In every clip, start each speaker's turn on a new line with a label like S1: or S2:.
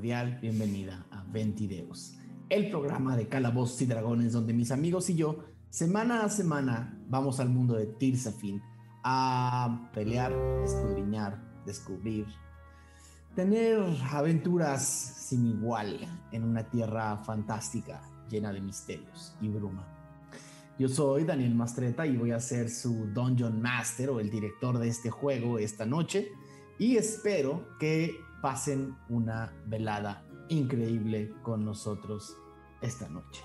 S1: Bienvenida a Ventideos, el programa de Calabozos y Dragones donde mis amigos y yo, semana a semana, vamos al mundo de Tirsafin a pelear, escudriñar, descubrir, tener aventuras sin igual en una tierra fantástica llena de misterios y bruma. Yo soy Daniel Mastreta y voy a ser su Dungeon Master o el director de este juego esta noche y espero que pasen una velada increíble con nosotros esta noche.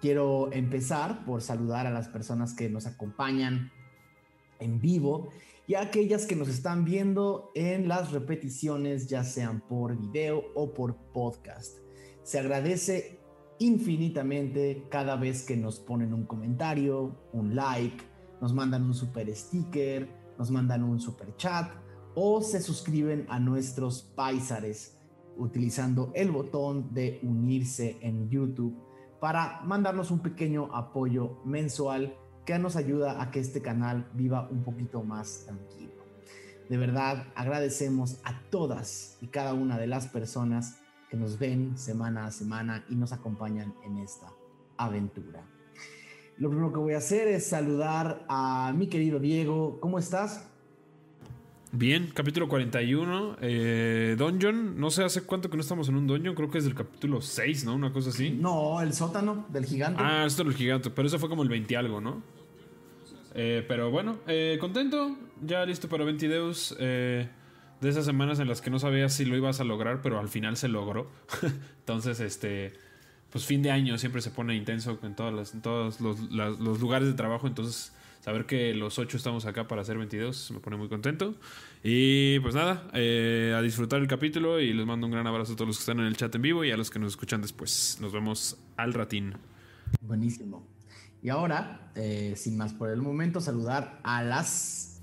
S1: Quiero empezar por saludar a las personas que nos acompañan en vivo y a aquellas que nos están viendo en las repeticiones, ya sean por video o por podcast. Se agradece infinitamente cada vez que nos ponen un comentario, un like, nos mandan un super sticker, nos mandan un super chat o se suscriben a nuestros paisares utilizando el botón de unirse en YouTube para mandarnos un pequeño apoyo mensual que nos ayuda a que este canal viva un poquito más tranquilo. De verdad, agradecemos a todas y cada una de las personas que nos ven semana a semana y nos acompañan en esta aventura. Lo primero que voy a hacer es saludar a mi querido Diego. ¿Cómo estás?
S2: Bien, capítulo 41, eh, Dungeon. No sé hace cuánto que no estamos en un Dungeon, creo que es del capítulo 6, ¿no? Una cosa así.
S1: No, el sótano del gigante.
S2: Ah, esto del gigante, pero eso fue como el 20 algo, ¿no? Eh, pero bueno, eh, contento, ya listo para 20 eh, de esas semanas en las que no sabías si lo ibas a lograr, pero al final se logró. Entonces, este, pues fin de año siempre se pone intenso en, todas en todos los, los lugares de trabajo, entonces saber que los ocho estamos acá para hacer 22 me pone muy contento. Y pues nada, eh, a disfrutar el capítulo y les mando un gran abrazo a todos los que están en el chat en vivo y a los que nos escuchan después. Nos vemos al ratín.
S1: Buenísimo. Y ahora, eh, sin más por el momento, saludar a las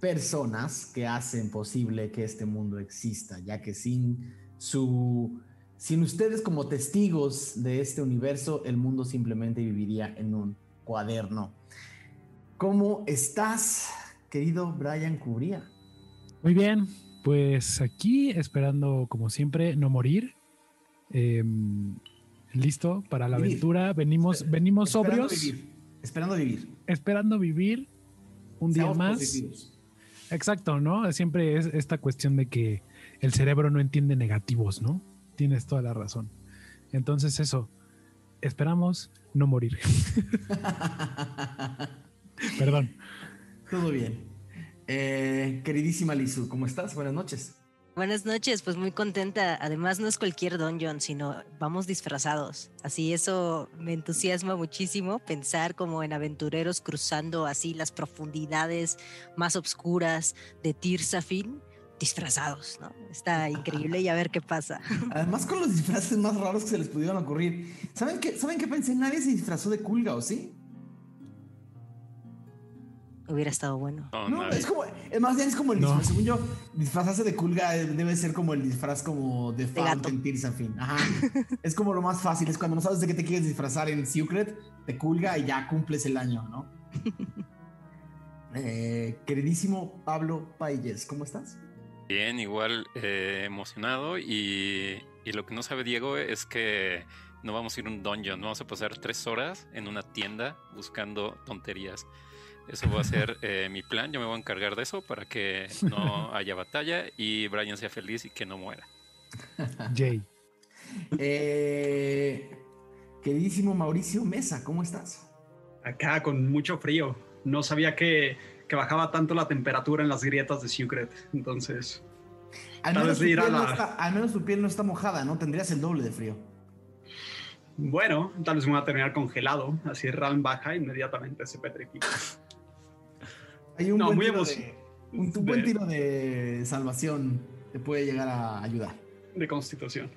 S1: personas que hacen posible que este mundo exista, ya que sin su sin ustedes como testigos de este universo, el mundo simplemente viviría en un cuaderno. ¿Cómo estás, querido Brian Cubría?
S3: Muy bien, pues aquí esperando, como siempre, no morir. Em, listo para la aventura. Venimos, venimos
S1: esperando
S3: sobrios.
S1: Vivir, esperando vivir.
S3: Esperando vivir un día más.
S1: Positivos.
S3: Exacto, ¿no? Siempre es esta cuestión de que el cerebro no entiende negativos, ¿no? Tienes toda la razón. Entonces eso, esperamos no morir. Perdón.
S1: Todo bien. Eh, queridísima Lizu, ¿cómo estás? Buenas noches.
S4: Buenas noches, pues muy contenta. Además no es cualquier dungeon, sino vamos disfrazados. Así eso me entusiasma muchísimo pensar como en aventureros cruzando así las profundidades más oscuras de Tirsafin disfrazados, ¿no? Está increíble y a ver qué pasa.
S1: Además con los disfraces más raros que se les pudieron ocurrir. ¿Saben qué, ¿Saben qué pensé? Nadie se disfrazó de Kulga, ¿o sí?
S4: Hubiera estado bueno.
S1: No, no es como, es más bien es como el disfraz. Según yo, disfrazarse de Kulga debe ser como el disfraz como de Fountain Tirsafin. Ajá. es como lo más fácil. Es cuando no sabes de qué te quieres disfrazar en Secret, de Kulga y ya cumples el año, ¿no? eh, queridísimo Pablo Pailles, ¿cómo estás?
S5: Bien, igual eh, emocionado y, y, lo que no sabe Diego es que no vamos a ir a un dungeon, vamos a pasar tres horas en una tienda buscando tonterías. Eso va a ser eh, mi plan, yo me voy a encargar de eso para que no haya batalla y Brian sea feliz y que no muera.
S3: Jay.
S1: Eh, queridísimo Mauricio Mesa, ¿cómo estás?
S6: Acá con mucho frío. No sabía que, que bajaba tanto la temperatura en las grietas de Secret. Entonces,
S1: al menos, ir a la... no está, al menos tu piel no está mojada, ¿no? Tendrías el doble de frío.
S6: Bueno, tal vez me voy a terminar congelado. Así Realm baja inmediatamente se petrifica.
S1: Hay un, no, buen, tiro de, un, buen tiro de salvación te puede llegar a ayudar.
S6: De constitución.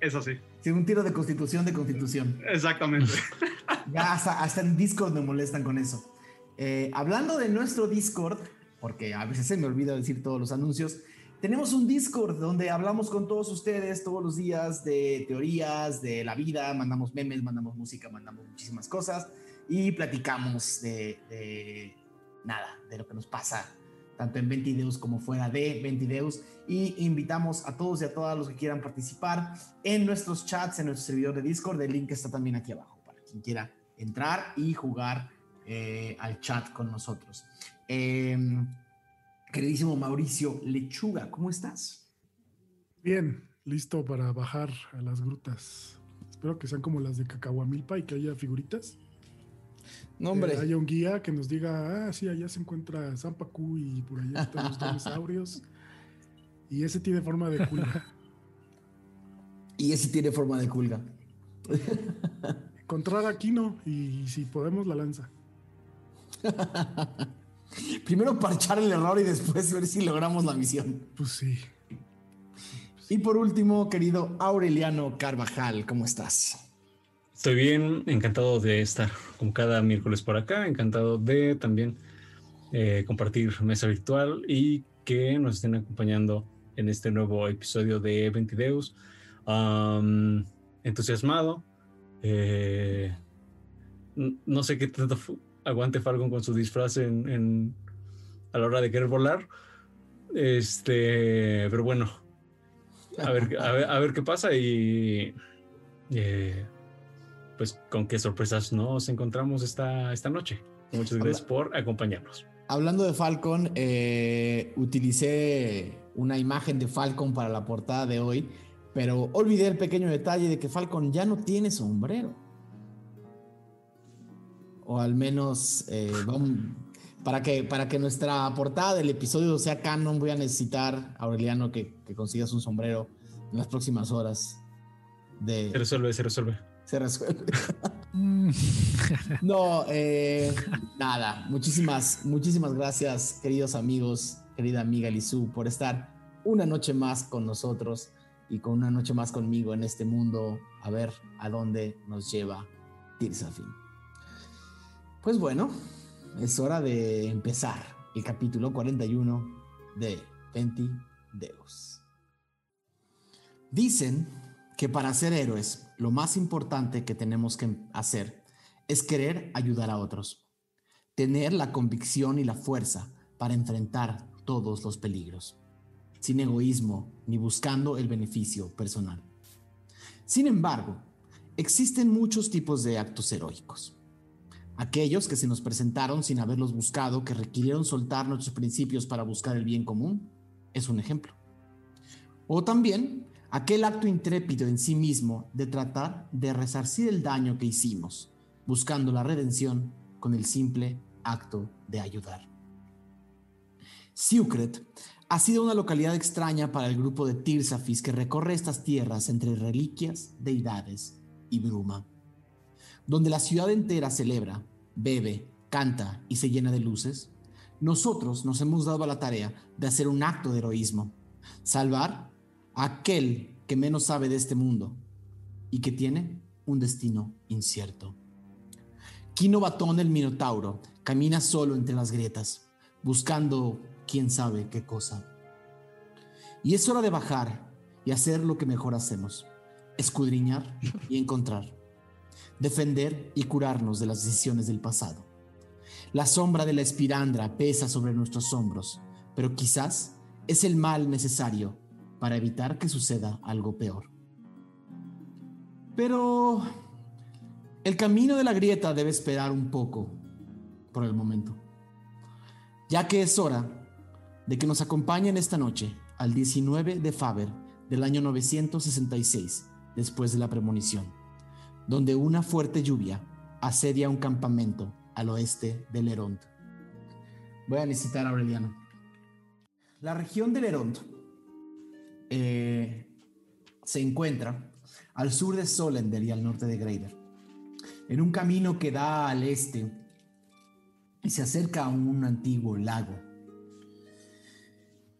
S6: Eso sí.
S1: Sí, un tiro de constitución de constitución.
S6: Exactamente.
S1: ya hasta, hasta, en Discord me molestan con eso. Eh, hablando de nuestro Discord, porque a veces se me olvida decir todos los anuncios, tenemos un Discord donde hablamos con todos ustedes todos los días de teorías, de la vida, mandamos memes, mandamos música, mandamos muchísimas cosas y platicamos de, de nada, de lo que nos pasa tanto en Ventideus como fuera de Ventideus. Y invitamos a todos y a todas los que quieran participar en nuestros chats, en nuestro servidor de Discord. El link está también aquí abajo para quien quiera entrar y jugar eh, al chat con nosotros. Em, queridísimo Mauricio Lechuga, ¿cómo estás?
S7: Bien, listo para bajar a las grutas. Espero que sean como las de Cacahuamilpa y que haya figuritas.
S1: No, hombre.
S7: Que haya un guía que nos diga, ah, sí, allá se encuentra Zampacú y por allá están los dinosaurios. Y ese tiene forma de culga.
S1: y ese tiene forma de culga.
S7: Encontrar aquí no, y si podemos la lanza.
S1: Primero parchar el error y después ver si logramos la misión.
S7: Pues sí.
S1: Y por último, querido Aureliano Carvajal, ¿cómo estás?
S8: Estoy bien, encantado de estar como cada miércoles por acá, encantado de también eh, compartir mesa virtual y que nos estén acompañando en este nuevo episodio de Ventideus. entusiasmado. Eh, no sé qué tanto aguante Falcon con su disfraz en, a la hora de querer volar. Este, pero bueno, a ver, a ver, qué pasa y eh, pues con qué sorpresas nos encontramos esta, esta noche. Muchas gracias por acompañarnos.
S1: Hablando de Falcon, eh, utilicé una imagen de Falcon para la portada de hoy, pero olvidé el pequeño detalle de que Falcon ya no tiene sombrero. O al menos eh, para, que, para que nuestra portada del episodio sea canon, voy a necesitar, Aureliano, que, que consigas un sombrero en las próximas horas. De...
S8: Se resuelve, se resuelve
S1: se resuelve. Mm. no, eh, nada. Muchísimas, muchísimas gracias, queridos amigos, querida amiga Lizu, por estar una noche más con nosotros y con una noche más conmigo en este mundo, a ver a dónde nos lleva Tirsafin. Pues bueno, es hora de empezar el capítulo 41 de Penti Deus. Dicen que para ser héroes lo más importante que tenemos que hacer es querer ayudar a otros, tener la convicción y la fuerza para enfrentar todos los peligros, sin egoísmo ni buscando el beneficio personal. Sin embargo, existen muchos tipos de actos heroicos. Aquellos que se nos presentaron sin haberlos buscado, que requirieron soltar nuestros principios para buscar el bien común, es un ejemplo. O también aquel acto intrépido en sí mismo de tratar de resarcir el daño que hicimos, buscando la redención con el simple acto de ayudar. Siucret ha sido una localidad extraña para el grupo de Tirsafis que recorre estas tierras entre reliquias, deidades y bruma, donde la ciudad entera celebra, bebe, canta y se llena de luces. Nosotros nos hemos dado a la tarea de hacer un acto de heroísmo, salvar aquel que menos sabe de este mundo y que tiene un destino incierto. Kino Batón el Minotauro camina solo entre las grietas, buscando quién sabe qué cosa. Y es hora de bajar y hacer lo que mejor hacemos, escudriñar y encontrar, defender y curarnos de las decisiones del pasado. La sombra de la espirandra pesa sobre nuestros hombros, pero quizás es el mal necesario para evitar que suceda algo peor. Pero el camino de la grieta debe esperar un poco por el momento, ya que es hora de que nos acompañen esta noche al 19 de Faber del año 966 después de la premonición, donde una fuerte lluvia asedia un campamento al oeste de Leront. Voy a necesitar a Aureliano. La región de Leront eh, se encuentra al sur de Solender y al norte de Greider, en un camino que da al este y se acerca a un antiguo lago.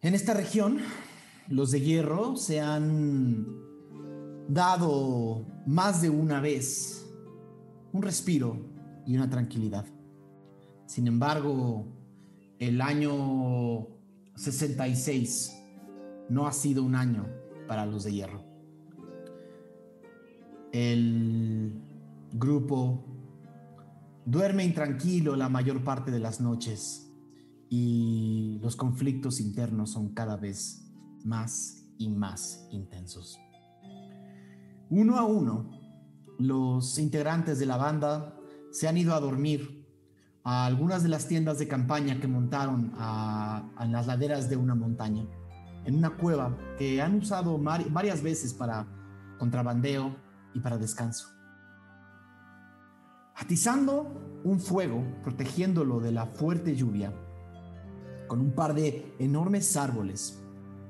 S1: En esta región, los de hierro se han dado más de una vez un respiro y una tranquilidad. Sin embargo, el año 66 no ha sido un año para los de hierro. El grupo duerme intranquilo la mayor parte de las noches y los conflictos internos son cada vez más y más intensos. Uno a uno, los integrantes de la banda se han ido a dormir a algunas de las tiendas de campaña que montaron a las laderas de una montaña, en una cueva que han usado varias veces para contrabandeo y para descanso. Atizando un fuego, protegiéndolo de la fuerte lluvia, con un par de enormes árboles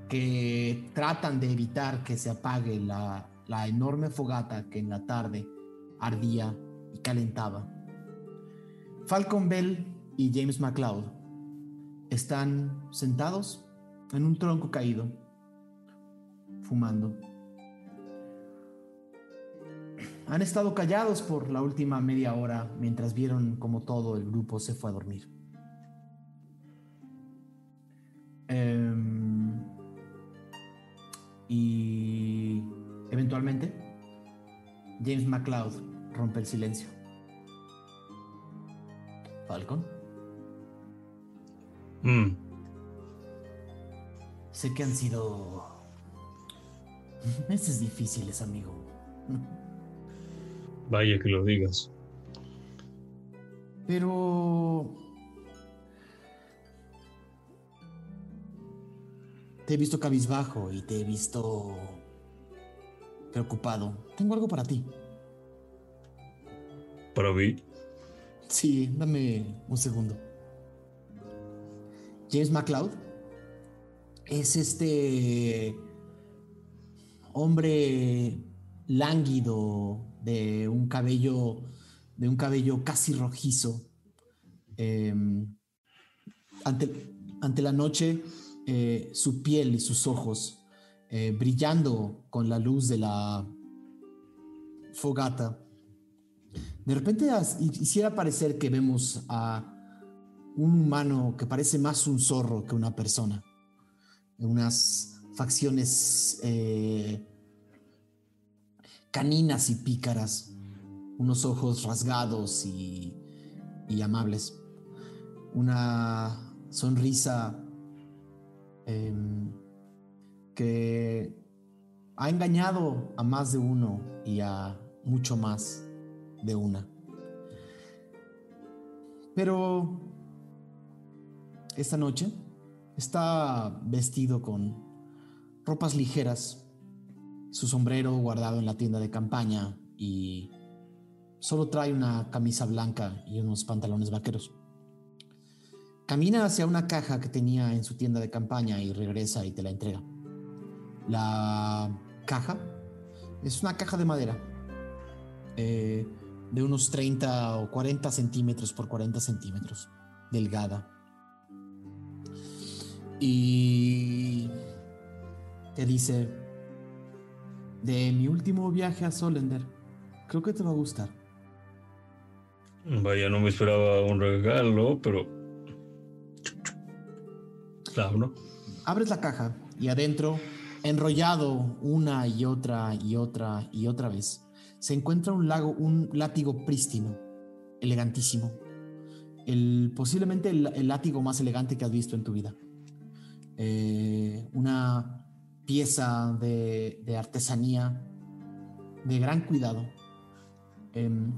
S1: que tratan de evitar que se apague la enorme fogata que en la tarde ardía y calentaba. Falcon Bell y James McLeod están sentados en un tronco caído, fumando. Han estado callados por la última media hora mientras vieron como todo el grupo se fue a dormir. Em, y eventualmente, James McLeod rompe el silencio. Falcon,
S8: Mm,
S1: sé que han sido meses difíciles, amigo.
S8: vaya que lo digas.
S1: Pero... Te he visto cabizbajo y te he visto preocupado. Tengo algo para ti.
S8: Para mí,
S1: Sí, dame un segundo. James McLeod es este hombre lánguido de un cabello de un cabello casi rojizo. Em, ante, ante la noche, eh, su piel y sus ojos eh, brillando con la luz de la fogata. De repente hiciera parecer que vemos a un humano que parece más un zorro que una persona. Unas facciones eh, caninas y pícaras, unos ojos rasgados y, y amables, una sonrisa em, que ha engañado a más de uno y a mucho más de una. Pero esta noche está vestido con ropas ligeras, su sombrero guardado en la tienda de campaña y solo trae una camisa blanca y unos pantalones vaqueros. Camina hacia una caja que tenía en su tienda de campaña y regresa y te la entrega. La caja es una caja de madera eh, de unos 30 o 40 centímetros por 40 centímetros, delgada. Y te dice, de mi último viaje a Solender, creo que te va a gustar.
S8: vaya, no me esperaba un regalo, pero. Claro, ¿no?
S1: Abres la caja y adentro, enrollado una y otra y otra y otra vez, se encuentra un lago, un látigo prístino, elegantísimo. El, posiblemente el, el látigo más elegante que has visto en tu vida. Eh, una pieza de, de artesanía de gran cuidado. Em,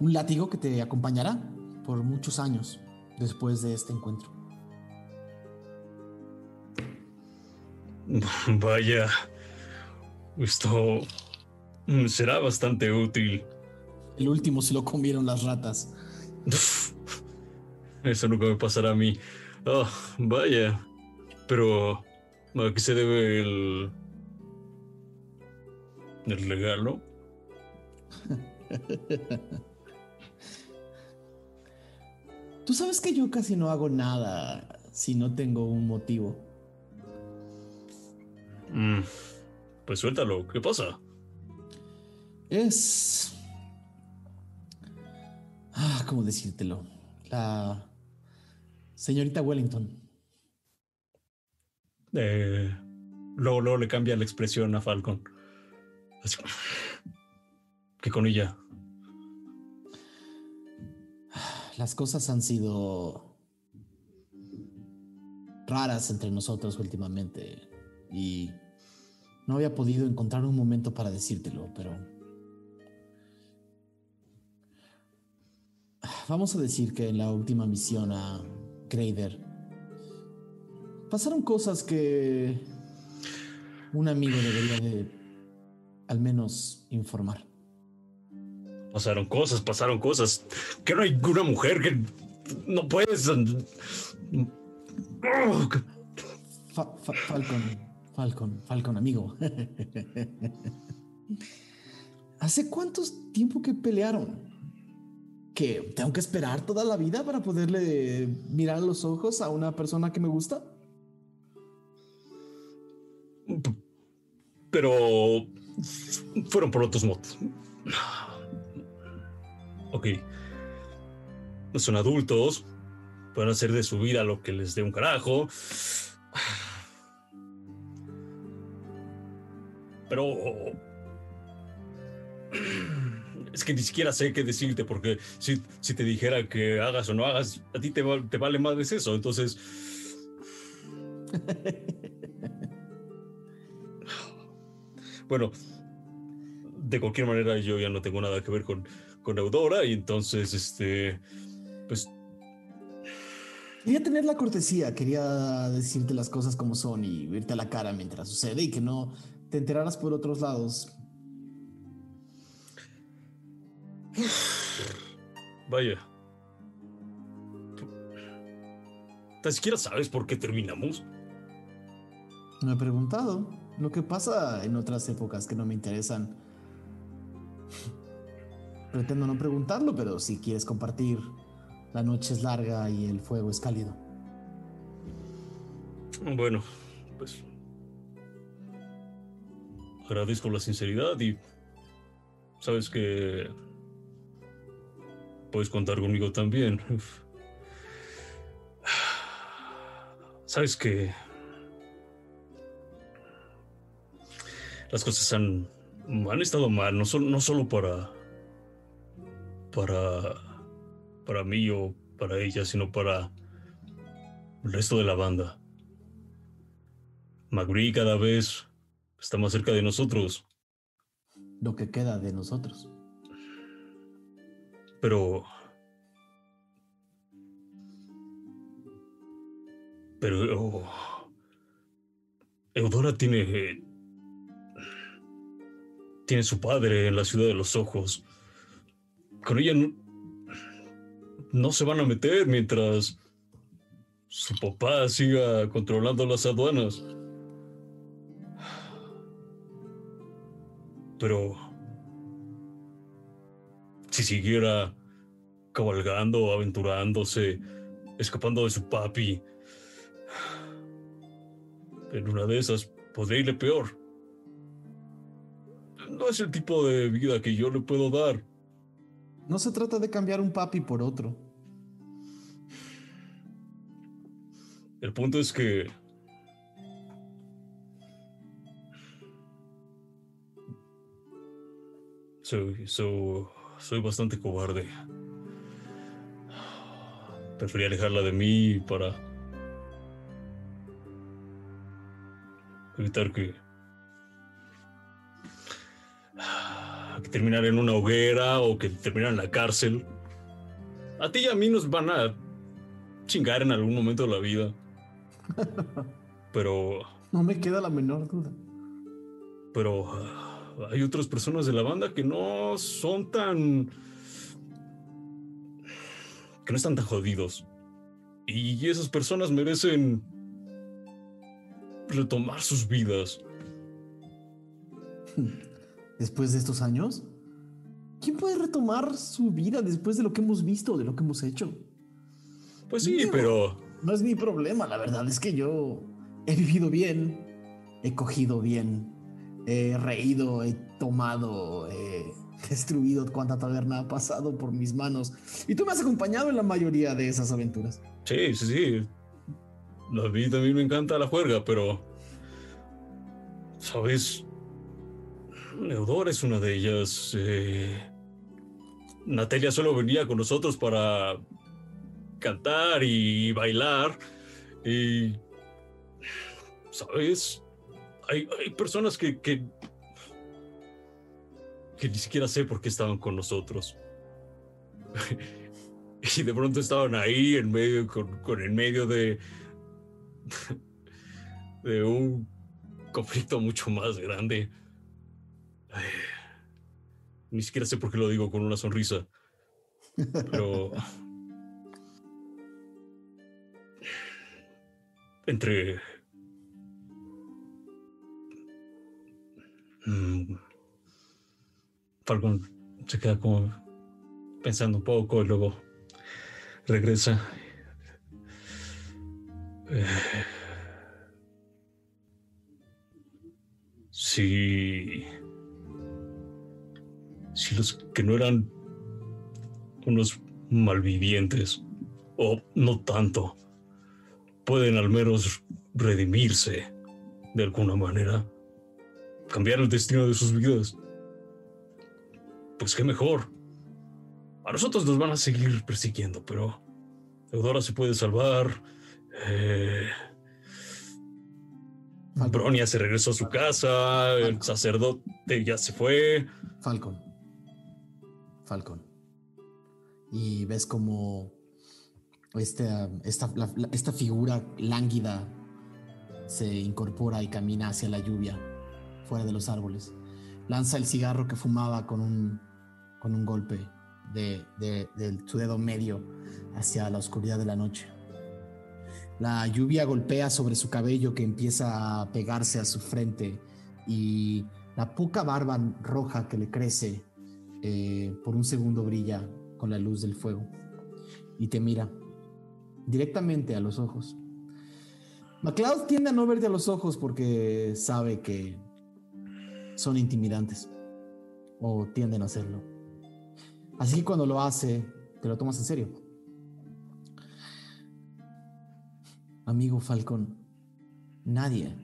S1: un látigo que te acompañará por muchos años después de este encuentro.
S8: Vaya. Esto mm, será bastante útil.
S1: El último se lo comieron las ratas.
S8: Eso nunca me pasará a mí. Ah, vaya. Pero ¿a qué se debe el. el regalo?
S1: Tú sabes que yo casi no hago nada si no tengo un motivo.
S8: Mm, pues suéltalo. ¿Qué pasa?
S1: Es... Ah, ¿cómo decírtelo? La señorita Wellington.
S8: Eh, luego, luego le cambia la expresión a Falcon. Así, que con ella.
S1: Las cosas han sido raras entre nosotros últimamente y no había podido encontrar un momento para decírtelo, pero vamos a decir que en la última misión a Crader pasaron cosas que un amigo debería de al menos informar.
S8: Pasaron cosas, pasaron cosas. Que no hay una mujer que no puedes.
S1: Fa- Fa- Falcon, Falcon, Falcon, amigo. ¿Hace cuánto tiempo que pelearon? ¿Que tengo que esperar toda la vida para poderle mirar los ojos a una persona que me gusta?
S8: Pero fueron por otros motivos. Ok. Son adultos. Pueden hacer de su vida lo que les dé un carajo. Pero... Es que ni siquiera sé qué decirte, porque si, si te dijera que hagas o no hagas, a ti te, va- te vale más de eso. Entonces... Bueno, de cualquier manera yo ya no tengo nada que ver con, con Eudora y entonces, este, pues
S1: Quería tener la cortesía, quería decirte las cosas como son y irte a la cara mientras sucede y que no te enteraras por otros lados.
S8: Vaya. Tan siquiera sabes por qué terminamos.
S1: Me he preguntado lo que pasa en otras épocas que no me interesan. Pretendo no preguntarlo, pero si quieres compartir, la noche es larga y el fuego es cálido.
S8: Bueno, pues agradezco la sinceridad y sabes que puedes contar conmigo también. Sabes que las cosas han, han estado mal, no, solo no solo para, para, para mí o para ella, sino para el resto de la banda. Magri cada vez está más cerca de nosotros,
S1: Lo que queda de nosotros.
S8: Pero... Pero... oh, Eudora tiene... Tiene su padre en la ciudad de los ojos. Con ella no, no se van a meter mientras su papá siga controlando las aduanas. Pero si siguiera cabalgando, aventurándose, escapando de su papi, en una de esas podría irle peor. No es el tipo de vida que yo le puedo dar.
S1: No se trata de cambiar un papi por otro.
S8: El punto es que soy, soy, soy bastante cobarde. Preferí alejarla de mí para evitar que, que terminara en una hoguera o que terminara en la cárcel. A ti y a mí nos van a chingar en algún momento de la vida. Pero,
S1: No me queda la menor duda.
S8: pero hay otras personas de la banda que no son tan... que no están tan jodidos. Y esas personas merecen retomar sus vidas.
S1: Después de estos años, ¿quién puede retomar su vida después de lo que hemos visto, de lo que hemos hecho?
S8: Pues sí,
S1: Digo,
S8: pero...
S1: No es mi problema, la verdad es que yo he vivido bien, he cogido bien, he reído, he tomado, he destruido cuanta taberna ha pasado por mis manos. Y tú me has acompañado en la mayoría de esas aventuras.
S8: Sí, sí, sí. A mí también me encanta la juerga, pero... ¿Sabes? Eudora es una de ellas. eh, Natalia solo venía con nosotros para cantar y bailar. Y ¿sabes? Hay, hay personas que, que, que ni siquiera sé por qué estaban con nosotros. y de pronto estaban ahí en medio, con, con en medio de, de un conflicto mucho más grande. Ay, ni siquiera sé por qué lo digo con una sonrisa. Pero. Entre. Mm, Falcon se queda como pensando un poco y luego regresa. Eh, si. Si los que no eran unos malvivientes, o no tanto, pueden al menos redimirse de alguna manera, cambiar el destino de sus vidas, pues qué mejor. A nosotros nos van a seguir persiguiendo, pero Eudora se puede salvar. Eh, Bronia se regresó a su casa, el sacerdote ya se fue.
S1: Falcon. Falcon. Y ves como esta, esta, la- esta figura lánguida se incorpora y camina hacia la lluvia, fuera de los árboles. Lanza el cigarro que fumaba con un, con un golpe de, de- su dedo medio hacia la oscuridad de la noche. La lluvia golpea sobre su cabello que empieza a pegarse a su frente y la poca barba roja que le crece eh, por un segundo brilla con la luz del fuego y te mira directamente a los ojos. MacLeod tiende a no verte a los ojos porque sabe que son intimidantes o tienden a hacerlo. Así que cuando lo hace, te lo tomas en serio. Amigo Falcón, nadie,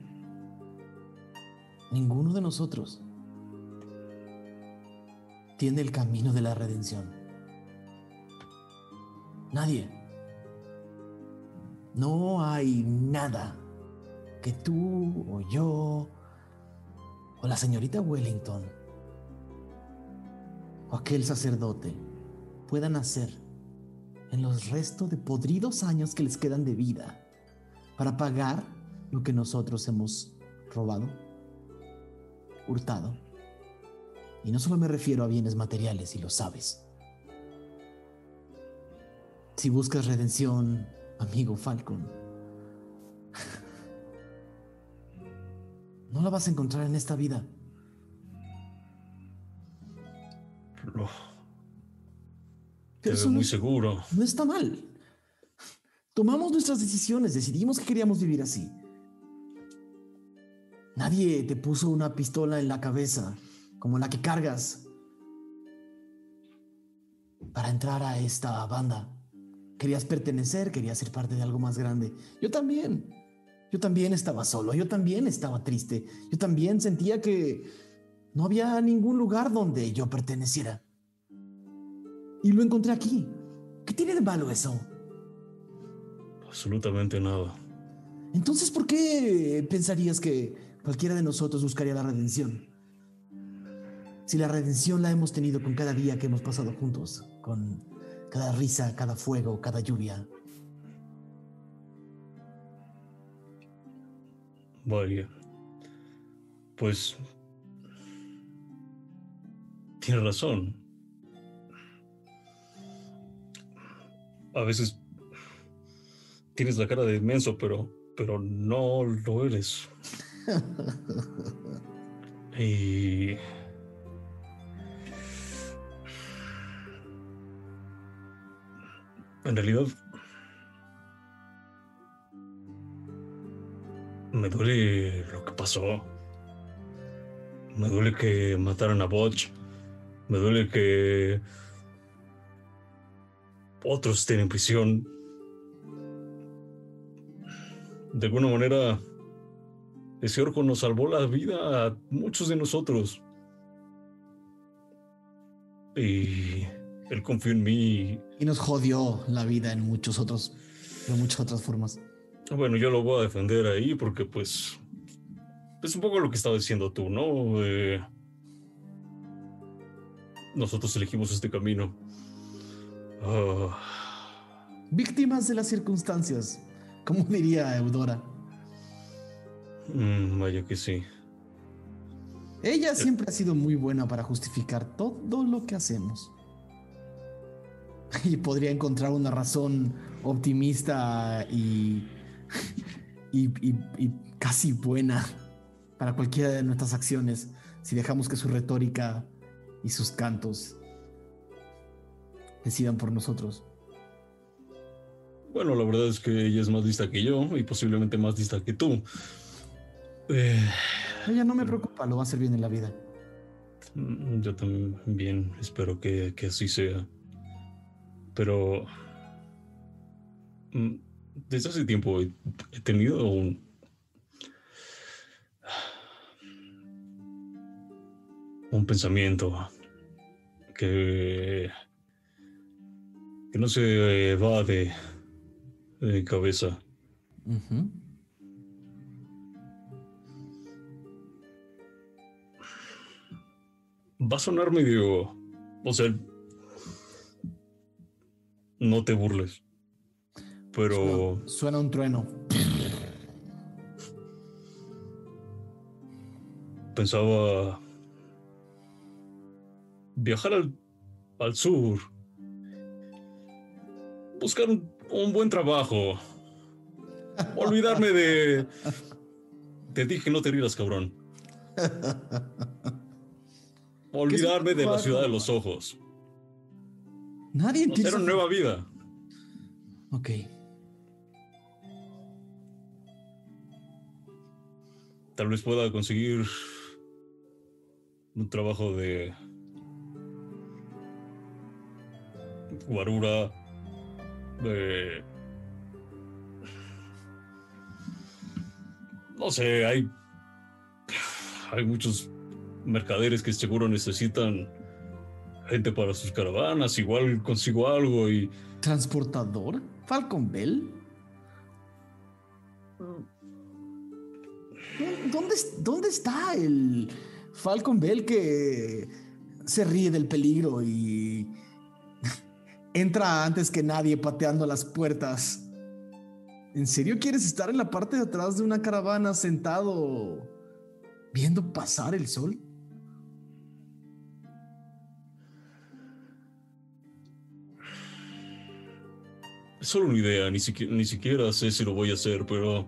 S1: ninguno de nosotros tiene el camino de la redención. Nadie. No hay nada que tú o yo o la señorita Wellington o aquel sacerdote puedan hacer en los restos de podridos años que les quedan de vida para pagar lo que nosotros hemos robado, hurtado. Y no solo me refiero a bienes materiales, y lo sabes. Si buscas redención, amigo Falcon, no la vas a encontrar en esta vida.
S8: Lo- Te veo
S1: no,
S8: muy seguro.
S1: no está mal. Tomamos nuestras decisiones, decidimos que queríamos vivir así. Nadie te puso una pistola en la cabeza como la que cargas para entrar a esta banda. Querías pertenecer, querías ser parte de algo más grande. Yo también. Yo también estaba solo, yo también estaba triste. Yo también sentía que no había ningún lugar donde yo perteneciera. Y lo encontré aquí. ¿Qué tiene de malo eso?
S8: Absolutamente nada.
S1: Entonces, ¿por qué pensarías que cualquiera de nosotros buscaría la redención? Si la redención la hemos tenido con cada día que hemos pasado juntos, con cada risa, cada fuego, cada lluvia.
S8: Vaya. Pues. Tienes razón. A veces tienes la cara de inmenso, pero, pero no lo eres. Y. En realidad. Me duele lo que pasó. Me duele que mataran a Botch. Me duele que. Otros estén en prisión. De alguna manera. Ese orco nos salvó la vida a muchos de nosotros. Y él confió en mí.
S1: Y nos jodió la vida en muchos otros, de muchas otras formas.
S8: Bueno, yo lo voy a defender ahí porque pues es un poco lo que estaba diciendo tú, ¿no? Eh, nosotros elegimos este camino. Ah,
S1: Víctimas de las circunstancias, como diría Eudora.
S8: mm, vaya que sí.
S1: Ella siempre ha sido muy buena para justificar todo lo que hacemos. Y podría encontrar una razón optimista y, y, y- y casi buena para cualquiera de nuestras acciones si dejamos que su retórica y sus cantos decidan por nosotros.
S8: Bueno, la verdad es que ella es más lista que yo y posiblemente más lista que tú. Eh,
S1: Ella no me preocupa, lo va a hacer bien en la vida.
S8: mm, yo también espero que, que así sea. Pero mm, desde hace tiempo he, he tenido un... un pensamiento que, que no se va de, cabeza. Va a sonar medio. O sea. No te burles. Pero
S1: Suena, suena un trueno.
S8: pensaba. Viajar al, al sur. Buscar un, un buen trabajo. Olvidarme de. Te dije no te rías, cabrón. Olvidarme de la ciudad de los ojos.
S1: Nadie
S8: Hacer
S1: entiende.
S8: una nueva vida.
S1: Ok.
S8: Tal vez pueda conseguir un trabajo de guarura, de... No sé, hay... Hay muchos mercaderes que seguro necesitan gente para sus caravanas. Igual consigo algo y...
S1: ¿Transportador? ¿Falcon Bell? ¿Dónde, ¿Dónde está el Falcon Bell que se ríe del peligro y entra antes que nadie pateando las puertas? ¿En serio quieres estar en la parte de atrás de una caravana sentado viendo pasar el sol?
S8: Es solo una idea, ni siquiera, ni siquiera sé si lo voy a hacer, pero...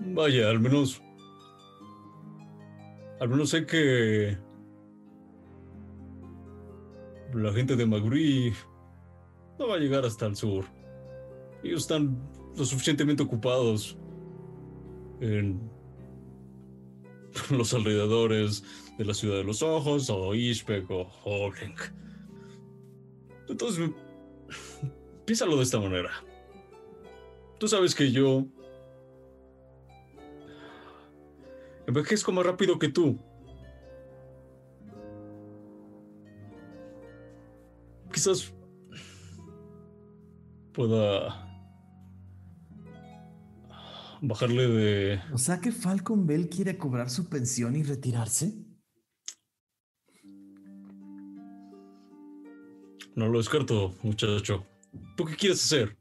S8: Vaya, al menos... Al menos sé que... La gente de Maguri no va a llegar hasta el sur. Ellos están lo suficientemente ocupados en los alrededores de la ciudad de los ojos, o Ishpek, o Holling. Entonces, piénsalo de esta manera. Tú sabes que yo envejezco más rápido que tú. Quizás pueda bajarle de...
S1: O sea que Falcon Bell quiere cobrar su pensión y retirarse.
S8: No lo descarto, muchacho. ¿Tú qué quieres hacer?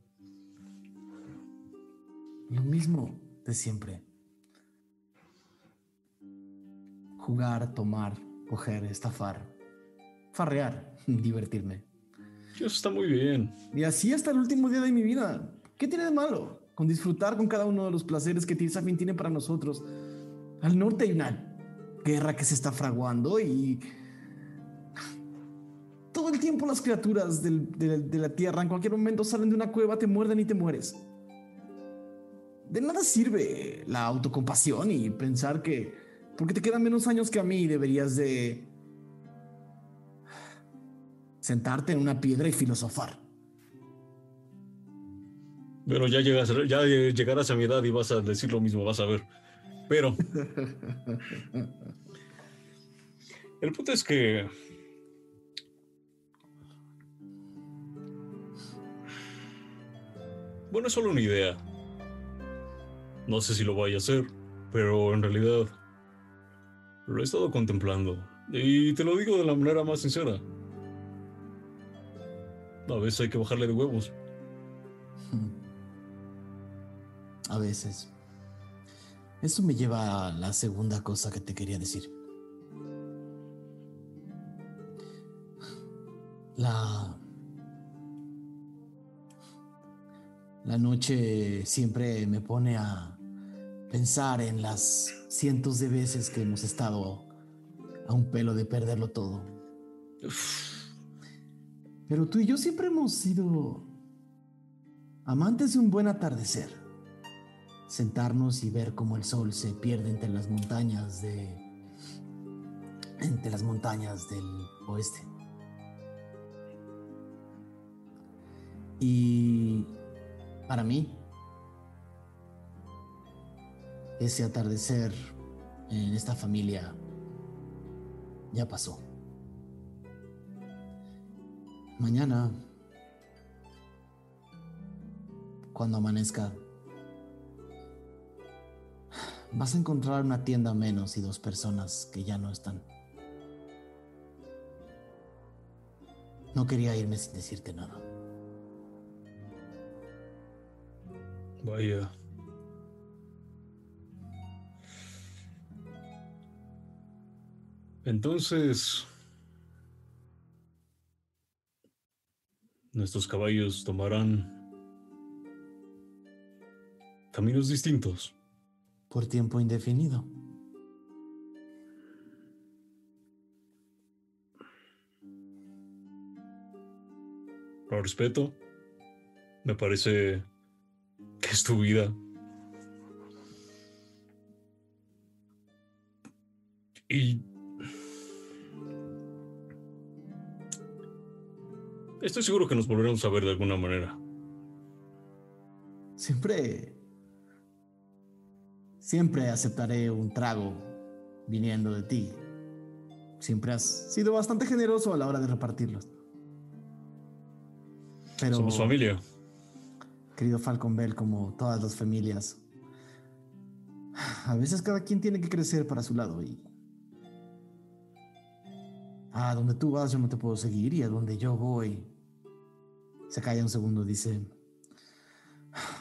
S1: Lo mismo de siempre. Jugar, tomar, coger, estafar, farrear, divertirme.
S8: Eso está muy bien.
S1: Y así hasta el último día de mi vida. ¿Qué tiene de malo? Con disfrutar con cada uno de los placeres que Tirsafin tiene para nosotros. Al norte hay una guerra que se está fraguando y todo el tiempo las criaturas del- de la tierra en cualquier momento salen de una cueva, te muerden y te mueres. De nada sirve la autocompasión y pensar que porque te quedan menos años que a mí deberías de sentarte en una piedra y filosofar.
S8: Pero ya llegas, ya llegarás a mi edad y vas a decir lo mismo, vas a ver. Pero el punto es que Bueno, es solo una idea. No sé si lo vaya a hacer, pero en realidad lo he estado contemplando. Y te lo digo de la manera más sincera. A veces hay que bajarle de huevos.
S1: A veces. Eso me lleva a la segunda cosa que te quería decir. La... La noche siempre me pone a pensar en las cientos de veces que hemos estado a un pelo de perderlo todo. Pero tú y yo siempre hemos sido amantes de un buen atardecer. Sentarnos y ver cómo el sol se pierde entre las montañas de entre las montañas del oeste. Y para mí, ese atardecer en esta familia ya pasó. Mañana, cuando amanezca, vas a encontrar una tienda menos y dos personas que ya no están. No quería irme sin decirte nada.
S8: Vaya. Entonces, nuestros caballos tomarán caminos distintos.
S1: Por tiempo indefinido.
S8: Lo respeto. Me parece que es tu vida. Y estoy seguro que nos volveremos a ver de alguna manera.
S1: Siempre. Siempre aceptaré un trago viniendo de ti. Siempre has sido bastante generoso a la hora de repartirlos. Pero,
S8: Somos familia.
S1: querido Falcon Bell, como todas las familias, a veces cada quien tiene que crecer para su lado y a donde tú vas yo no te puedo seguir y a donde yo voy se calla un segundo dice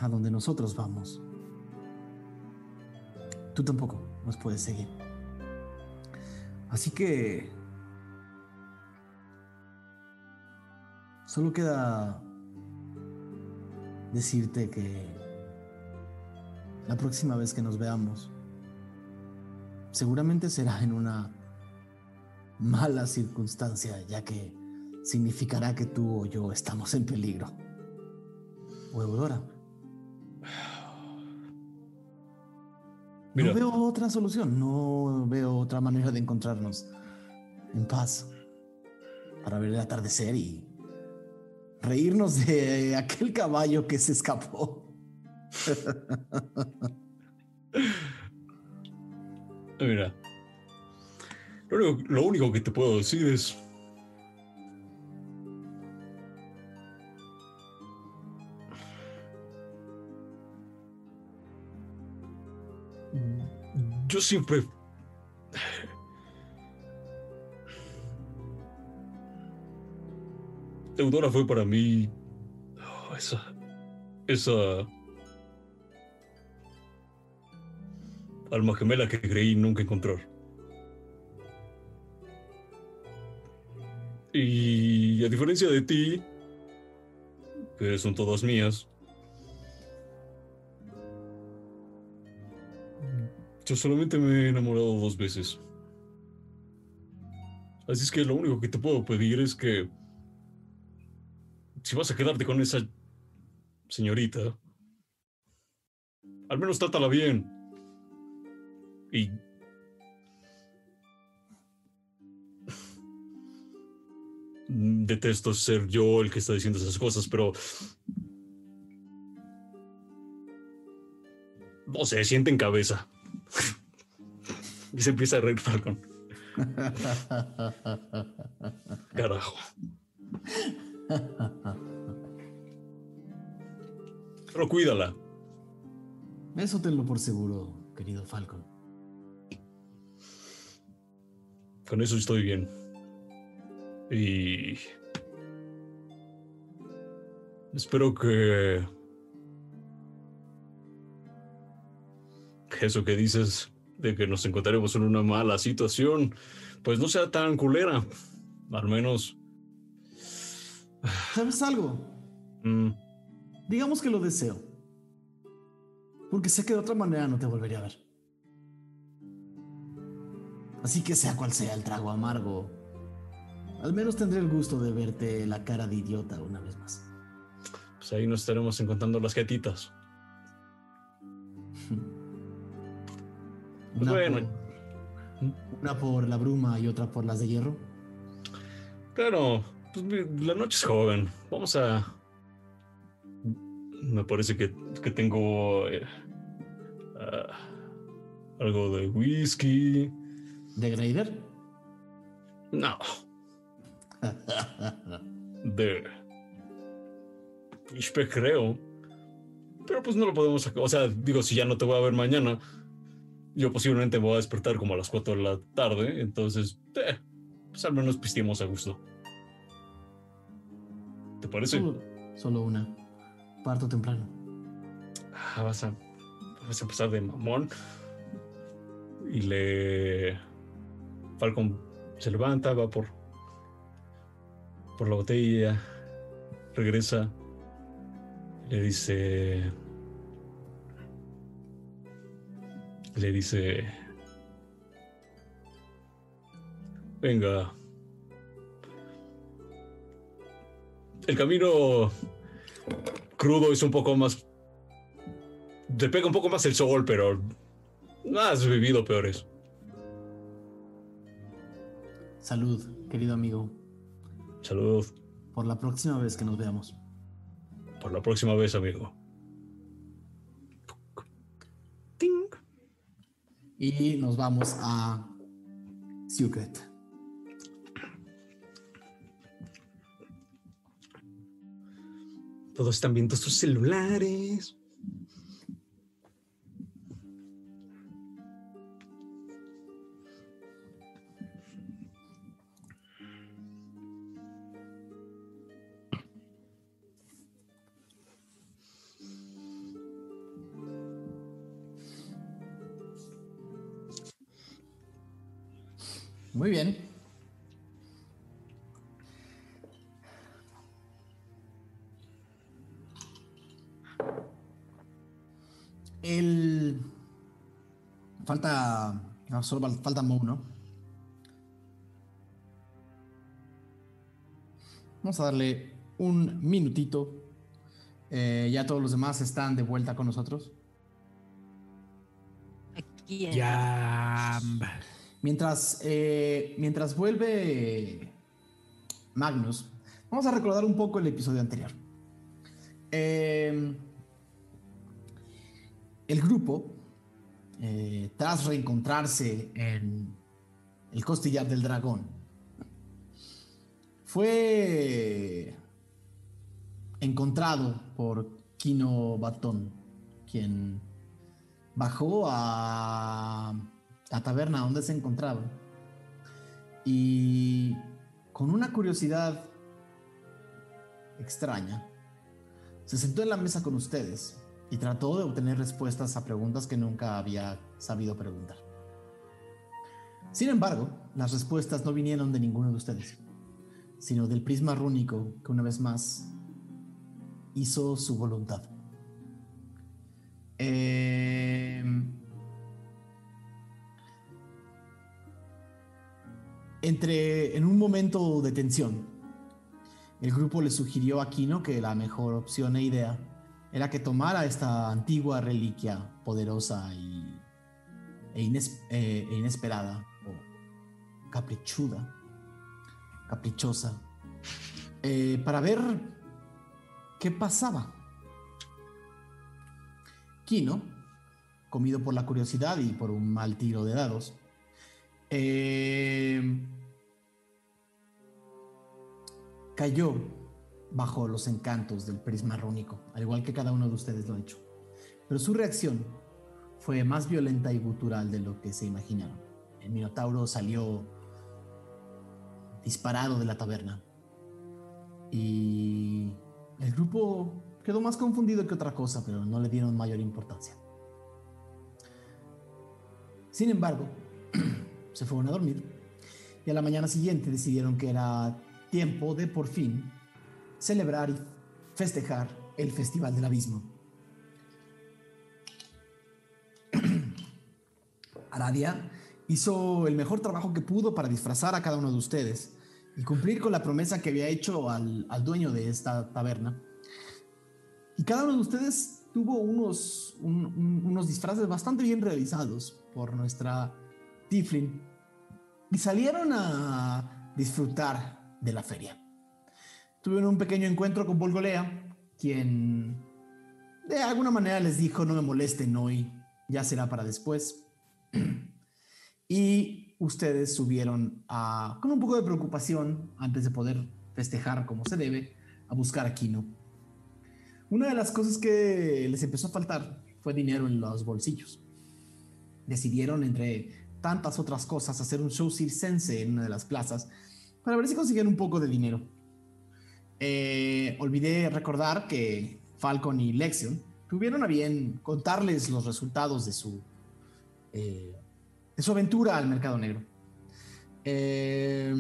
S1: a donde nosotros vamos tú tampoco nos puedes seguir así que solo queda decirte que la próxima vez que nos veamos seguramente será en una mala circunstancia, ya que significará que tú o yo estamos en peligro. O Eudora.
S8: Mira.
S1: No veo otra solución, no veo otra manera de encontrarnos en paz para ver el atardecer y reírnos de aquel caballo que se escapó.
S8: Mira. Lo único, lo único que te puedo decir es. Yo siempre. Eudora fue para mí. esa. Esa. Alma gemela que creí nunca encontrar. Y a diferencia de ti, que son todas mías, yo solamente me he enamorado dos veces. Así es que lo único que te puedo pedir es que, si vas a quedarte con esa señorita, al menos trátala bien. Y detesto ser yo el que está diciendo esas cosas, pero... No sé, siente en cabeza. y se empieza a reír Falcon. Carajo. Pero cuídala.
S1: Eso tenlo por seguro, querido Falcon.
S8: Con eso estoy bien. Y... Espero que... Eso que dices de que nos encontraremos en una mala situación, pues no sea tan culera. Al menos...
S1: ¿Sabes algo?
S8: mm,
S1: Digamos que lo deseo. Porque sé que de otra manera no te volvería a ver. Así que sea cual sea el trago amargo, al menos tendré el gusto de verte la cara de idiota una vez más.
S8: pues ahí nos estaremos encontrando las jetitas. Pues
S1: Una,
S8: bueno.
S1: por, una por la bruma y otra por las de hierro.
S8: Claro, pues la noche es joven. Vamos a. Me parece que, que tengo eh, ah, algo de whisky.
S1: ¿De Greider?
S8: No, de. Ishpe creo. Pero pues no lo podemos sacar. O sea, digo, si ya no te voy a ver mañana, yo posiblemente me voy a despertar como a las 4 de la tarde. Entonces, eh, pues al menos pisteemos a gusto. ¿Te parece?
S1: Solo, solo una. Parto temprano.
S8: Ah, vas a, vas a empezar de mamón. Y le. Falcon se levanta, va por. Por la botella. Regresa. Le dice. Le dice. Venga. El camino crudo es un poco más te pega un poco más el sol, pero has vivido peores.
S1: Salud, querido amigo.
S8: Salud.
S1: Por la próxima vez que nos veamos.
S8: Por la próxima vez, amigo. Ting.
S1: Y nos vamos a Secret.
S8: Todos están viendo sus celulares.
S1: Muy bien. El. Falta. no, solo fal- falta Mo, ¿no? Vamos a darle un minutito. Eh, ya todos los demás están de vuelta con nosotros.
S4: Aquí en-
S3: Ya.
S1: Mientras, eh, mientras vuelve Magnus, vamos a recordar un poco el episodio anterior. Eh, el grupo, eh, tras reencontrarse en el costillar del dragón, fue encontrado por Kino Batón, quien bajó a la taberna donde se encontraba y con una curiosidad extraña se sentó en la mesa con ustedes y trató de obtener respuestas a preguntas que nunca había sabido preguntar. Sin embargo, las respuestas no vinieron de ninguno de ustedes, sino del prisma rúnico que una vez más hizo su voluntad. Em, entre en un momento de tensión, el grupo le sugirió a Kino que la mejor opción e idea era que tomara esta antigua reliquia poderosa y, e, eh, e inesperada caprichuda, caprichosa, eh, para ver qué pasaba. Kino, comido por la curiosidad y por un mal tiro de dados, eh, cayó bajo los encantos del prisma rúnico, al igual que cada uno de ustedes lo ha hecho. Pero su reacción fue más violenta y gutural de lo que se imaginaron. El Minotauro salió disparado de la taberna y el grupo quedó más confundido que otra cosa, pero no le dieron mayor importancia. Sin embargo, se fueron a dormir y a la mañana siguiente decidieron que era tiempo de por fin celebrar y festejar el Festival del Abismo. Aradia hizo el mejor trabajo que pudo para disfrazar a cada uno de ustedes y cumplir con la promesa que había hecho al, al dueño de esta taberna. Y cada uno de ustedes tuvo unos, un- un- unos disfraces bastante bien realizados por nuestra Tiflin y salieron a disfrutar de la feria. Tuvieron un pequeño encuentro con Volgolea, quien de alguna manera les dijo no me molesten hoy, ya será para después. y ustedes subieron con un poco de preocupación antes de poder festejar como se debe, a buscar a Kino. Una de las cosas que les empezó a faltar fue dinero en los bolsillos. Decidieron, entre tantas otras cosas, hacer un show circense en una de las plazas para ver si conseguían un poco de dinero. Eh, olvidé recordar que Falcon y Lexion tuvieron a bien contarles los resultados de su, eh, de su aventura al mercado negro. Eh,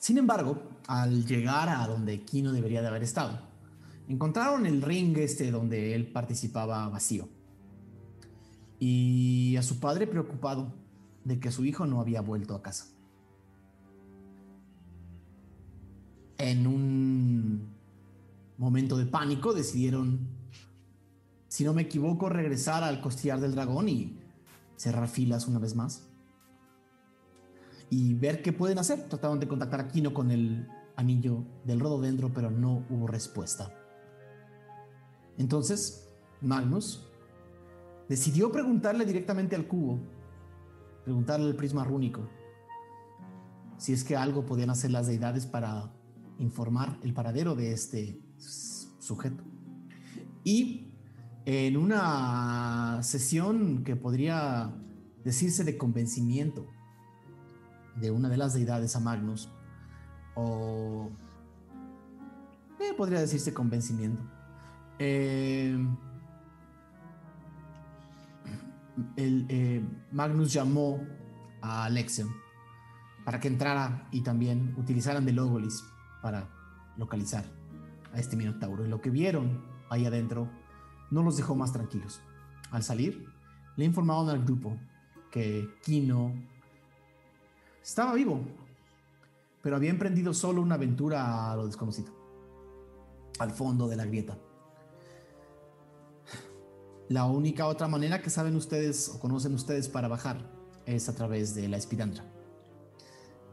S1: sin embargo, al llegar a donde Kino debería de haber estado, encontraron el ring este donde él participaba vacío. Y a su padre preocupado de que su hijo no había vuelto a casa. En un momento de pánico decidieron, si no me equivoco, regresar al costillar del dragón y cerrar filas una vez más y ver qué pueden hacer. Trataron de contactar a Kino con el anillo del rododendro, pero no hubo respuesta. Entonces, Magnus decidió preguntarle directamente al cubo, preguntarle al prisma rúnico, si es que algo podían hacer las deidades para informar el paradero de este sujeto. Y en una sesión que podría decirse de convencimiento, de una de las deidades a Magnus, o eh, podría decirse convencimiento. Eh, el, eh, Magnus llamó a Alexion para que entrara y también utilizaran de Logolis para localizar a este Minotauro. Y lo que vieron ahí adentro no los dejó más tranquilos. Al salir, le informaron al grupo que Kino estaba vivo, pero había emprendido solo una aventura a lo desconocido, al fondo de la grieta. La única otra manera que saben ustedes o conocen ustedes para bajar es a través de la espidandra.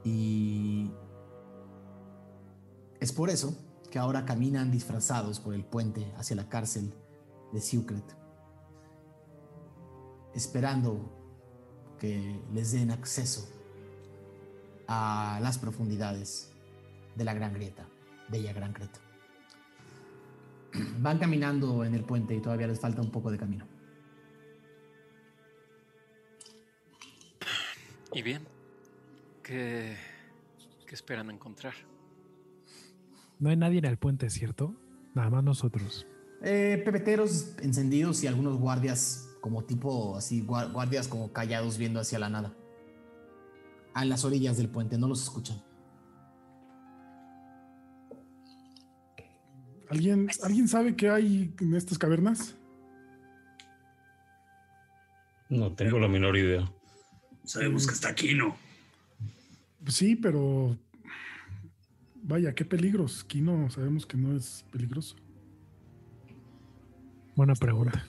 S1: Y es por eso que ahora caminan disfrazados por el puente hacia la cárcel de Secret, esperando que les den acceso a las profundidades de la Gran Grieta, Bella Gran Creta. Van caminando en el puente y todavía les falta un poco de camino.
S5: Y bien, ¿qué, qué esperan encontrar?
S3: No hay nadie en el puente, ¿cierto? Nada más nosotros.
S1: Eh, pepeteros encendidos y algunos guardias como tipo así, gua- guardias como callados viendo hacia la nada. A las orillas del puente, no los escuchan.
S7: ¿Alguien, ¿Alguien sabe qué hay en estas cavernas?
S8: No tengo la menor idea.
S6: Sabemos que está aquí, ¿no?
S7: Pues sí, pero vaya, qué peligros. Kino sabemos que no es peligroso.
S3: Buena pregunta.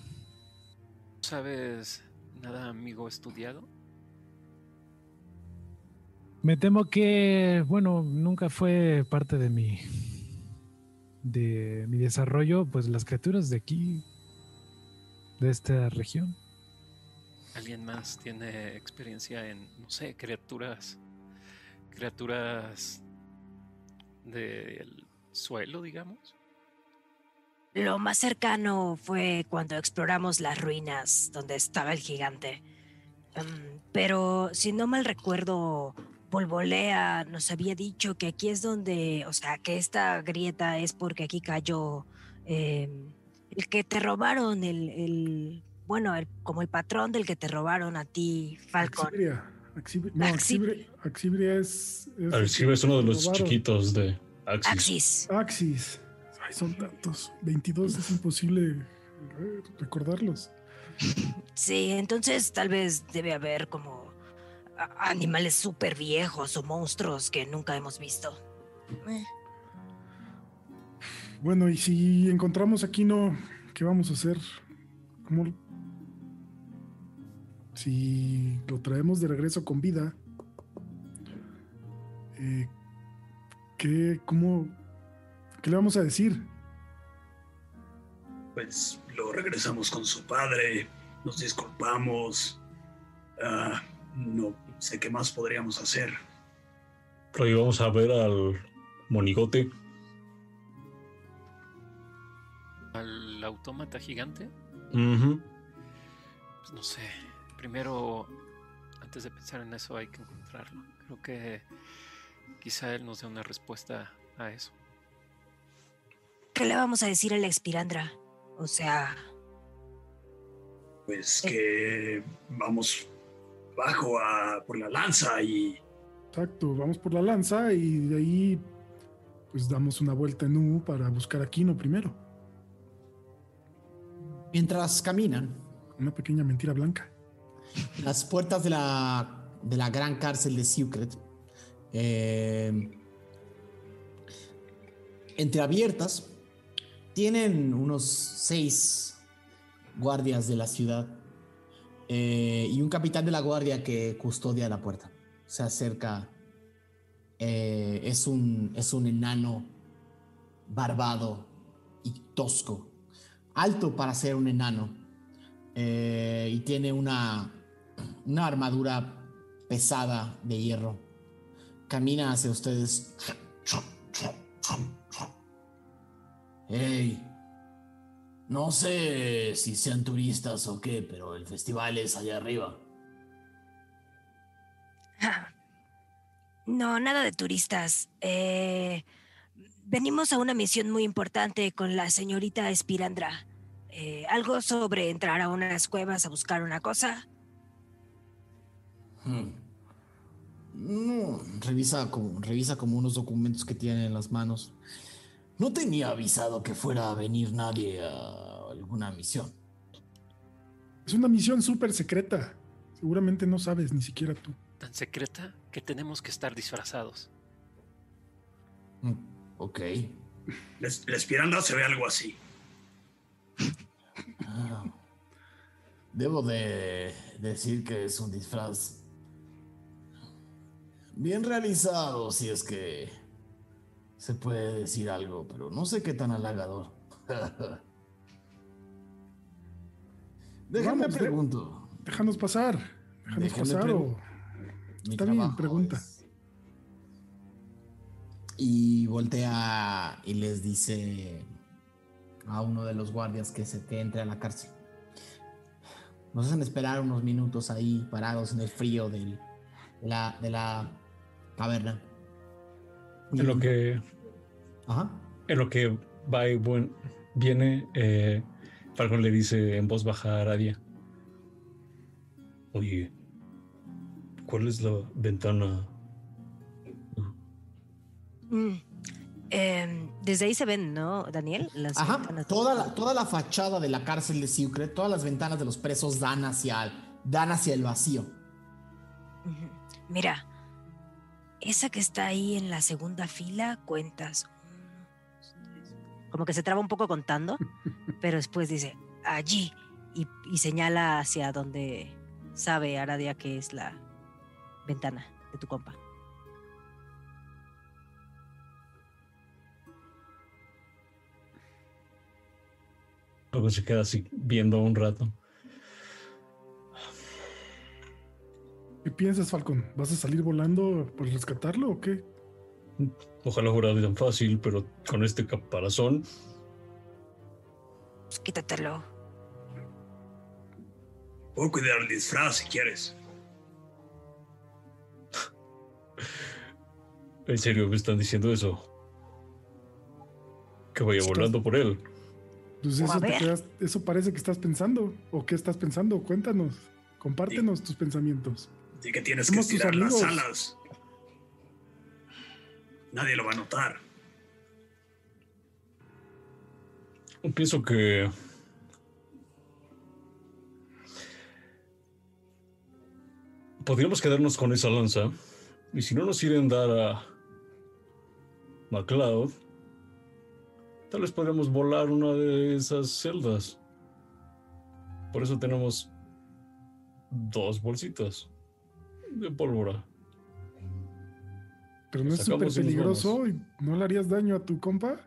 S5: ¿Sabes nada, amigo estudiado?
S3: Me temo que, bueno, nunca fue parte de mi de mi desarrollo, pues las criaturas de aquí, de esta región.
S5: ¿Alguien más tiene experiencia en, no sé, criaturas, criaturas del suelo, digamos?
S4: Lo más cercano fue cuando exploramos las ruinas donde estaba el gigante. Em, pero si no mal recuerdo, Volvolea nos había dicho que aquí es donde, o sea, que esta grieta es porque aquí cayó em, el que te robaron, el, el bueno, el, como el patrón del que te robaron a ti, Falcon.
S7: Axibria. Axibria- no,
S4: Axi-
S7: Axibria, Axibria es. es
S8: Arxivo es uno de los
S7: robaron.
S8: chiquitos de Axis.
S4: Axis.
S7: Axis. Ay, son tantos. 22 es imposible recordarlos.
S4: Sí, entonces tal vez debe haber como animales súper viejos o monstruos que nunca hemos visto. Eh,
S7: Bueno, y si encontramos aquí no, ¿qué vamos a hacer? ¿Cómo? Si lo traemos de regreso con vida, eh, ¿qué, cómo, ¿qué le vamos a decir?
S6: Pues lo regresamos con su padre, nos disculpamos. Ah, no sé qué más podríamos hacer.
S8: Pero ahí vamos a ver al monigote.
S5: ¿Al autómata gigante? Pues no sé. Primero, antes de pensar en eso, hay que encontrarlo. Creo que quizá él nos dé una respuesta a eso.
S4: ¿Qué le vamos a decir a la expirandra? O sea,
S6: Pues que vamos bajo a, por la lanza y
S7: Exacto, vamos por la lanza y de ahí pues damos una vuelta en U para buscar a Kino primero.
S1: Mientras caminan,
S7: Una pequeña mentira blanca.
S1: las puertas de la, de la gran cárcel de Secret, eh, entreabiertas, tienen unos seis guardias de la ciudad eh, y un capitán de la guardia que custodia la puerta. Se acerca, eh, es, un, es un enano barbado y tosco, alto para ser un enano eh, y tiene una, una armadura pesada de hierro. Camina hacia ustedes. Hey, no sé si sean turistas o qué, pero el festival es allá arriba.
S4: no, nada de turistas. Eh, venimos a una misión muy importante con la señorita Espirandra. Eh, algo sobre entrar a unas cuevas a buscar una cosa.
S1: Hmm. No, revisa como, revisa como unos documentos que tiene en las manos. No tenía avisado que fuera a venir nadie a alguna misión.
S7: Es una misión súper secreta. Seguramente no sabes ni siquiera tú.
S5: Tan secreta que tenemos que estar disfrazados.
S1: Mm, Ok.
S6: la, la espiranda se ve algo así.
S1: Ah. Debo de decir que es un disfraz bien realizado, si es que se puede decir algo, pero no sé qué tan halagador. Déjame
S7: Vamos, de-
S1: pregunto.
S7: Déjanos pasar. Déjanos
S1: Déjame
S7: pasar o... Está bien, pregunta.
S1: es- Y voltea y les dice a uno de los guardias que se que entre a la cárcel. Nos hacen esperar unos minutos ahí parados en el frío del- de, la, de la caverna.
S8: En lo que,
S1: Ajá.
S8: en lo que va y buen- viene, eh, Falcon le dice en voz baja a Aradia. Oye, ¿cuál es la ventana?
S4: Mm, em, desde ahí se ven, ¿no, Daniel? Las
S1: Ajá.
S4: ventanas.
S1: Toda la, toda la fachada de la cárcel de Secret, todas las ventanas de los presos dan hacia, dan hacia el vacío.
S4: Mira, esa que está ahí en la segunda fila, cuentas. Como que se traba un poco contando, pero después dice, allí, y, y señala hacia donde sabe Aradia que es la ventana de tu compa.
S8: Luego se queda así viendo un rato.
S7: ¿Qué piensas, Falcon? ¿Vas a salir volando por rescatarlo o qué?
S8: Ojalá fuera tan fácil, pero con este caparazón.
S4: Pues quítatelo.
S6: Puedo cuidar el disfraz si quieres.
S8: ¿En serio me están diciendo eso? Que vaya volando por él.
S7: Pues eso, te quedas- eso parece que estás pensando. ¿O qué estás pensando? Cuéntanos. Compártenos tus pensamientos.
S6: Así que tienes
S7: Somos
S6: que
S7: tus
S6: estirar las
S7: amigos.
S6: alas. Nadie lo va a notar.
S8: Pienso que. Podríamos quedarnos con esa lanza. Y si no nos quieren dar a. MacLeod. Tal vez podríamos volar una de esas celdas. Por eso tenemos. Dos bolsitas. De pólvora.
S7: Pero no es súper peligroso y no le harías daño a tu compa.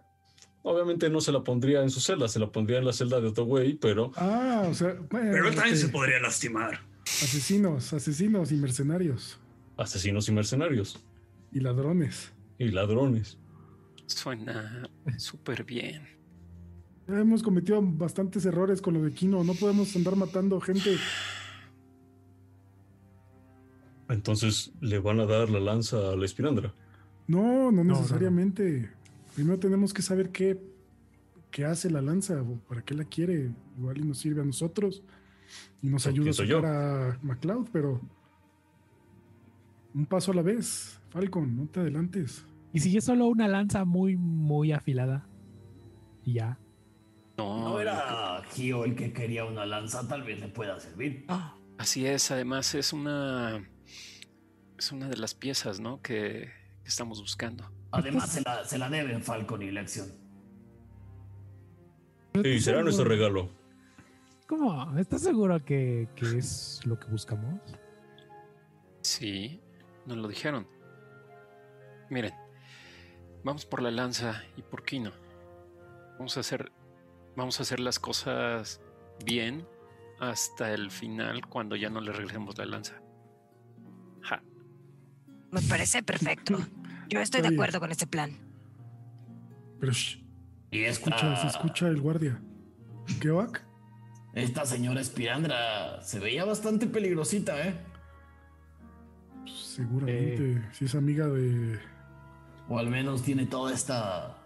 S8: Obviamente no se la pondría en su celda, se la pondría en la celda de otro güey, pero.
S7: Ah, o sea, bueno,
S6: Pero él también se podría lastimar.
S7: asesinos, asesinos y mercenarios
S8: Asesinos y mercenarios.
S7: y ladrones.
S8: Y ladrones.
S5: Suena súper bien.
S7: Ya hemos cometido bastantes errores con lo de Kino. No podemos andar matando gente.
S8: Entonces le van a dar la lanza a la espirandra.
S7: No, no
S3: no, no.
S7: necesariamente. Primero tenemos que saber qué, qué hace la lanza o para qué la quiere. Igual y nos sirve a nosotros y nos ayuda a sacar a MacLeod, pero un paso a la vez. Falcon, no te adelantes.
S3: Y si es solo una lanza muy, muy afilada. Y ya.
S5: No,
S1: No era Gio el que quería una lanza, tal vez le pueda servir.
S5: así es. Además es una es una de las piezas, ¿no? Que, que estamos buscando.
S1: Además, se la, se la deben Falcon y Lexion.
S8: Sí, será nuestro regalo.
S3: ¿Cómo? ¿Estás seguro que, que es lo que buscamos?
S5: Sí, nos lo dijeron. Miren, vamos por la lanza y por qué no. Vamos a hacer, vamos a hacer las cosas bien hasta el final cuando ya no le regresemos la lanza.
S4: Me parece perfecto. Yo estoy de acuerdo con este plan.
S7: Pero shh,
S1: Y
S7: escucha,
S1: esta,
S7: se escucha el guardia. ¿Qué va?
S1: esta señora Espirandra se veía bastante peligrosita, ¿eh?
S7: Seguramente, si es amiga de.
S1: O al menos tiene toda esta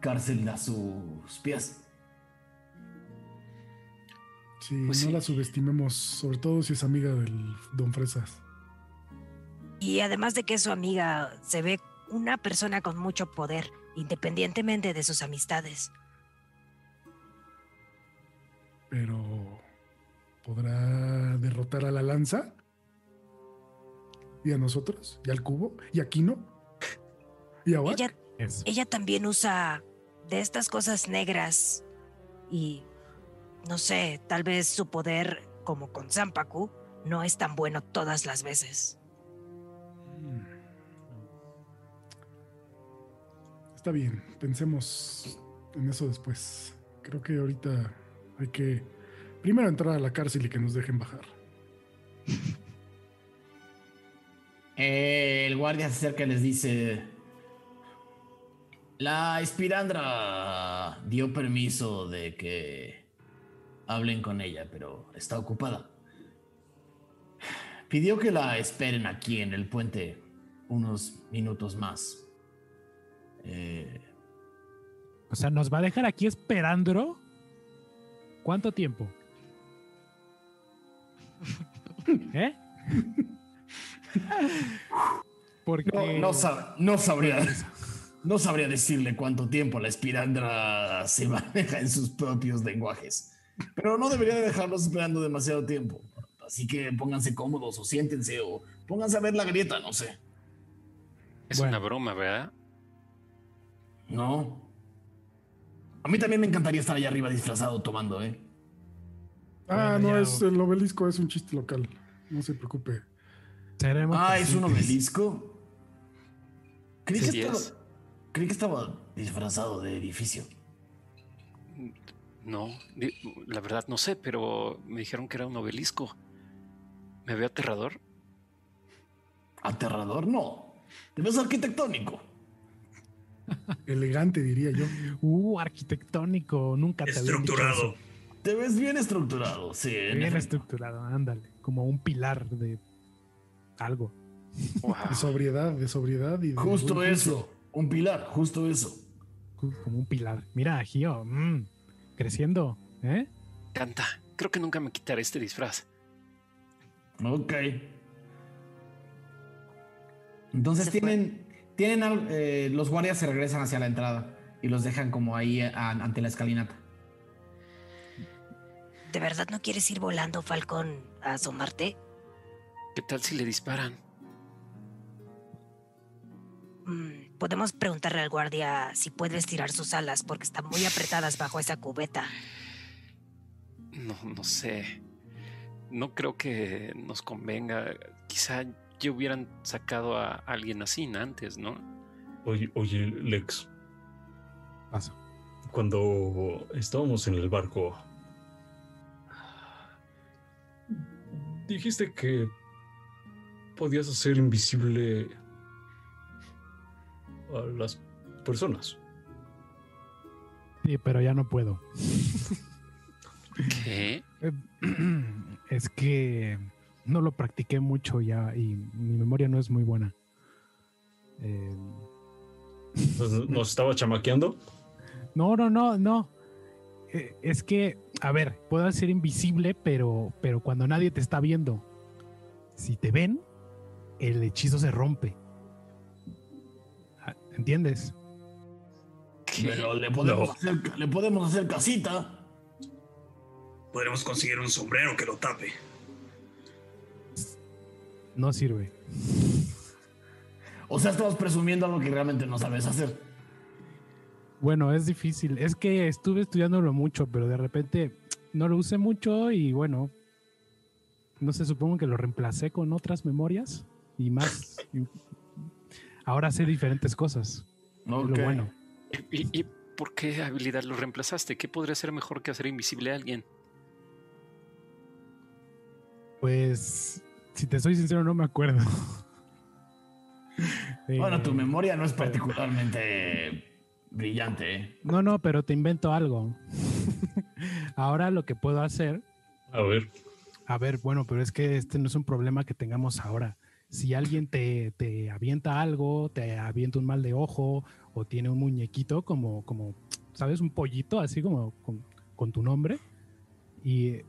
S1: cárcel a sus pies.
S7: Sí,
S5: Pues
S7: no
S5: sí.
S7: la subestimemos, sobre todo si es amiga del Don Fresas.
S4: Y además de que es su amiga, se ve una persona con mucho poder, independientemente de sus amistades.
S7: Pero. ¿Podrá derrotar a la lanza? ¿Y a nosotros? ¿Y al cubo? ¿Y a Kino? ¿Y a Wack?
S4: Ella, ella también usa de estas cosas negras y no sé, tal vez su poder, como con Zampaku, no es tan bueno todas las veces.
S7: Está bien, pensemos en eso después. Creo que ahorita hay que primero entrar a la cárcel y que nos dejen bajar.
S1: El guardia se acerca y les dice: La Espirandra dio permiso de que hablen con ella, pero está ocupada. Pidió que la esperen aquí en el puente unos minutos más. Eh,
S3: O sea, ¿nos va a dejar aquí esperando? ¿Cuánto tiempo? ¿Eh? Porque
S1: no, no sab- no sabría, no sabría decirle cuánto tiempo la Espirandra se maneja en sus propios lenguajes. Pero no debería de dejarlos esperando demasiado tiempo. Así que pónganse cómodos o siéntense o pónganse a ver la grieta, no sé.
S5: Es
S3: Bueno.
S5: una broma, ¿verdad?
S1: No. A mí también me encantaría estar allá arriba disfrazado tomando, ¿eh?
S7: Ah,
S3: Bueno,
S7: no,
S3: ya-
S7: es el obelisco, es un chiste local. No se preocupe.
S3: seremos
S1: Ah, es un obelisco. Creí que,
S5: Sí
S1: estaba,
S5: es.
S1: creí que estaba disfrazado de edificio.
S5: No, la verdad no sé, pero me dijeron que era un obelisco. ¿Me veo aterrador?
S1: ¿Aterrador? No. Te ves arquitectónico.
S7: Elegante, diría yo.
S3: Uh, arquitectónico. Nunca te
S6: Estructurado.
S1: Te ves bien estructurado, sí. en
S3: Bien estructurado, ándale. Como un pilar de algo.
S7: De sobriedad, de sobriedad y de
S1: Justo eso. Un pilar, justo eso.
S3: Como un pilar. Mira, Gio, mm, creciendo, ¿eh?
S5: Canta. Creo que nunca me quitaré este disfraz.
S1: Ok. Entonces tienen, tienen al- eh, los guardias se regresan hacia la entrada y los dejan como ahí eh, a- ante la escalinata.
S4: ¿De verdad no quieres ir volando, Falcón, a asomarte?
S5: ¿Qué tal si le disparan?
S4: Mm, podemos preguntarle al guardia si puede estirar sus alas porque están muy apretadas bajo esa cubeta.
S5: No, no sé. No creo que nos convenga. Quizá ya hubieran sacado a alguien así antes, ¿no?
S8: Oye, oye, Lex,
S3: Paso.
S8: cuando estábamos en el barco, dijiste que podías hacer invisible a las personas.
S3: Sí, pero ya no puedo.
S5: ¿Qué?
S3: Es que no lo practiqué mucho ya y mi memoria no es muy buena. Eh,
S8: ¿Nos, nos estaba chamaqueando?
S3: no, no, no, no. Eh, Es que, a ver, puedo ser invisible, pero, pero cuando nadie te está viendo, si te ven, el hechizo se rompe. Ah, ¿Entiendes?
S5: ¿Qué?
S1: Pero le podemos,
S8: No.
S1: hacer, le podemos hacer casita.
S6: Podremos conseguir un sombrero que lo tape.
S3: No sirve.
S1: O sea, estamos presumiendo algo que realmente no sabes hacer.
S3: Bueno, es difícil. Es que estuve estudiándolo mucho, pero de repente no lo usé mucho y bueno, no sé, supongo que lo reemplacé con otras memorias y más. y ahora sé diferentes cosas. Es
S1: Ok.
S3: Lo bueno.
S5: ¿Y, y por qué habilidad lo reemplazaste? ¿Qué podría ser mejor que hacer invisible a alguien?
S3: Pues, si te soy sincero, no me acuerdo.
S1: Bueno, tu memoria no es particularmente brillante, ¿eh?
S3: No, no, pero te invento algo. ahora lo que puedo hacer
S8: A ver,
S3: A ver, bueno, pero es que este no es un problema que tengamos ahora. Si alguien te, te avienta algo, te avienta un mal de ojo o tiene un muñequito como, como ¿sabes? Un pollito así como con, con tu nombre y-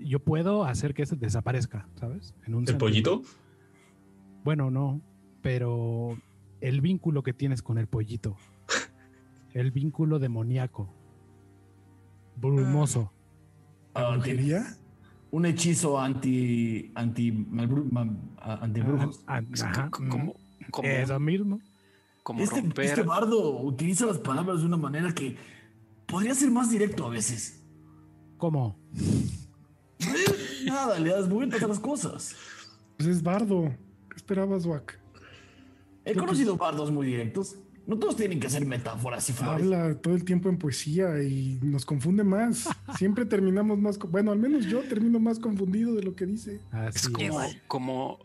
S3: yo puedo hacer que ese desaparezca, ¿sabes? En un
S8: ¿el
S3: sentido.
S8: pollito?
S3: Bueno, no, pero el vínculo que tienes con el pollito, el vínculo demoníaco, brumoso.
S1: Ah,
S7: ¿Brujería?
S1: un hechizo anti anti malbru- ma- a- antibrujos.
S3: Ah,
S5: co- como, como,
S3: Eso mismo.
S5: como
S1: Este,
S5: romper.
S1: este bardo utiliza las palabras de una manera que podría ser más directo a veces.
S3: ¿Cómo?
S1: Nada, le das vueltas a las cosas.
S7: Pues es bardo. ¿Qué esperabas, Wack?
S1: He conocido bardos muy directos. No todos tienen que ser metáforas y flores.
S7: Habla todo el tiempo en poesía y nos confunde más. Siempre terminamos más. Bueno, al menos yo termino más confundido de lo que dice.
S3: Así
S5: Es como, como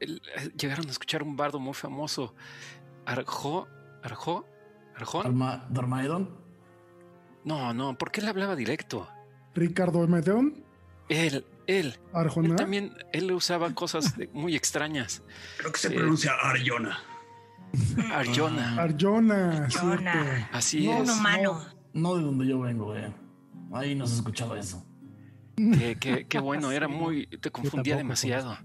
S5: el- eh, llegaron a escuchar un bardo muy famoso. Arjó, Arjó, Arjón.
S1: Dorma- Dormaedon.
S5: No, no, ¿por qué él hablaba directo?
S7: Ricardo Medeón,
S5: Él, él. Él
S7: Arjona.
S5: también, él usaba cosas de- muy extrañas.
S6: Creo que se pronuncia Arjona.
S5: Arjona.
S7: Arjona. cierto.
S4: Jonah.
S5: Así
S1: No,
S4: Un
S5: es.
S4: humano.
S1: No de donde yo vengo, eh. Ahí no se escuchaba eso.
S5: Qué, qué- qué bueno, era muy. Te confundía
S3: tampoco
S5: demasiado.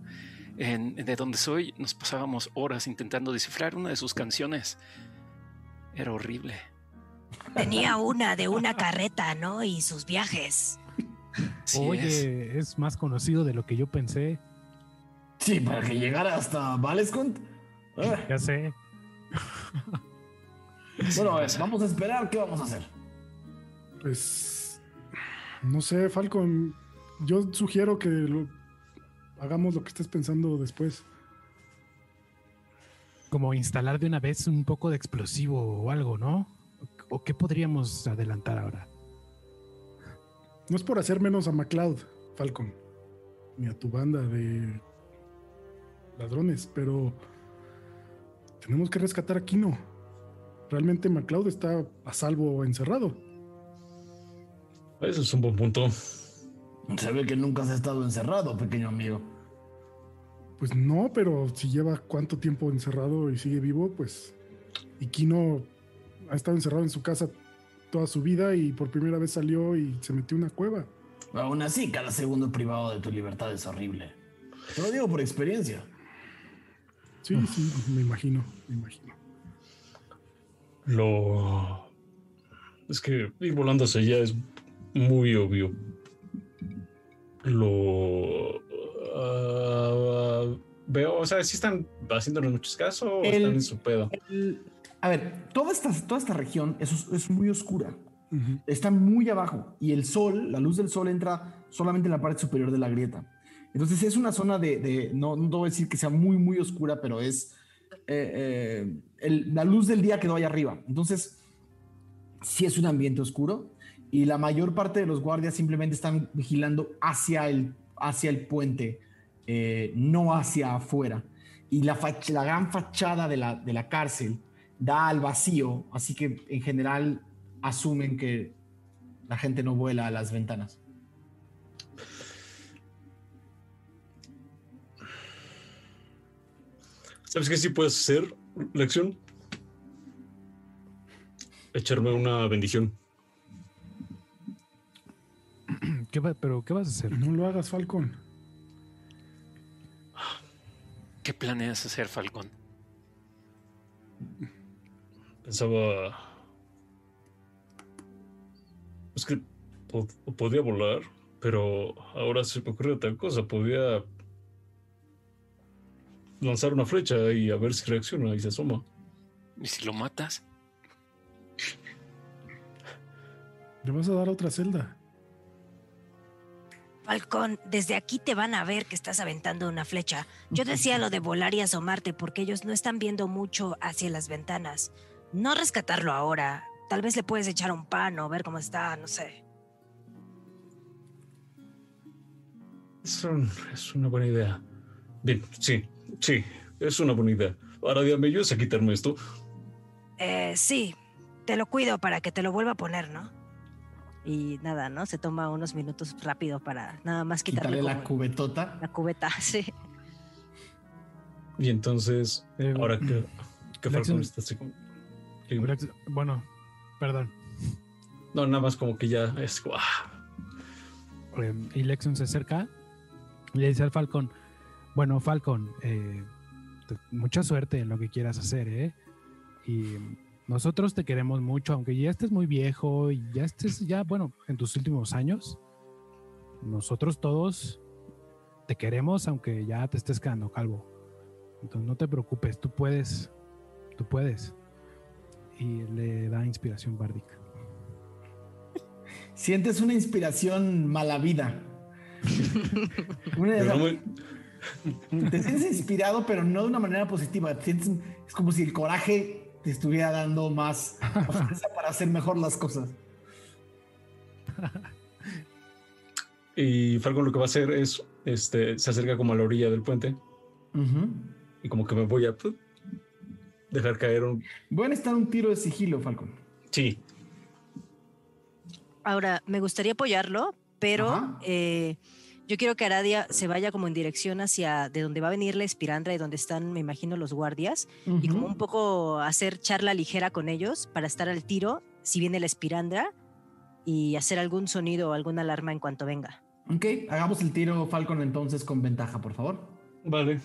S5: En, de donde soy, nos pasábamos horas intentando descifrar una de sus canciones. Era horrible.
S4: Tenía una de una carreta, ¿no? Y sus viajes.
S3: Oye,
S5: es.
S3: es. más conocido de lo que yo pensé.
S1: Sí, para que llegara hasta Valescont. Eh,
S3: Ya sé.
S1: Bueno, vamos a esperar. ¿Qué vamos a hacer?
S7: Pues. No sé, Falcon. Yo sugiero que lo- hagamos lo que estés pensando después.
S3: Como instalar de una vez un poco de explosivo o algo, ¿no? ¿O qué podríamos adelantar ahora?
S7: No es por hacer menos a MacLeod, Falcon, ni a tu banda de ladrones, pero tenemos que rescatar a Kino. Realmente MacLeod está a salvo encerrado.
S8: Eso es un buen punto.
S1: Se ve que nunca has estado encerrado, pequeño amigo.
S7: Pues no, pero si lleva cuánto tiempo encerrado y sigue vivo, pues. Y Kino ha estado encerrado en su casa toda su vida y por primera vez salió y se metió en una cueva.
S1: Aún así, cada segundo privado de tu libertad es horrible. Te lo digo por experiencia.
S7: Sí, sí, me imagino, me imagino.
S8: Lo. Es que ir volando hacia allá es muy obvio. Lo. ah, veo, o sea, si están haciéndonos muchos casos o
S1: El-
S8: están en su pedo.
S1: El- a ver, toda esta, toda esta región es, es muy oscura. Está muy abajo y el sol, la luz del sol entra solamente en la parte superior de la grieta. Entonces es una zona de, de- no, no a decir que sea muy, muy oscura, pero es eh, eh, el- la luz del día quedó allá arriba. Entonces, sí es un ambiente oscuro y la mayor parte de los guardias simplemente están vigilando hacia el, hacia el puente, eh, no hacia afuera. Y la, la gran fachada de la, de la cárcel da al vacío, así que en general asumen que la gente no vuela a las ventanas.
S8: ¿Sabes qué sí puedes hacer, Lección? Echarme una bendición.
S3: ¿Qué va- ¿Pero qué vas a hacer?
S7: No lo hagas, Falcon.
S5: ¿Qué planeas hacer, Falcón?
S8: Pensaba. Es que po- podía volar, pero ahora se me ocurre otra cosa. Podía lanzar una flecha y a ver si reacciona y se asoma.
S5: ¿Y si lo matas?
S7: Le vas a dar otra celda.
S4: Falcón, desde aquí te van a ver que estás aventando una flecha. Yo decía lo de volar y asomarte porque ellos no están viendo mucho hacia las ventanas. No rescatarlo ahora. Tal vez le puedes echar un pan o ver cómo está, no sé.
S8: Es, un- es una buena idea. Bien, sí, sí, es una buena idea. Ahora dígame, yo sé quitarme esto.
S4: Eh, sí, te lo cuido para que te lo vuelva a poner, ¿no? Y nada, ¿no? Se toma unos minutos rápido para nada más quitarle
S1: Quitarle la cubetota.
S4: la cubeta, sí.
S8: Y entonces,
S3: Eh,
S8: ahora que, que Falcon está sí,
S3: Bueno, perdón.
S8: No, nada más como que ya es
S3: Eh, y Lexion se acerca y le dice al Falcon, bueno, Falcon, eh, mucha suerte en lo que quieras hacer, ¿eh? Y nosotros te queremos mucho, aunque ya estés muy viejo y ya estés ya, bueno, en tus últimos años, nosotros todos te queremos, aunque ya te estés quedando calvo. Entonces no te preocupes, tú puedes, tú puedes. Y le da inspiración bárdica.
S1: Sientes una inspiración mala vida. Te sientes inspirado, pero no de una manera positiva. Te sientes- es como si el coraje te estuviera dando más fuerza para hacer mejor las cosas.
S8: Y Falcon lo que va a hacer es, este, se acerca como a la orilla del puente y como que me voy a. dejar caer un...
S1: Voy a necesitar un tiro de sigilo, Falcon.
S8: Sí,
S4: Ahora, me gustaría apoyarlo, pero eh, yo quiero que Aradia se vaya como en dirección hacia de donde va a venir la espirandra y donde están, me imagino, los guardias, y como un poco hacer charla ligera con ellos para estar al tiro si viene la espirandra y hacer algún sonido o alguna alarma en cuanto venga.
S1: Ok, hagamos el tiro, Falcon, entonces con ventaja, por favor.
S8: vale.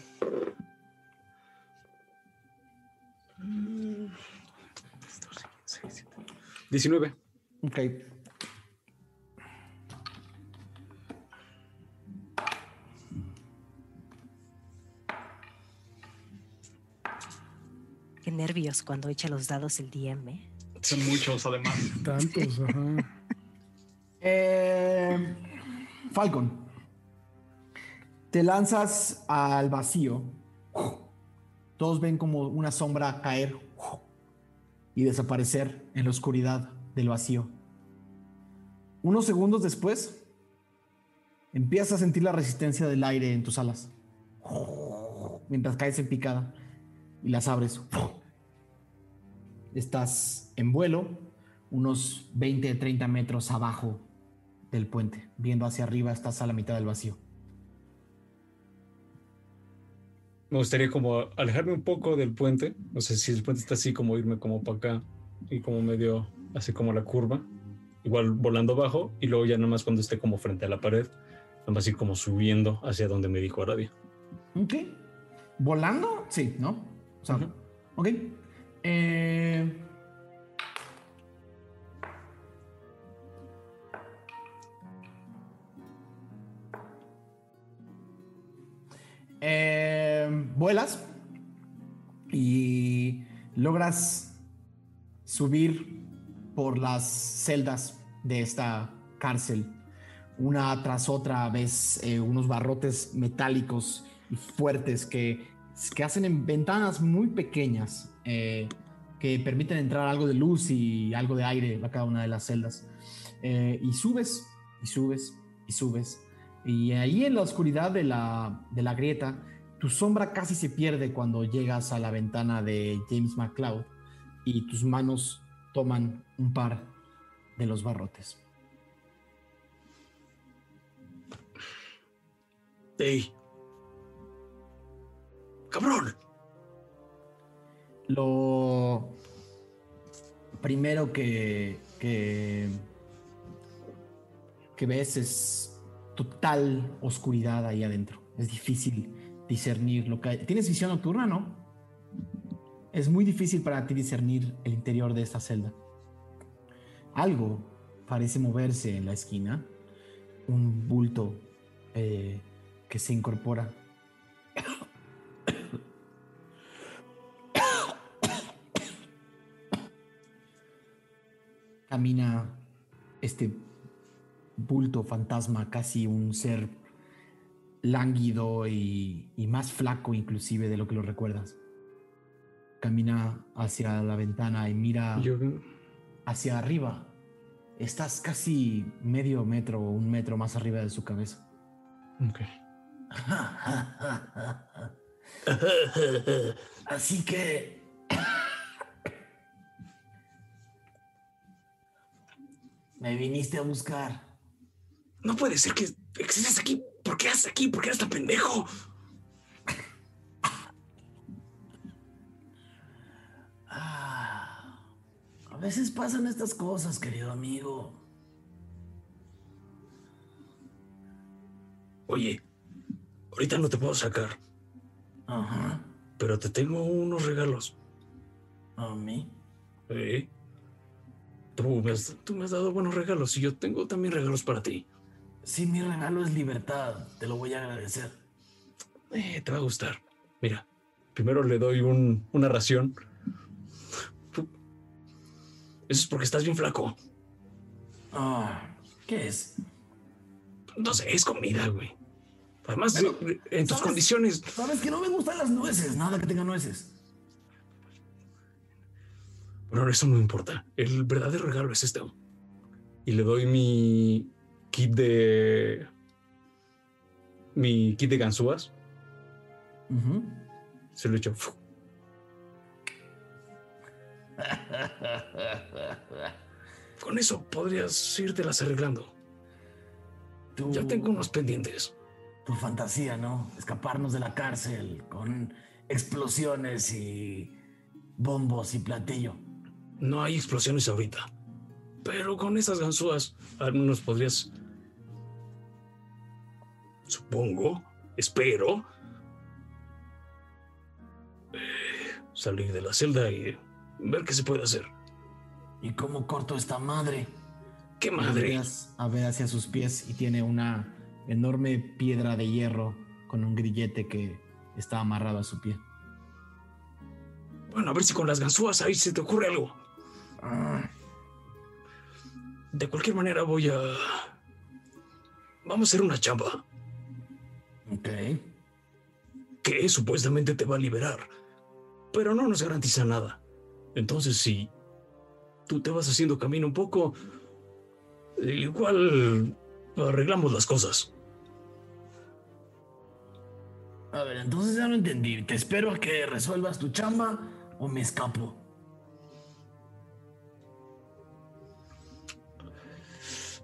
S8: Diecinueve.
S1: Ok.
S4: Qué nervios cuando echa los dados el DM. ¿eh?
S2: Son muchos, además.
S7: Tantos, ajá.
S1: Eh, Falcon, te lanzas al vacío. Todos ven como una sombra caer y desaparecer en la oscuridad del vacío. Unos segundos después, empiezas a sentir la resistencia del aire en tus alas. Mientras caes en picada. y las abres. Estás en vuelo, unos 20, 30 metros abajo del puente. Viendo hacia arriba, estás a la mitad del vacío.
S8: Me gustaría como alejarme un poco del puente. No sé si el puente está así, como irme como para acá y como medio, así como la curva. Igual volando abajo y luego ya nada más cuando esté como frente a la pared, nada más ir como subiendo hacia donde me dijo Arabia.
S1: Ok. ¿Volando? Sí, ¿no? O sea, ok. Eh, vuelas y logras subir por las celdas de esta cárcel. Una tras otra ves eh, unos barrotes metálicos y fuertes que, que hacen en ventanas muy pequeñas eh, que permiten entrar algo de luz y algo de aire a cada una de las celdas. Eh, y subes, y subes, y subes. Y ahí en la oscuridad de la, de la grieta, tu sombra casi se pierde cuando llegas a la ventana de James McCloud y tus manos toman un par de los barrotes.
S6: ¡Ey! ¡Cabrón!
S1: Lo primero que, que, que ves es total oscuridad ahí adentro. Es difícil discernir lo que hay. Tienes visión nocturna, ¿no? Es muy difícil para ti discernir el interior de esta celda. Algo parece moverse en la esquina. Un bulto eh, que se incorpora. camina este bulto fantasma, casi un ser lánguido y, y más flaco inclusive de lo que lo recuerdas. Camina hacia la ventana y mira
S8: Yo,
S1: hacia arriba. Estás casi medio metro o un metro más arriba de su cabeza.
S8: ok.
S1: Así que... Me viniste a buscar.
S6: No puede ser que estés aquí. ¿Por qué estás aquí? ¿Por qué eres tan pendejo?
S1: Ah, a veces pasan estas cosas, querido amigo.
S6: Oye, ahorita no te puedo sacar,
S1: Ajá.
S6: pero te tengo unos regalos.
S1: A mí.
S6: ¿Eh? Tú me, has, tú me has dado buenos regalos y yo tengo también regalos para ti.
S1: Si mi regalo es libertad, te lo voy a agradecer.
S6: Eh, te va a gustar.
S8: Mira, primero le doy un- una ración.
S6: Eso es porque estás bien flaco.
S1: Ah, ¿qué es?
S6: No sé, es comida, güey. Además,
S1: Pero,
S6: eh, en tus
S1: ¿sabes?
S6: condiciones,
S1: Sabes que no me gustan las nueces, nada que tenga nueces.
S6: Bueno, eso no importa. El verdadero regalo es este.
S8: Y le doy mi kit de. Mi kit de ganzúas. Se lo echo.
S6: Con eso podrías las arreglando. Ya tengo unos pendientes.
S1: Tu fantasía, ¿no? Escaparnos de la cárcel con explosiones y bombos y platillo.
S6: No hay explosiones ahorita. Pero con esas ganzúas, al menos podrías. Supongo, espero. salir de la celda y ver qué se puede hacer.
S1: ¿Y cómo corto esta madre?
S6: ¡Qué madre!
S1: A ver hacia sus pies y tiene una enorme piedra de hierro con un grillete que está amarrado a su pie.
S6: Bueno, a ver si con las ganzúas ahí se te ocurre algo.
S1: Ah,
S6: De cualquier manera voy a... Vamos a hacer una chamba
S1: ok.
S6: que supuestamente te va a liberar, pero no nos garantiza nada. Entonces, si tú te vas haciendo camino un poco, igual arreglamos las cosas.
S1: A ver, entonces ya lo entendí. Te espero a que resuelvas tu chamba o me escapo.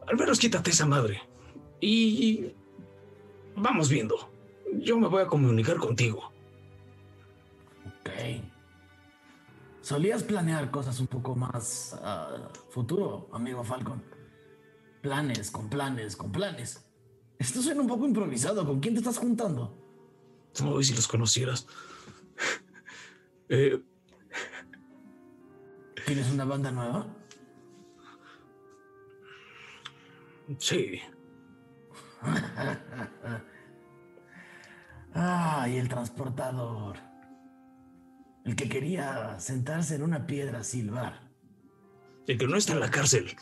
S8: Al menos quítate esa madre. Y vamos viendo. Yo me voy a comunicar contigo.
S1: Ok. Solías planear cosas un poco más a futuro, amigo Falcon. Planes, con planes, con planes. Esto suena un poco improvisado. ¿Con quién te estás juntando?
S8: No, si los conocieras. Eh,
S1: ¿Tienes una banda nueva?
S8: sí.
S1: Ah, y el transportador. El que quería sentarse en una piedra a silbar.
S8: El que no está en la cárcel.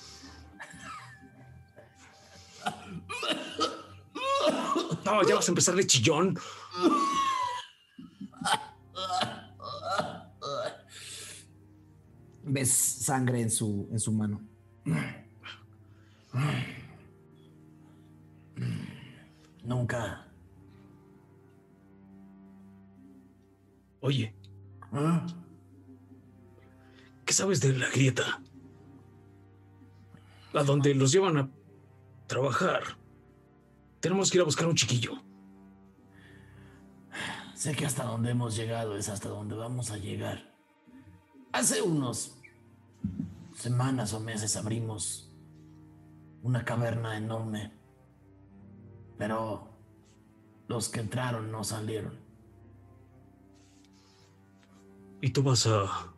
S8: No, ya vas a empezar de chillón.
S1: Ves sangre en su, en su mano. Nunca.
S8: Oye,
S1: ¿Ah?
S8: ¿qué sabes de la grieta? A donde los llevan a trabajar. Tenemos que ir a buscar un chiquillo.
S1: Sé que hasta donde hemos llegado es hasta donde vamos a llegar. Hace unos semanas o meses abrimos una caverna enorme, pero los que entraron no salieron.
S8: ¿Y tú vas a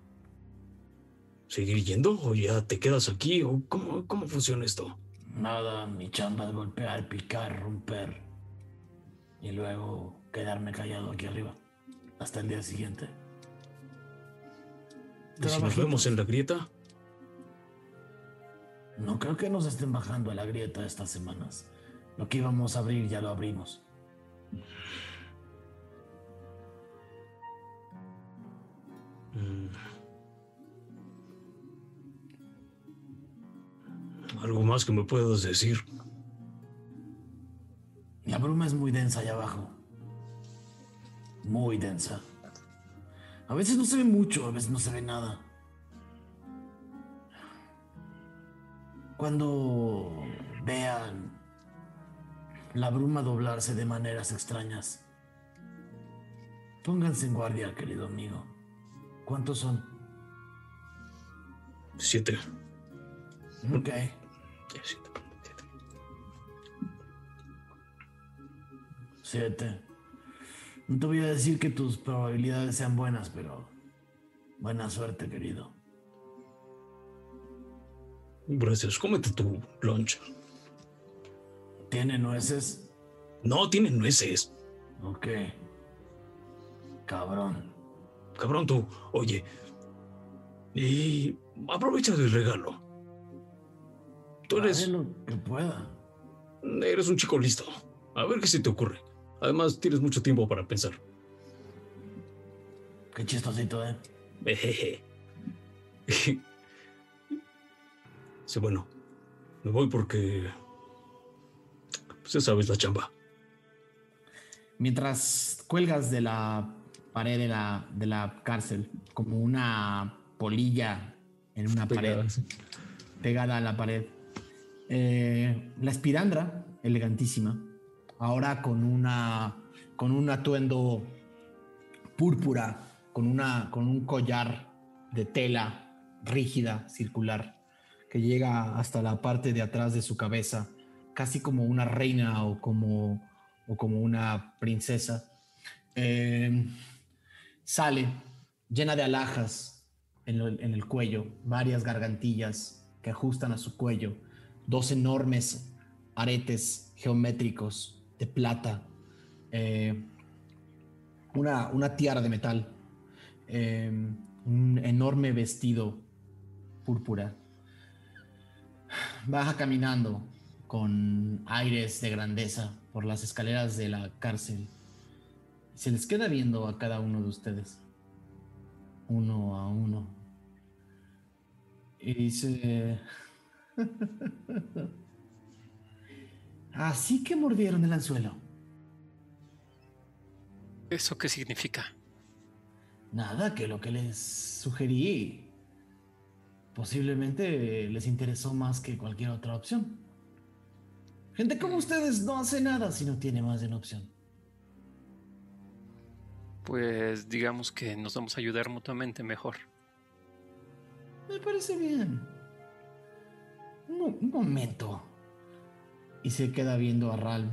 S8: seguir yendo o ya te quedas aquí o cómo, cómo funciona esto?
S1: Nada, mi chamba es golpear, picar, romper y luego quedarme callado aquí arriba hasta el día siguiente.
S8: ¿Y si nos vemos en la grieta?
S1: No creo que nos estén bajando a la grieta estas semanas. Lo que íbamos a abrir ya lo abrimos.
S8: Mm. ¿Algo más que me puedas decir?
S1: La bruma es muy densa allá abajo. Muy densa. A veces no se ve mucho, a veces no se ve nada. Cuando vean la bruma doblarse de maneras extrañas, pónganse en guardia, querido amigo. ¿Cuántos son?
S8: Siete.
S1: Ok.
S8: Siete. Siete.
S1: No te voy a decir que tus probabilidades sean buenas, pero buena suerte, querido.
S8: Gracias, cómete tu lunch.
S1: ¿Tiene nueces?
S8: No tiene nueces.
S1: Ok. Cabrón.
S8: Cabrón tú, oye. Y aprovecha del regalo. Tú eres,
S1: lo que pueda.
S8: eres un chico listo. A ver qué se te ocurre. Además, tienes mucho tiempo para pensar.
S1: Qué chistosito, ¿eh?
S8: Ejeje. Sí, bueno. Me voy porque... Pues ya sabes la chamba.
S1: Mientras cuelgas de la pared de la, de la cárcel, como una polilla en una pared, pegada a la pared. Eh, la espirandra, elegantísima, ahora con una con un atuendo púrpura, con una con un collar de tela rígida, circular, que llega hasta la parte de atrás de su cabeza, casi como una reina o como o como una princesa. Eh, sale llena de alhajas en, en el cuello, varias gargantillas que ajustan a su cuello, dos enormes aretes geométricos de plata, eh, una, una tiara de metal, eh, un enorme vestido púrpura. Baja caminando con aires de grandeza por las escaleras de la cárcel. Se les queda viendo a cada uno de ustedes, uno a uno. Y dice... Así que mordieron el anzuelo.
S5: ¿Eso qué significa?
S1: Nada, que lo que les sugerí posiblemente les interesó más que cualquier otra opción. Gente como ustedes no hace nada si no tiene más de una opción.
S5: Pues digamos que nos vamos a ayudar mutuamente mejor.
S1: Me parece bien. Un, mo- un momento. Y se queda viendo a Ralm.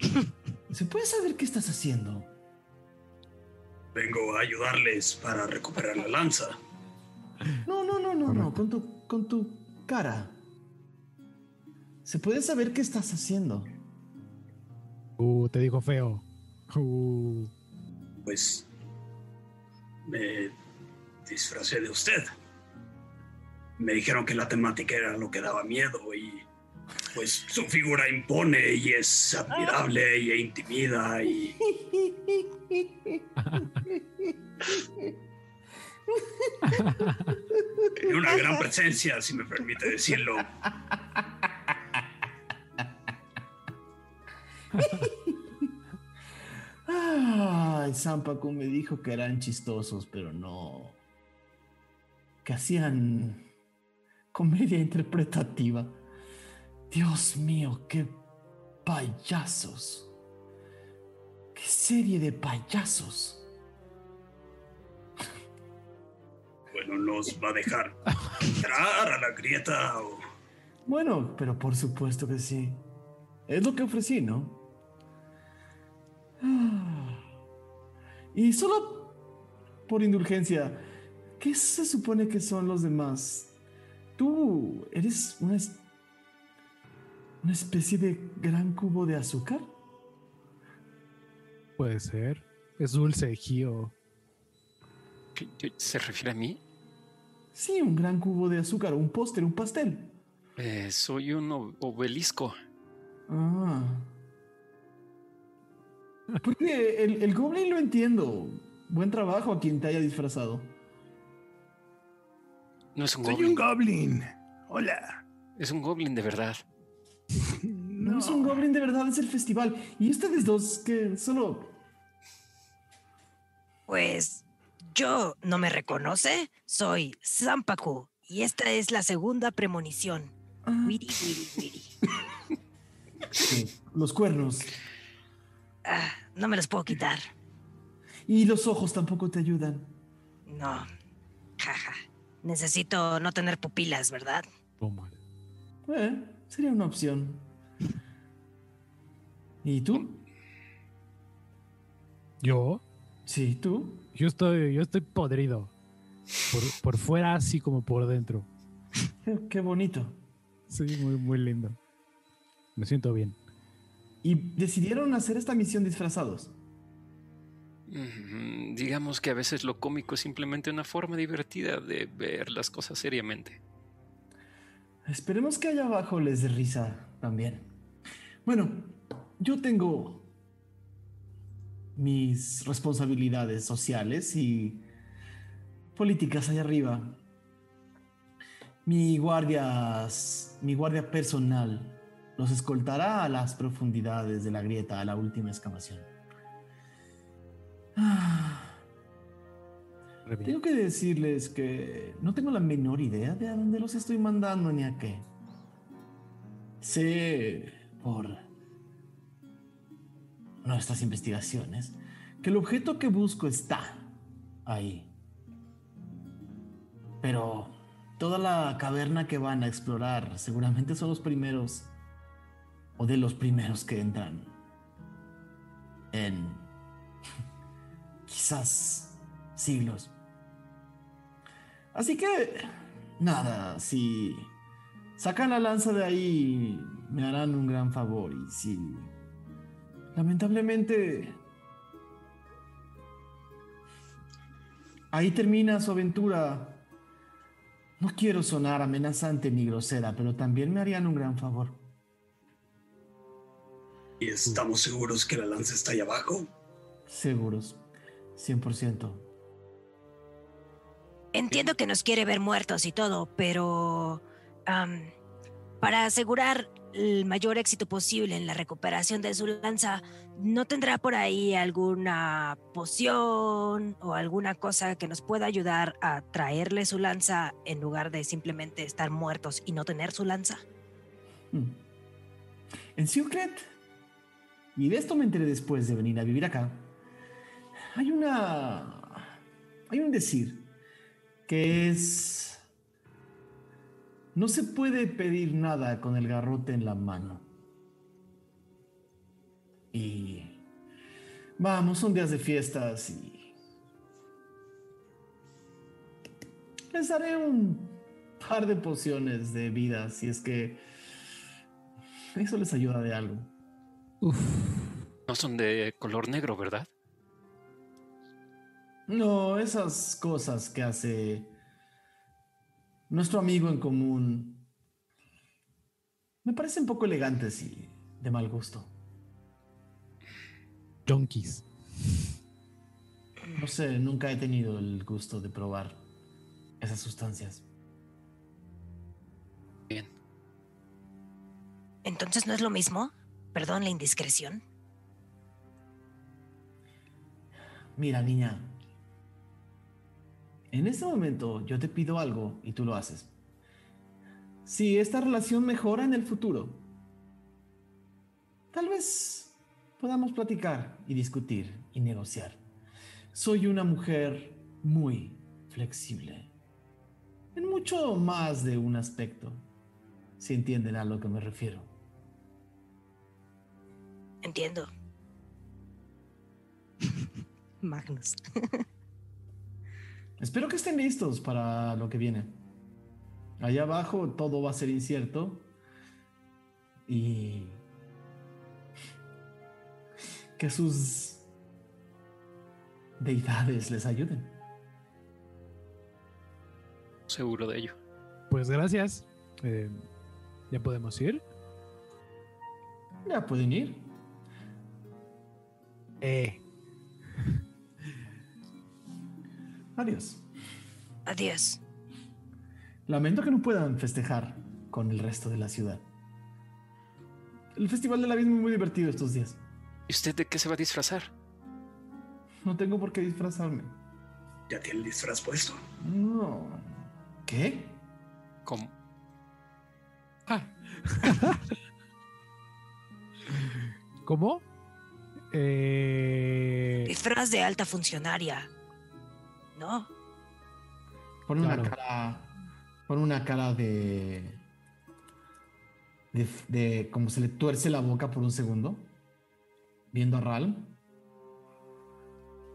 S1: ¿Se puede saber qué estás haciendo?
S6: Vengo a ayudarles para recuperar la lanza.
S1: No, no, no, no, no. Con tu, con tu cara. ¿Se puede saber qué estás haciendo?
S3: Uh, te dijo feo. Uh,
S6: Pues me disfracé de usted. Me dijeron que la temática era lo que daba miedo y pues su figura impone y es admirable y intimida y tiene una gran presencia, si me permite decirlo.
S1: Ay, Zampaco me dijo que eran chistosos, pero no. Que hacían comedia interpretativa. Dios mío, qué payasos. Qué serie de payasos.
S6: Bueno, nos va a dejar entrar a la grieta
S1: Bueno, pero por supuesto que sí. Es lo que ofrecí, ¿no? Ah. Y solo por indulgencia, ¿qué se supone que son los demás? ¿Tú eres una, es- una especie de gran cubo de azúcar?
S3: puede ser. Es dulce, Gio.
S5: ¿Qué- qué- ¿Se refiere a mí?
S1: Sí, un gran cubo de azúcar, un póster, un pastel.
S5: Eh, soy un obelisco.
S1: Ah. Porque el, el goblin lo entiendo. Buen trabajo a quien te haya disfrazado.
S5: No es un
S7: Soy
S5: goblin.
S7: un goblin. Hola.
S5: Es un goblin de verdad.
S1: No, es un goblin de verdad, es el festival. Y ustedes dos que solo...
S4: Pues yo no me reconoce, soy Zampaku y esta es la segunda premonición.
S1: Ah,
S4: Wiri, wiri, wiri.
S1: sí, los cuernos.
S4: Ah, no me los puedo quitar.
S1: Y los ojos tampoco te ayudan.
S4: No. Jaja. Necesito no tener pupilas, ¿verdad?
S3: Toma.
S1: Eh, sería una opción. ¿Y tú?
S3: Yo,
S1: Sí, tú.
S3: yo estoy, yo estoy podrido. Por, por fuera así como por dentro.
S1: Qué, qué bonito.
S3: Sí, muy, muy lindo. Me siento bien.
S1: Y decidieron hacer esta misión disfrazados.
S5: Mm, Digamos que a veces lo cómico es simplemente una forma divertida de ver las cosas seriamente.
S1: Esperemos que allá abajo les dé risa también. Bueno, yo tengo mis responsabilidades sociales y políticas allá arriba. Mi guardias, mi guardia personal los escoltará a las profundidades de la grieta a la última excavación. Ah, tengo que decirles que no tengo la menor idea de a dónde los estoy mandando ni a qué. Sé por nuestras investigaciones que el objeto que busco está ahí. Pero toda la caverna que van a explorar seguramente son los primeros o de los primeros que entran en quizás siglos. Así que, nada, si sacan la lanza de ahí, me harán un gran favor. Y si, lamentablemente, ahí termina su aventura, no quiero sonar amenazante ni grosera, pero también me harían un gran favor.
S6: ¿Y estamos seguros que la lanza está ahí abajo?
S1: Seguros, 100%.
S4: Entiendo que nos quiere ver muertos y todo, pero para asegurar el mayor éxito posible en la recuperación de su lanza, ¿no tendrá por ahí alguna poción o alguna cosa que nos pueda ayudar a traerle su lanza en lugar de simplemente estar muertos y no tener su lanza?
S1: Hmm. En Secret, y de esto me enteré después de venir a vivir acá, hay una... Hay un decir que es... No se puede pedir nada con el garrote en la mano. Y... Vamos, son días de fiestas y... Les daré un par de pociones de vida si es que eso les ayuda de algo.
S5: No son de color negro, ¿verdad?
S1: No, esas cosas que hace nuestro amigo en común me parecen poco elegantes y de mal gusto.
S3: Junkies.
S1: No sé, nunca he tenido el gusto de probar esas sustancias.
S5: Bien.
S4: Entonces no es lo mismo. Perdón la indiscreción.
S1: Mira, niña, en este momento yo te pido algo y tú lo haces. Si esta relación mejora en el futuro, tal vez podamos platicar y discutir y negociar. Soy una mujer muy flexible. En mucho más de un aspecto. Si entienden a lo que me refiero.
S4: Entiendo. Magnus.
S1: Espero que estén listos para lo que viene. Allá abajo todo va a ser incierto. Y que sus deidades les ayuden.
S5: Seguro de ello.
S3: Pues gracias. Eh, ¿Ya podemos ir?
S1: Ya pueden ir.
S3: Eh.
S1: Adiós.
S4: Adiós.
S1: Lamento que no puedan festejar con el resto de la ciudad. El Festival del Abismo es muy divertido estos días.
S5: ¿Y usted de qué se va a disfrazar?
S1: No tengo por qué disfrazarme.
S6: ¿Ya tiene el disfraz puesto?
S1: No. ¿Qué?
S5: ¿Cómo?
S3: ¿Cómo? Eh,
S4: Disfraz de alta funcionaria. ¿No?
S1: Pone una
S3: Claro.
S1: cara. Pone una cara de, de. de. como se le tuerce la boca por un segundo. Viendo a Ral.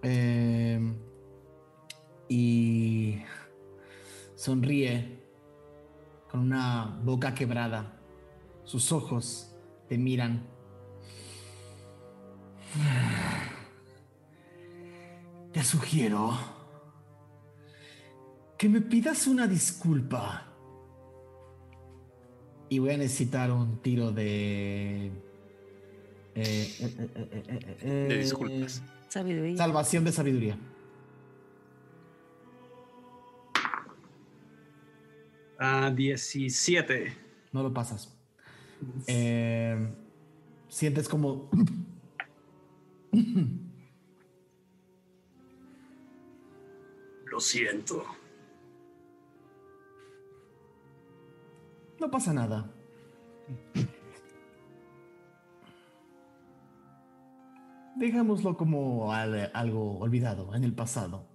S1: Eh, y. Sonríe. Con una boca quebrada. Sus ojos te miran. Te sugiero que me pidas una disculpa. Y voy a necesitar un tiro de. eh, eh, eh, eh, eh, eh, eh,
S5: De disculpas.
S4: Sabiduría.
S1: Salvación de sabiduría.
S9: Ah, 17.
S1: No lo pasas. Eh, sientes como.
S6: Lo siento.
S1: No pasa nada. Dejámoslo como al- algo olvidado en el pasado.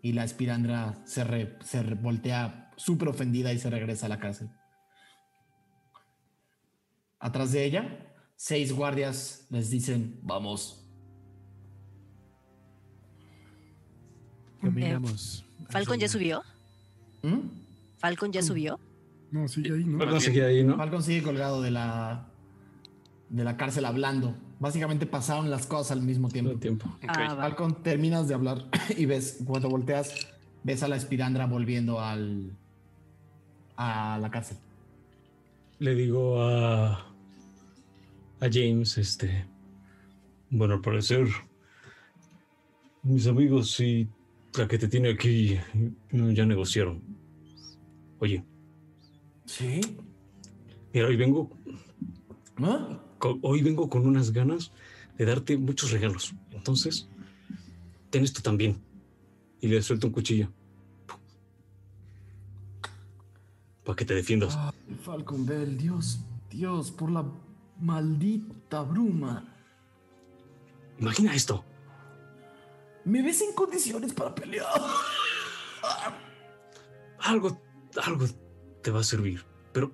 S1: Y la espirandra se, re- se voltea súper ofendida y se regresa a la cárcel. Atrás de ella, seis guardias les dicen, vamos.
S3: caminamos.
S4: ¿Falcon ya subió?
S1: ¿Mm?
S4: ¿Falcon ya subió?
S7: No, sigue ahí, ¿no?
S8: A seguir ahí, ¿no?
S1: Falcon sigue colgado de la, de la cárcel hablando. Básicamente pasaron las cosas al mismo tiempo.
S8: el tiempo.
S4: Ah, va.
S1: Falcon, terminas de hablar y ves, cuando volteas, ves a la espirandra volviendo al a la cárcel.
S8: Le digo a. a James, este. Bueno, al parecer. Mis amigos y la que te tiene aquí no, ya negociaron. Oye,
S1: ¿Sí?
S8: Mira, hoy vengo,
S1: ¿Ah?
S8: hoy vengo con unas ganas de darte muchos regalos. Entonces, ten esto también. Y le suelto un cuchillo. Para que te defiendas.
S1: Ay, Falcon Bell, Dios, Dios, por la maldita bruma.
S8: Imagina esto.
S1: ¿Me ves en condiciones para pelear?
S8: Algo, algo te va a servir. Pero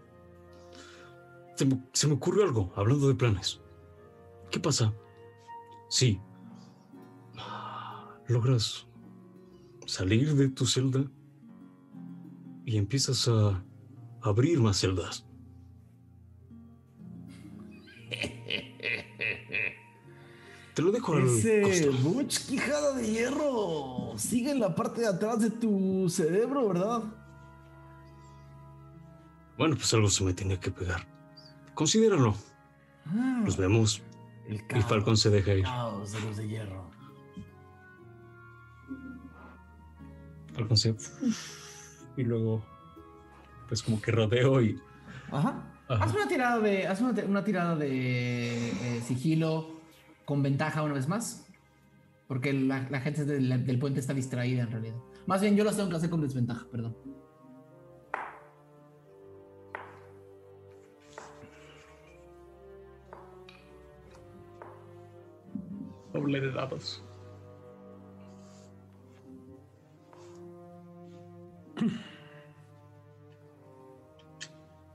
S8: se me, se me ocurrió algo, hablando de planes. ¿Qué pasa? Sí. Logras salir de tu celda y empiezas a abrir más celdas. Te lo dejo al
S1: Ese. Butch Quijada de Hierro sigue en la parte de atrás de tu cerebro, ¿verdad?
S8: Bueno, pues algo se me tenía que pegar. Considéralo.
S1: Ah,
S8: Nos vemos.
S1: el
S8: Y
S1: caos,
S8: Falcon se deja ir.
S1: caos de los de hierro.
S8: Falcon se... Y luego, pues como que rodeo y...
S1: Ajá.
S8: Ajá.
S1: Haz una tirada de, haz una, una tirada de eh, sigilo con ventaja una vez más. Porque la, la gente del, del puente está distraída en realidad. Más bien yo las tengo que hacer con desventaja, perdón.
S9: Doble de dados.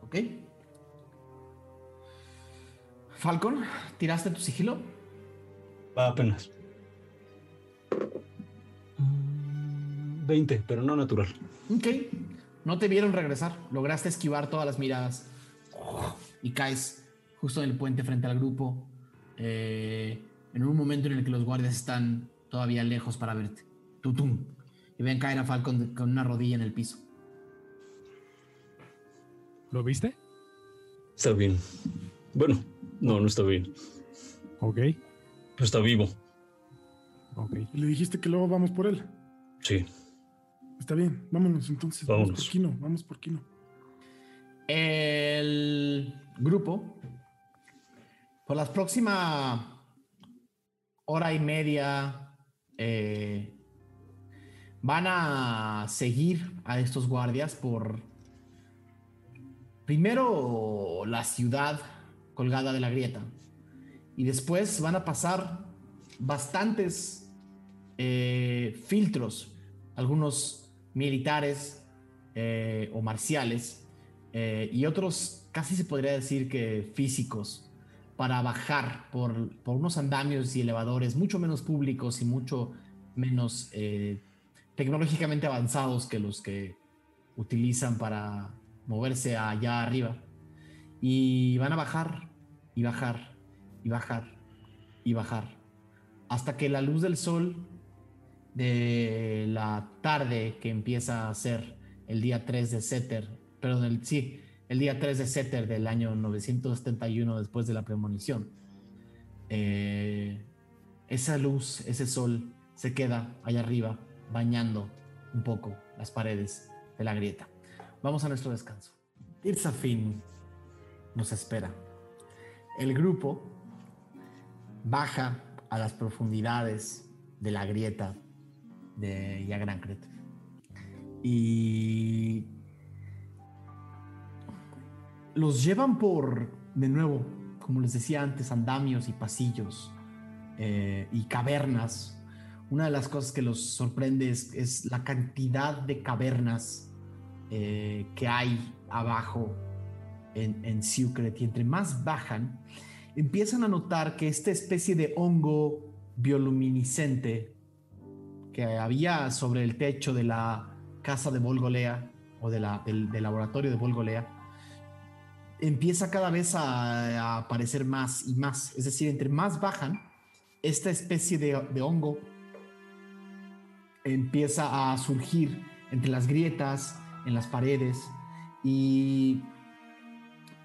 S1: ¿Ok? Falcon, ¿tiraste tu sigilo?
S8: Va apenas. Mm, 20, pero no natural.
S1: Ok. No te vieron regresar. Lograste esquivar todas las miradas. Y caes justo en el puente frente al grupo. eh, en un momento en el que los guardias están todavía lejos para verte. Tutum. Y ven caer a Falcon con una rodilla en el piso.
S3: ¿Lo viste?
S8: Está bien. Bueno, no, no está bien.
S3: Ok,
S8: está vivo.
S3: ok.
S7: Y le dijiste que luego vamos por él.
S8: Sí.
S7: Está bien, vámonos entonces.
S8: Vámonos.
S7: Vamos por Kino, vamos por Kino.
S1: El grupo, por las próximas hora y media, eh, van a seguir a estos guardias por primero la ciudad colgada de la grieta y después van a pasar bastantes eh, filtros, algunos militares eh, o marciales eh, y otros casi se podría decir que físicos para bajar por, por unos andamios y elevadores mucho menos públicos y mucho menos tecnológicamente avanzados que los que utilizan para moverse allá arriba. Y van a bajar y bajar y bajar y bajar hasta que la luz del sol de la tarde que empieza a ser el día 3 de Seter, perdón, el, sí, el día 3 de Seter del año 971 después de la premonición. Eh, esa luz, ese sol se queda allá arriba bañando un poco las paredes de la grieta. Vamos a nuestro descanso. Tirzafin nos espera. El grupo baja a las profundidades de la grieta de Yagrancret. Y los llevan por, de nuevo, como les decía antes, andamios y pasillos eh, y cavernas. Una de las cosas que los sorprende es, es la cantidad de cavernas eh, que hay abajo en, en Secret. Y entre más bajan, empiezan a notar que esta especie de hongo bioluminiscente que había sobre el techo de la casa de Volgolea o de la- del, del laboratorio de Volgolea empieza cada vez a, a aparecer más y más. Es decir, entre más bajan, esta especie de, de hongo empieza a surgir entre las grietas, en las paredes y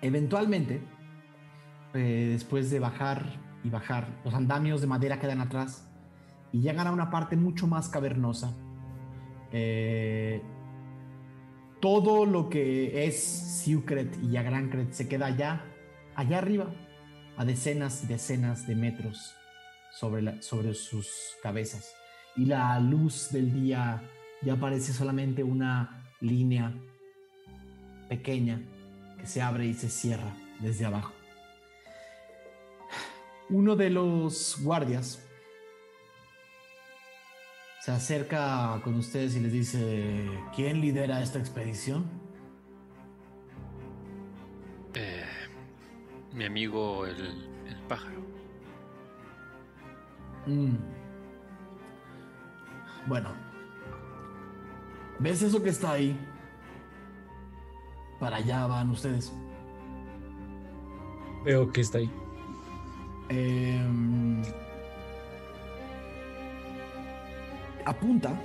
S1: eventualmente, eh, después de bajar y bajar, los andamios de madera quedan atrás y llegan a una parte mucho más cavernosa. Eh, todo lo que es Siucret y Agrancret se queda allá, allá arriba, a decenas y decenas de metros sobre, sobre sus cabezas. Y la luz del día ya parece solamente una línea pequeña que se abre y se cierra desde abajo. Uno de los guardias se acerca con ustedes y les dice, ¿quién lidera esta expedición?
S5: Eh, mi amigo el, el pájaro.
S1: Mm. Bueno, ¿ves eso que está ahí? Para allá van ustedes.
S8: Veo que está ahí.
S1: Em, apunta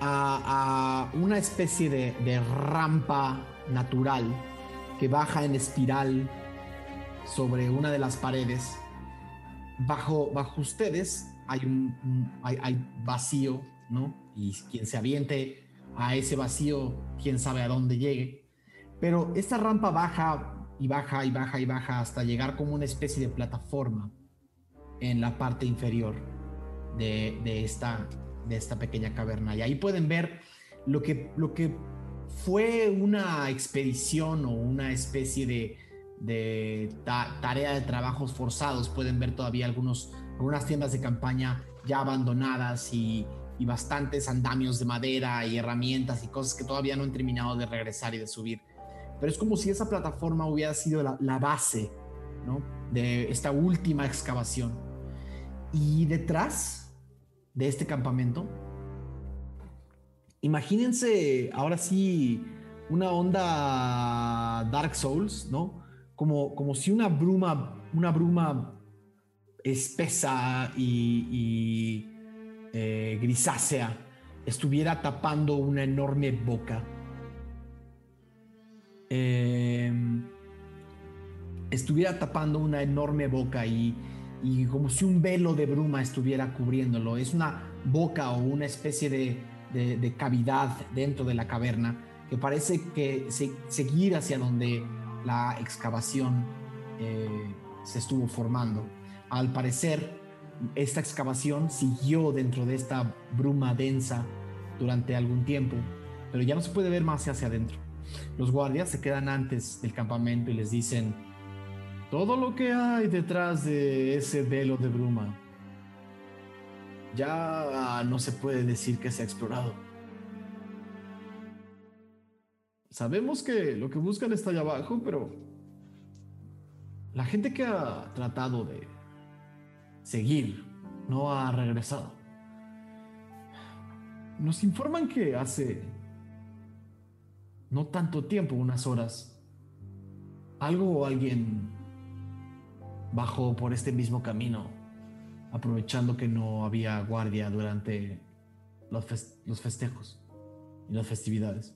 S1: a, a una especie de, de rampa natural que baja en espiral sobre una de las paredes. Bajo, bajo ustedes hay un, un- hay, hay vacío, ¿no? Y quien se aviente a ese vacío, quién sabe a dónde llegue. Pero esta rampa baja y baja y baja y baja hasta llegar como una especie de plataforma en la parte inferior de, de esta, de esta pequeña caverna. Y ahí pueden ver lo que, lo que fue una expedición o una especie de, de ta- tarea de trabajos forzados. Pueden ver todavía algunos, algunas tiendas de campaña ya abandonadas y, y bastantes andamios de madera y herramientas y cosas que todavía no han terminado de regresar y de subir. Pero es como si esa plataforma hubiera sido la, base ¿no? de esta última excavación. Y detrás de este campamento, imagínense ahora sí una onda Dark Souls, ¿no? Como, como si una bruma, una bruma espesa y, y, eh, grisácea estuviera tapando una enorme boca. Em, estuviera tapando una enorme boca y, como si un velo de bruma estuviera cubriéndolo. Es una boca o una especie de cavidad dentro de la caverna que parece que se, seguir hacia donde la excavación eh, se estuvo formando. Al parecer, esta excavación siguió dentro de esta bruma densa durante algún tiempo, pero ya no se puede ver más hacia adentro. Los guardias se quedan antes del campamento y les dicen, todo lo que hay detrás de ese velo de bruma ya no se puede decir que se ha explorado. Sabemos que lo que buscan está allá abajo, pero la gente que ha tratado de seguir no ha regresado. Nos informan que hace no tanto tiempo, unas horas, algo o alguien bajó por este mismo camino, aprovechando que no había guardia durante los, fes- los festejos y las festividades.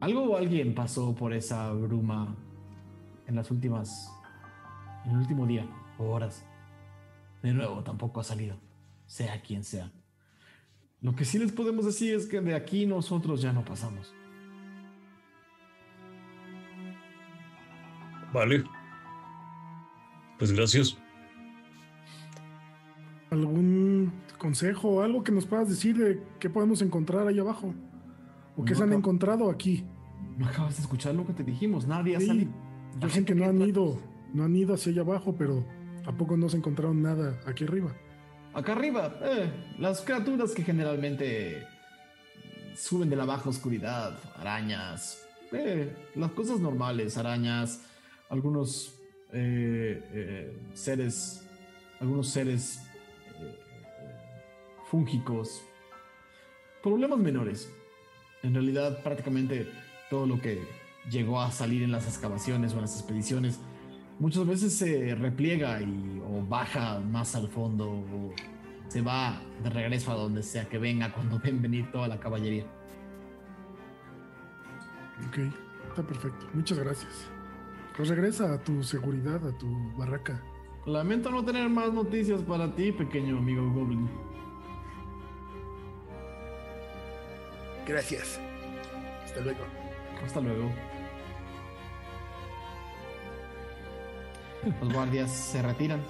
S1: Algo o alguien pasó por esa bruma en las últimas, en el último día o horas. De nuevo, tampoco ha salido, sea quien sea. Lo que sí les podemos decir es que de aquí nosotros ya no pasamos.
S8: Vale. Pues gracias.
S7: ¿Algún consejo o algo que nos puedas decir de qué podemos encontrar ahí abajo? ¿O qué se han encontrado aquí?
S1: No acabas de escuchar lo que te dijimos, nadie ha salido.
S7: Yo
S1: La
S7: sé
S1: gente
S7: que no han ido, no han ido hacia allá abajo, pero ¿a poco no se encontraron nada aquí arriba?
S1: Acá arriba, eh, las criaturas que generalmente suben de la baja oscuridad, arañas, eh, las cosas normales, arañas, algunos eh, eh, seres, algunos seres eh, fúngicos, problemas menores. En realidad, prácticamente todo lo que llegó a salir en las excavaciones o en las expediciones muchas veces se repliega y o baja más al fondo o se va de regreso a donde sea que venga cuando ven venir toda la caballería.
S7: Ok, está perfecto. Muchas gracias. Pues regresa a tu seguridad, a tu barraca.
S1: Lamento no tener más noticias para ti, pequeño amigo Goblin.
S10: Gracias. Hasta luego.
S1: Hasta luego. Los guardias se retiran.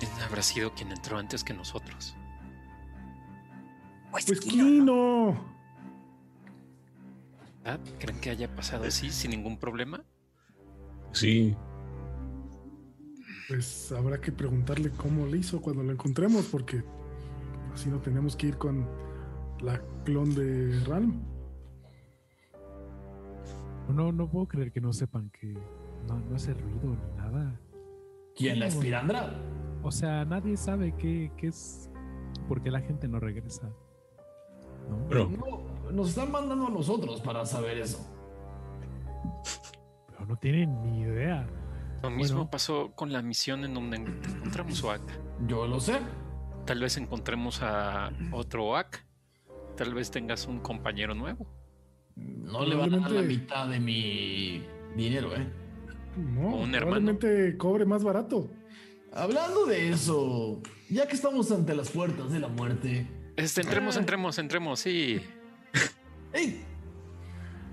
S5: ¿Quién habrá sido quien entró antes que nosotros?
S4: Pues,
S7: Pues
S5: ¿Ah? ¿Creen que haya pasado así sin ningún problema?
S8: Sí,
S7: Pues habrá que preguntarle cómo le hizo cuando lo encontremos, porque así no tenemos que ir con la clon de Ralm.
S3: No, no puedo creer que no sepan que no, no hace ruido ni nada.
S1: ¿Quién la espirandra?
S3: O sea, nadie sabe qué, qué es. ¿Por qué la gente no regresa? ¿No?
S8: pero
S1: No, nos están mandando a nosotros para saber eso.
S3: Pero no tienen ni idea.
S5: Lo mismo
S3: Bueno.
S5: pasó con la misión en donde encontramos OAK.
S1: Yo lo sé.
S5: Tal vez encontremos a otro OAK. Tal vez tengas un compañero nuevo.
S1: No le van a dar la mitad de mi dinero, ¿eh?
S7: No,
S5: O un hermano.
S7: cobre más barato.
S1: Hablando de eso, ya que estamos ante las puertas de la muerte.
S5: Este, entremos, entremos, entremos, sí.
S1: ¡Ey!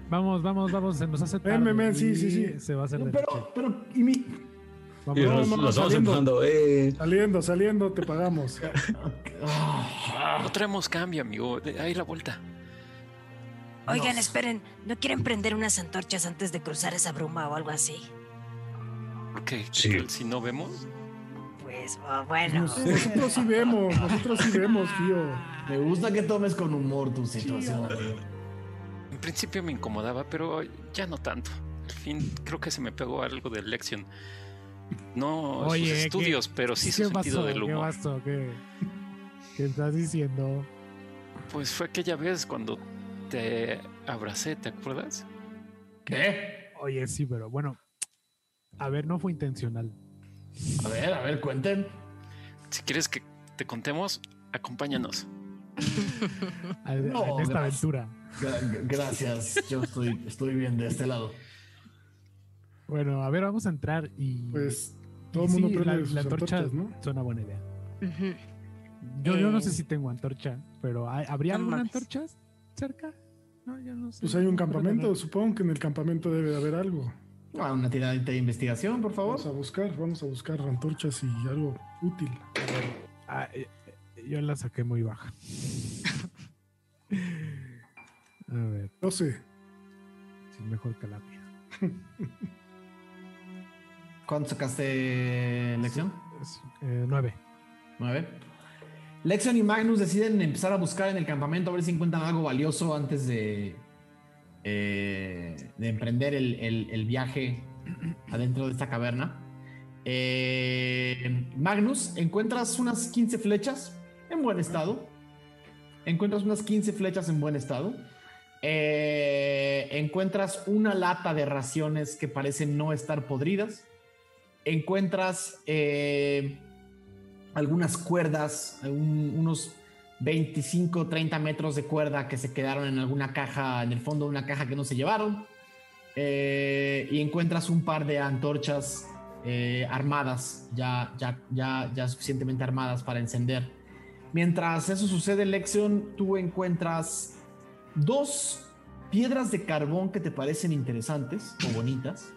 S3: Vamos, vamos, vamos, se nos hace tarde.
S7: Ven, sí, sí, sí.
S3: Se va a hacer noche.
S1: Pero, pero, ¿y mi?
S3: Vamos,
S8: y
S7: no,
S8: los,
S7: no, no,
S8: los vamos
S7: saliendo.
S8: empujando. Eh,
S7: Saliendo, saliendo, te pagamos.
S5: No traemos cambio, amigo. Ahí la vuelta.
S4: Oigan,
S1: no.
S4: esperen, ¿no quieren prender unas antorchas antes de cruzar esa bruma o algo así?
S5: ¿Qué?
S8: Sí.
S5: ¿Que Si no vemos.
S4: Pues oh, bueno.
S7: Nos- nosotros sí vemos, nosotros sí vemos, tío.
S1: Me gusta que tomes con humor tu situación. amigo.
S5: En principio me incomodaba, pero ya no tanto. Al fin creo que se me pegó algo de lección. No
S3: Oye,
S5: sus
S3: ¿qué-
S5: estudios, pero sí su
S3: ¿Qué
S5: sentido del
S3: ¿Qué
S5: humor.
S3: pasó? ¿Qué, ¿Qué estás diciendo?
S5: Pues fue aquella vez cuando te abracé, ¿te acuerdas?
S1: ¿Qué?
S3: Oye, sí, pero bueno. A ver, no fue intencional.
S1: A ver, a ver, cuenten.
S5: Si quieres que te contemos, acompáñanos.
S3: A-
S1: No,
S3: en esta
S1: gracias.
S3: aventura.
S1: Gra- gracias, yo estoy, estoy bien de este lado.
S3: Bueno, a ver, vamos a entrar y.
S7: Pues todo el mundo
S3: sí,
S7: prende
S3: la,
S7: sus
S3: la antorcha
S7: antorchas, ¿no?
S3: suena buena idea. Yo, yo no sé
S4: Eh,
S3: si tengo antorcha, pero ¿hay- ¿habría
S4: no
S3: alguna antorcha cerca? No, yo no sé.
S7: Pues hay un campamento, supongo que en el campamento debe de haber algo.
S1: Ah, una tiradita de investigación, por favor.
S7: Vamos a buscar, vamos a buscar antorchas y algo útil.
S3: Ah, eh, yo la saqué muy baja. a ver,
S7: 12.
S3: sí, mejor que la mía.
S1: ¿Cuánto sacaste, Lección?
S3: Es, eh, nueve.
S1: Nueve. Lexion y Magnus deciden empezar a buscar en el campamento a ver si encuentran algo valioso antes de, eh, de emprender el, el- el viaje adentro de esta caverna. Eh, Magnus, encuentras unas 15 flechas en buen estado. Encuentras unas 15 flechas en buen estado. Eh, encuentras una lata de raciones que parecen no estar podridas. Encuentras eh, algunas cuerdas, un- unos 25, 30 metros de cuerda que se quedaron en alguna caja, en el fondo de una caja que no se llevaron. Eh, y encuentras un par de antorchas armadas, ya, ya, ya, ya suficientemente armadas para encender. Mientras eso sucede, Lexion, tú encuentras dos piedras de carbón que te parecen interesantes o bonitas.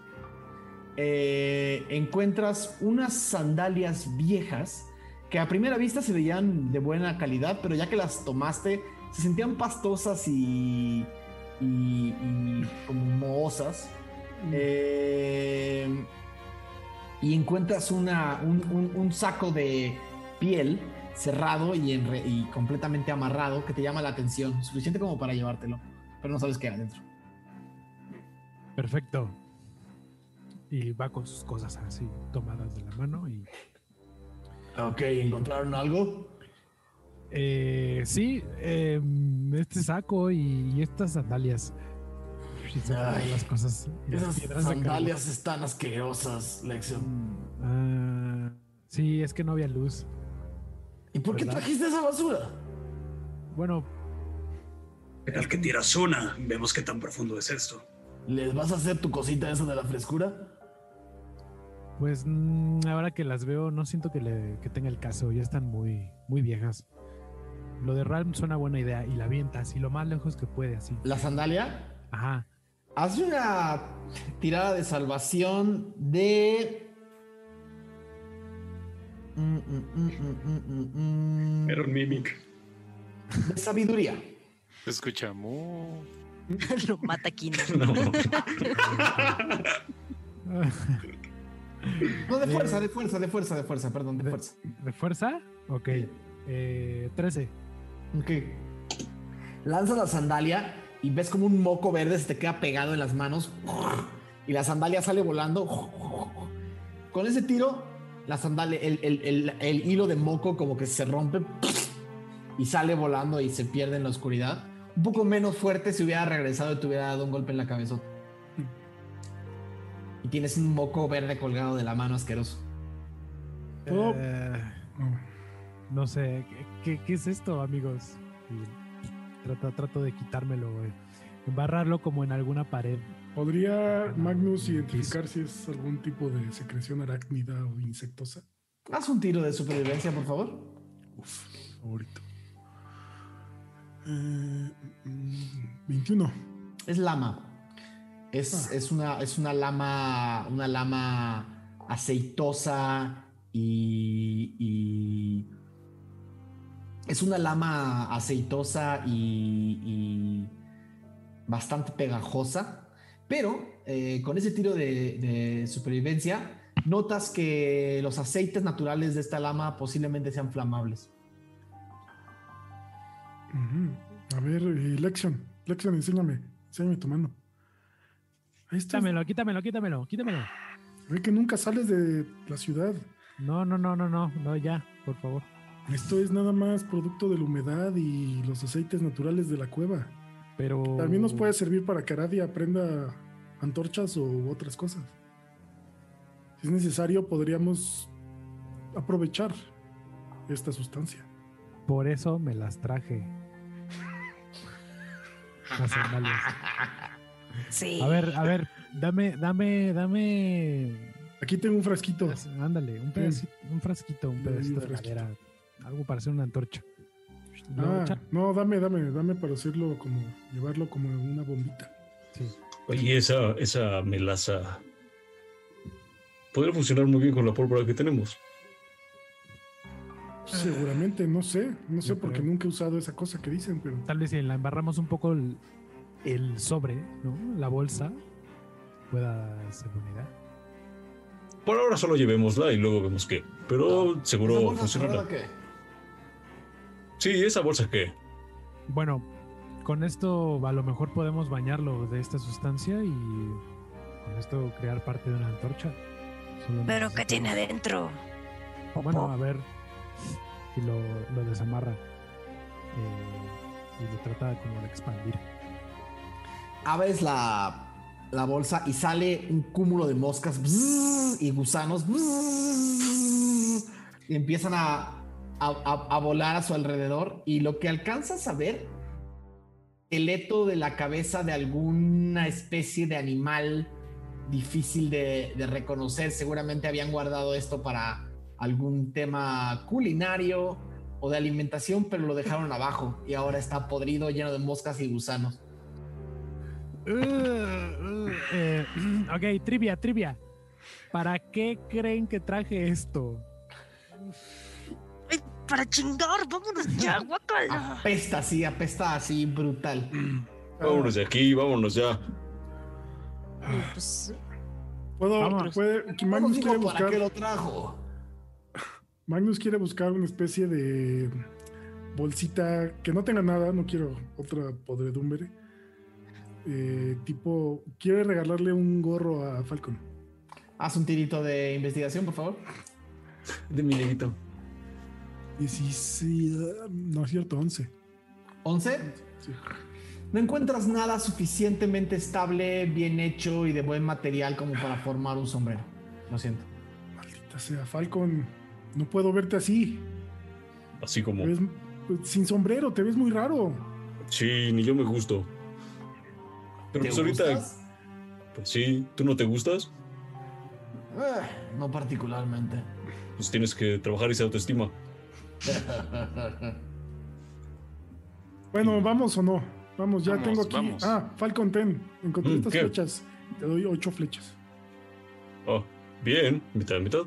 S1: Eh, encuentras unas sandalias viejas que a primera vista se veían de buena calidad, pero ya que las tomaste, se sentían pastosas y, y, y como mohosas. Eh, y encuentras una, un, un- un saco de piel cerrado y, enre- y completamente amarrado que te llama la atención, suficiente como para llevártelo, pero no sabes qué hay adentro.
S3: Perfecto. Y va con sus cosas así tomadas de la mano y
S1: Ok, ¿encontraron algo?
S3: Eh, sí, em, este saco y, y estas sandalias.
S1: Ay,
S3: las cosas. las
S1: Esas sandalias están asquerosas, Lexion.
S3: carbón. Ah, sí, es que no había luz.
S1: ¿Y por qué trajiste esa basura?
S3: Bueno,
S6: ¿Qué tal que tiras una? Vemos qué tan profundo es esto.
S1: ¿Les vas a hacer tu cosita esa de la frescura?
S3: pues mm, ahora que las veo, no siento que, le, que tenga el caso. Ya están muy, muy viejas. Lo de Ralm suena buena idea y la avientas y lo más lejos que puede, así.
S1: La sandalia.
S3: Ajá.
S1: Haz una tirada de salvación de. Mm, mm, mm.
S9: Era un mimic.
S1: De sabiduría.
S5: Se escucha muy...
S4: Lo mata Kino.
S8: No.
S1: No, de fuerza, de fuerza, de fuerza, de fuerza, perdón, de
S3: De-
S1: fuerza.
S3: ¿De fuerza? Ok. Eh, 13.
S1: Ok. Lanzas la sandalia y ves como un moco verde se te queda pegado en las manos y la sandalia sale volando. Con ese tiro, la sandalia, el, el- el- el hilo de moco como que se rompe y sale volando y se pierde en la oscuridad. Un poco menos fuerte si hubiera regresado y te hubiera dado un golpe en la cabeza. Y tienes un moco verde colgado de la mano asqueroso.
S3: Eh,
S7: No.
S3: no sé, ¿qué, es esto, amigos? Trato de quitármelo, güey. Embarrarlo como en alguna pared.
S7: ¿Podría Magnus identificar si es algún tipo de secreción arácnida o insectosa?
S1: Haz un tiro de supervivencia, por favor.
S7: Uf, favorito. Eh, mm, 21.
S1: Es lama. Es,
S7: Ah.
S1: es una, es una lama. Una lama aceitosa y. y- es una lama aceitosa y, y bastante pegajosa. Pero eh, con ese tiro de, de supervivencia, notas que los aceites naturales de esta lama posiblemente sean flamables.
S7: A ver, eh, Lexion. Lexion, enséñame. Enséñame tu mano. Ahí está.
S3: Quítamelo, quítamelo, quítamelo, quítamelo.
S7: Ve que nunca sales de la ciudad.
S3: No, no, no, no, no, no, ya, por favor.
S7: Esto es nada más producto de la humedad y los aceites naturales de la cueva.
S3: Pero.
S7: También nos puede servir para que Aradia aprenda antorchas o otras cosas. Si es necesario, podríamos aprovechar esta sustancia.
S3: Por eso me las traje. Las sandalias.
S4: Sí.
S3: A ver, a ver, dame, dame, dame.
S7: Aquí tengo un frasquito.
S3: Ándale, un pedacito, un frasquito, un pedacito de
S7: frasquito.
S3: madera. Algo para hacer una antorcha. Lo
S7: Ah, no, dame, dame, dame para hacerlo como, llevarlo como en una bombita.
S3: sí.
S8: Oye, esa, esa melaza podría funcionar muy bien con la pólvora que tenemos.
S7: Seguramente, no sé, no sé porque nunca he usado esa cosa que dicen, pero
S3: Tal vez si la embarramos un poco el, el sobre, ¿no? La bolsa pueda ser idea.
S8: Por ahora solo llevémosla y luego vemos qué. Pero
S1: ¿Esa
S8: seguro
S1: bolsa
S8: funcionará. Sí, esa bolsa qué.
S3: Bueno, con esto a lo mejor podemos bañarlo de esta sustancia y con esto crear parte de una antorcha. Solo
S4: Pero ¿qué tiene adentro?
S3: Bueno, a ver. Y lo, lo desamarra. eh, y lo trata como de expandir.
S1: abres la, la bolsa y sale un cúmulo de moscas y gusanos y empiezan a, a- volar a su alrededor y lo que alcanzas a ver esqueleto de la cabeza de alguna especie de animal difícil de, reconocer seguramente habían guardado esto para algún tema culinario o de alimentación pero lo dejaron abajo y ahora está podrido lleno de moscas y gusanos
S3: Eh, ok, trivia, trivia. ¿Para qué creen que traje esto?
S4: ¡Ay, para chingar! ¡Vámonos ya, guácala!
S1: Apesta así, apesta así brutal.
S8: Vámonos de aquí, vámonos ya.
S4: Pues,
S7: puedo,
S3: Vámonos.
S7: puede, Magnus quiere
S1: para qué
S7: buscar,
S1: lo trajo.
S7: Magnus quiere buscar una especie de bolsita que no tenga nada, no quiero otra podredumbre. Eh, tipo, quiere regalarle un gorro a Falcon.
S1: Haz un tirito de investigación, por favor.
S8: De mi neguito.
S7: 16, no es cierto, 11.
S1: 11.
S7: Sí.
S1: No encuentras nada suficientemente estable, bien hecho y de buen material como para formar un sombrero. Lo siento.
S7: Maldita sea, Falcon, no puedo verte así.
S8: Así como.
S7: Ves- sin sombrero, te ves muy raro.
S8: Sí, ni yo me gusto. Pero
S1: ¿Te
S8: pues ahorita.
S1: gustas?
S8: Pues sí, ¿tú no te gustas?
S1: Eh, no particularmente.
S8: Pues tienes que trabajar esa autoestima.
S7: Bueno, ¿vamos o no? Vamos, ya
S5: Vamos,
S7: tengo aquí.
S5: vamos.
S7: Ah, Falcon Ten. Encontré
S8: Mm,
S7: estas
S8: ¿qué?
S7: flechas. Te doy ocho flechas.
S8: Oh, bien, mitad de mitad.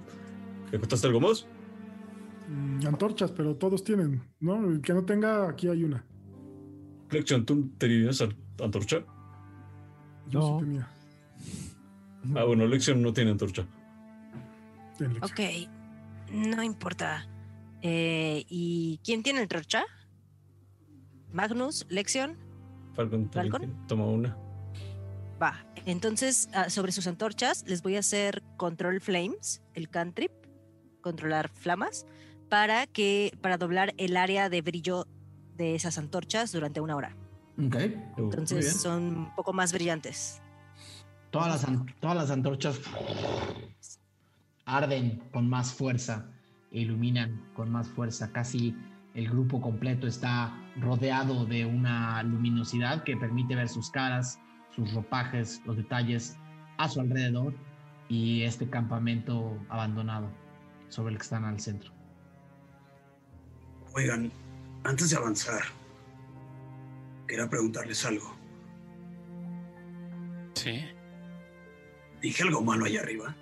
S8: ¿Encontraste algo más?
S7: Mm, antorchas, pero todos tienen, ¿no? El que no tenga, aquí hay una.
S8: Flexion, ¿tú tenías an- antorcha?
S7: Yo
S3: No.
S7: sí tenía.
S8: Ah, bueno, Lexion no tiene antorcha.
S4: Ok, no importa. Eh, ¿Y quién tiene el torcha? Magnus, Lexion.
S8: Falcon,
S4: ¿Falcon?
S8: toma una.
S4: Va. Entonces, ah, sobre sus antorchas, les voy a hacer control flames, el cantrip, controlar flamas, para que para doblar el área de brillo de esas antorchas durante una hora.
S1: Ok.
S8: Uh,
S4: Entonces son un poco más brillantes.
S1: Todas las, an- todas las antorchas arden con más fuerza, iluminan con más fuerza. Casi el grupo completo está rodeado de una luminosidad que permite ver sus caras, sus ropajes, los detalles a su alrededor y este campamento abandonado sobre el que están al centro.
S6: Oigan, antes de avanzar, quería preguntarles algo.
S5: Sí.
S6: ¿Dije algo malo allá arriba?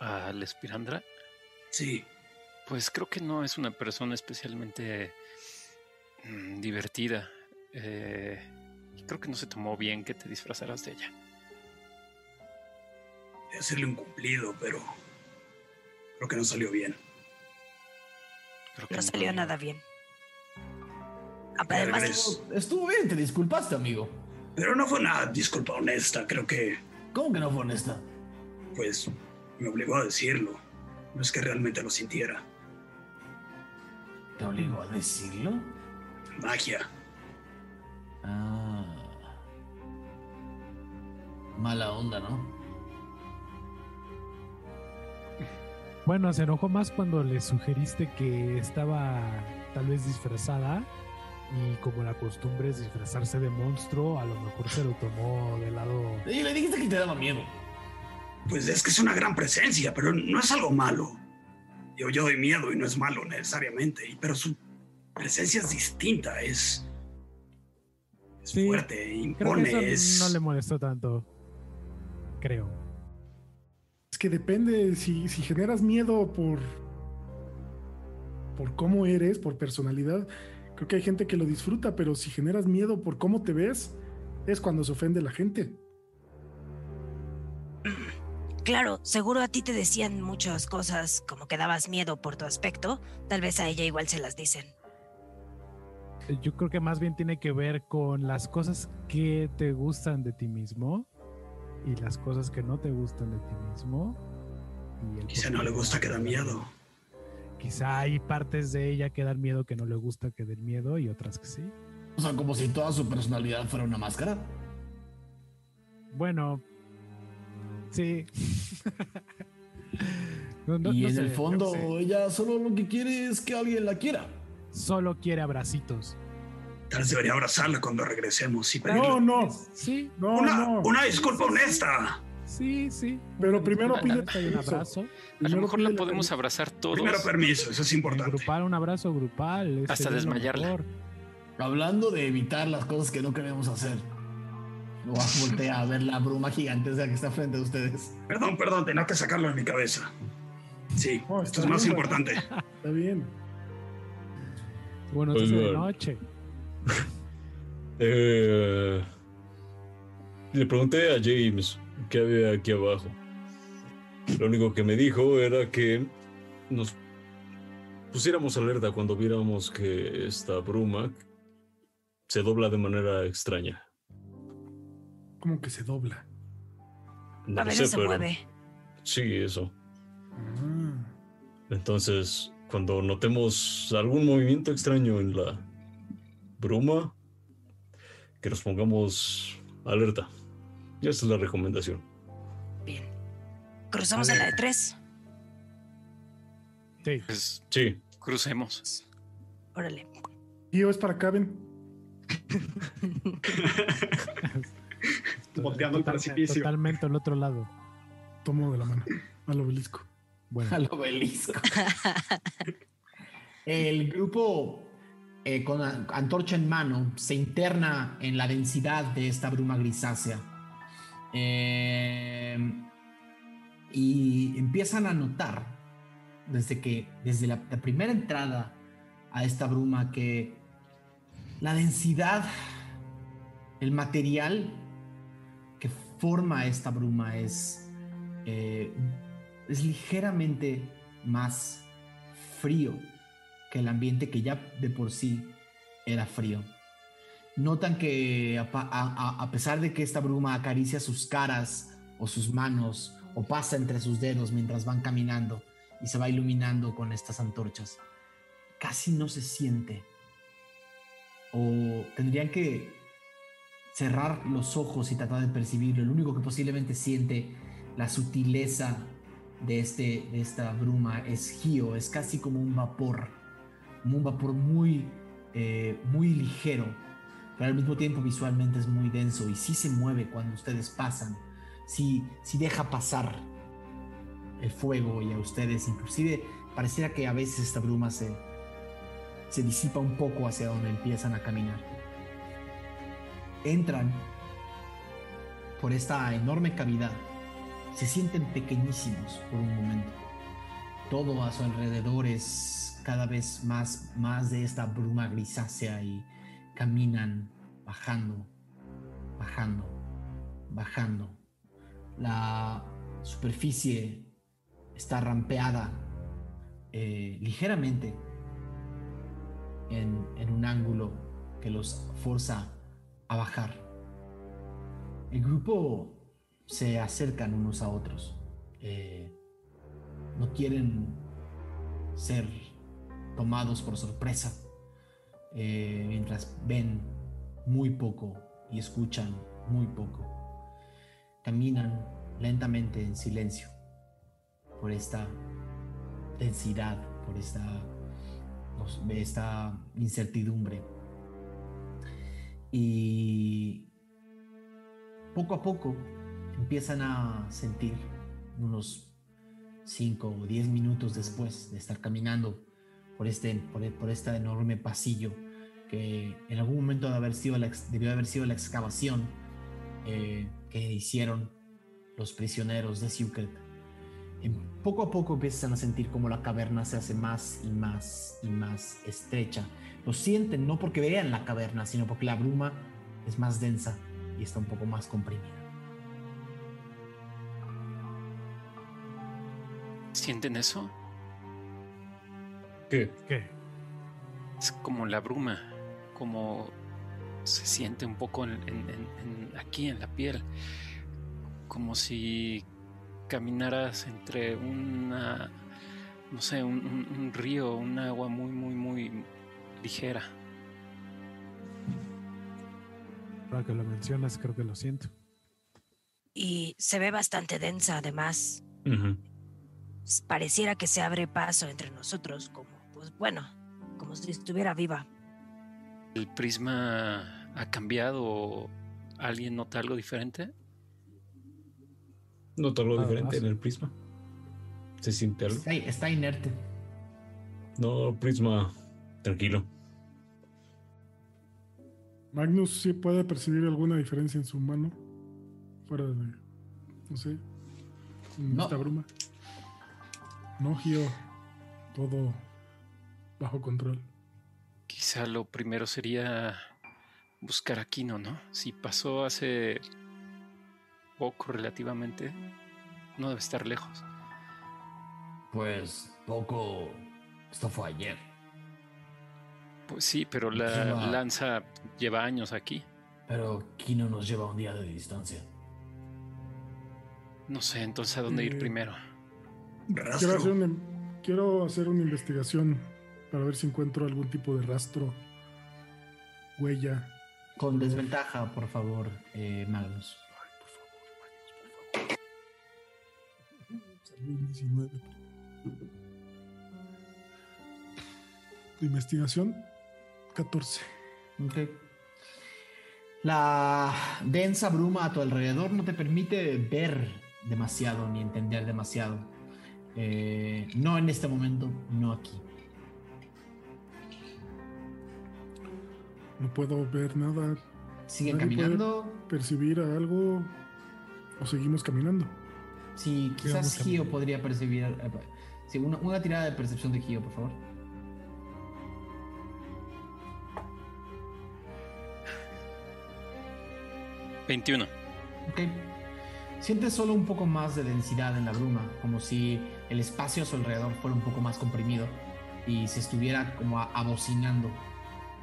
S5: ¿Al Espirandra?
S6: Sí.
S5: Pues creo que no es una persona especialmente mm, divertida. Eh, y creo que no se tomó bien que te disfrazaras de ella.
S6: De hacerle un cumplido, pero creo que no salió bien.
S5: Creo que
S4: No salió nada bien. Ah,
S6: Pero
S4: Además,
S6: regreso.
S1: Estuvo bien, te disculpaste, amigo.
S6: Pero no fue una disculpa honesta, creo que
S1: ¿Cómo que no fue honesta?
S6: pues me obligó a decirlo. No es que realmente lo sintiera.
S1: ¿Te obligó a decirlo?
S6: Magia.
S1: Ah. Mala onda, ¿no?
S3: Bueno, se enojó más cuando le sugeriste que estaba tal vez disfrazada y como la costumbre es disfrazarse de monstruo, a lo mejor se lo tomó del lado...
S1: Y le dijiste que te daba miedo.
S6: Pues es que es una gran presencia, pero no es algo malo. Yo, yo doy miedo y no es malo necesariamente, y- pero su presencia es distinta, es, es
S3: Sí,
S6: fuerte,
S3: Creo
S6: impone,
S3: que
S6: es...
S3: no le molestó tanto. Creo.
S7: Es que depende si, si generas miedo por por cómo eres, por personalidad. Creo que hay gente que lo disfruta, pero si generas miedo por cómo te ves, es cuando se ofende la gente.
S4: claro, seguro a ti te decían muchas cosas como que dabas miedo por tu aspecto. Tal vez a ella igual se las dicen.
S3: Eh, Yo creo que más bien tiene que ver con las cosas que te gustan de ti mismo y las cosas que no te gustan de ti mismo. y el
S6: Quizá no le gusta que da miedo.
S3: Quizá hay partes de ella que dan miedo que no le gusta que den miedo y otras que sí.
S1: O sea, como si toda su personalidad fuera una máscara.
S3: Bueno, sí. No- no-
S1: y
S3: no
S1: en
S3: sé,
S1: el fondo, ella solo lo que quiere es que alguien la quiera.
S3: Solo quiere abracitos.
S6: Tal vez debería abrazarla cuando regresemos y
S7: No,
S6: pedirle
S7: no,
S3: Sí,
S7: no,
S6: una,
S7: no.
S6: una disculpa honesta.
S3: sí, sí.
S7: Pero primero pide
S3: un abrazo.
S5: A lo mejor la podemos
S7: permiso.
S5: abrazar todos.
S6: Primero permiso, eso es importante.
S3: Grupal, un abrazo grupal.
S5: Hasta
S3: sería lo
S5: desmayarla.
S1: Hablando de evitar las cosas que no queremos hacer. Lo voltea a ver la bruma gigantesca que está frente a ustedes.
S6: Perdón, perdón, tenía que sacarlo de mi cabeza. Sí,
S7: No,
S6: esto es más
S7: bien,
S6: importante.
S7: Está bien.
S3: Bueno,
S8: Oigan.
S3: de noche.
S8: Eh, le pregunté a James qué había aquí abajo. Lo único que me dijo era que nos pusiéramos alerta cuando viéramos que esta bruma se dobla de manera extraña.
S7: Como que se dobla.
S8: No
S4: A veces
S8: sé,
S4: se
S8: pero
S4: mueve.
S8: sí, eso.
S7: Ah,
S8: Entonces, cuando notemos algún movimiento extraño en la bruma, que nos pongamos alerta. Y esa es la recomendación.
S4: Bien. Cruzamos a la de tres.
S3: Sí.
S5: Pues
S8: Sí,
S5: crucemos.
S4: Órale.
S7: Tío, es para acá, ven.
S9: Volteando al
S3: Total-
S9: precipicio.
S3: Totalmente al otro lado.
S7: Tomo de la mano al obelisco.
S3: Bueno,
S1: Al obelisco. El grupo eh, con antorcha en mano, se interna en la densidad de esta bruma grisácea. Eh, y empiezan a notar desde que, desde la, la primera entrada a esta bruma, que la densidad, el material forma esta bruma es, eh, es ligeramente más frío que el ambiente que ya de por sí era frío. Notan que a, a pesar de que esta bruma acaricia sus caras o sus manos o pasa entre sus dedos mientras van caminando y se va iluminando con estas antorchas, casi no se siente. O tendrían que cerrar los ojos y tratar de percibirlo. Lo único que posiblemente siente la sutileza de, este, de esta bruma es Gio, es casi como un vapor, un vapor muy, eh, muy ligero, pero al mismo tiempo visualmente es muy denso y sí se mueve cuando ustedes pasan, sí, sí deja pasar el fuego y a ustedes, inclusive pareciera que a veces esta bruma se, se disipa un poco hacia donde empiezan a caminar. Entran por esta enorme cavidad se sienten pequeñísimos por un momento. Todo a su alrededor es cada vez más, más de esta bruma grisácea y caminan bajando, bajando, bajando. La superficie está rampeada eh, ligeramente en, un ángulo que los forza a bajar. El grupo se acercan unos a otros. Eh, no quieren ser tomados por sorpresa eh, mientras ven muy poco y escuchan muy poco. Caminan lentamente en silencio por esta densidad, por esta, esta incertidumbre. Y poco a poco empiezan a sentir unos 5 o 10 minutos después de estar caminando por este, por, este enorme pasillo que en algún momento de haber sido la debió haber sido la excavación eh, que hicieron los prisioneros de. En- poco a poco empiezan a sentir como la caverna se hace más y más y más estrecha. Lo sienten no porque vean la caverna, sino porque la bruma es más densa y está un poco más comprimida.
S5: ¿Sienten eso?
S8: ¿Qué?
S3: ¿Qué?
S5: Es como la bruma, como se siente un poco en- en- en- en- aquí en la piel, como si caminaras entre una, no sé, un, un- un río, un agua muy, muy, muy ligera.
S3: Ahora que lo mencionas, creo que lo siento.
S4: Y se ve bastante densa además.
S8: Ujú.
S4: S- Pareciera que se abre paso entre nosotros, como, pues bueno, como si estuviera viva.
S5: ¿El prisma ha cambiado? ¿Alguien nota algo diferente?
S8: Noto algo diferente en el prisma. ¿Se siente algo?
S1: Está, está inerte.
S8: No, prisma, tranquilo.
S7: Magnus sí puede percibir alguna diferencia en su mano. Fuera de. No sé. En
S1: No.
S7: esta bruma. No, Gio. Todo bajo control.
S5: Quizá lo primero sería buscar a Kino, ¿no? Si pasó hace poco relativamente, no debe estar lejos.
S1: Pues poco. Esto fue ayer.
S5: Pues sí, pero la lanza lleva años aquí.
S1: Pero Kino nos lleva un día de distancia.
S5: No sé, entonces a dónde ir
S7: Eh,
S5: primero.
S7: Quiero hacer, una, quiero hacer una investigación para ver si encuentro algún tipo de rastro, huella.
S1: Con desventaja, por favor, eh, Magnus.
S7: Ay, por favor, Magnus, por favor. Salió un 19. De investigación, 14.
S1: Ok. La densa bruma a tu alrededor no te permite ver demasiado ni entender demasiado. Eh, no en este momento, no aquí.
S7: No puedo ver nada,
S1: ¿Siguen caminando?
S7: percibir a algo o seguimos caminando.
S1: Sí, quizás Gio podría percibir. eh, Sí, una, una tirada de percepción de Gio, por favor.
S5: ¿21?
S1: Ok. Sientes solo un poco más de densidad en la bruma, como si el espacio a su alrededor fuera un poco más comprimido y se estuviera como abocinando,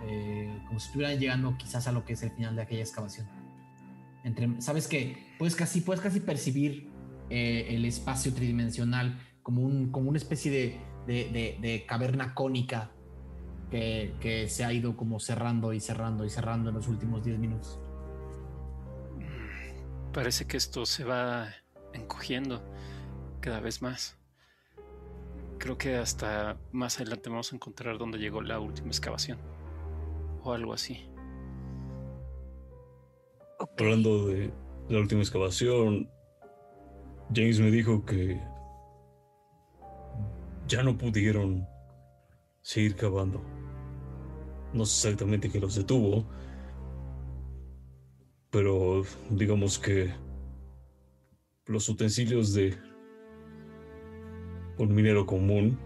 S1: eh, como si estuvieran llegando quizás a lo que es el final de aquella excavación. Entre, Sabes que puedes casi, puedes casi percibir eh, el espacio tridimensional como, un, como una especie de, de- de- de caverna cónica que, que se ha ido como cerrando y cerrando y cerrando en los últimos 10 minutos.
S5: Parece que esto se va encogiendo cada vez más. Creo que hasta más adelante vamos a encontrar dónde llegó la última excavación. O algo así.
S8: Hablando de la última excavación, James me dijo que ya no pudieron seguir cavando. No sé exactamente qué los detuvo, pero digamos que los utensilios de un minero común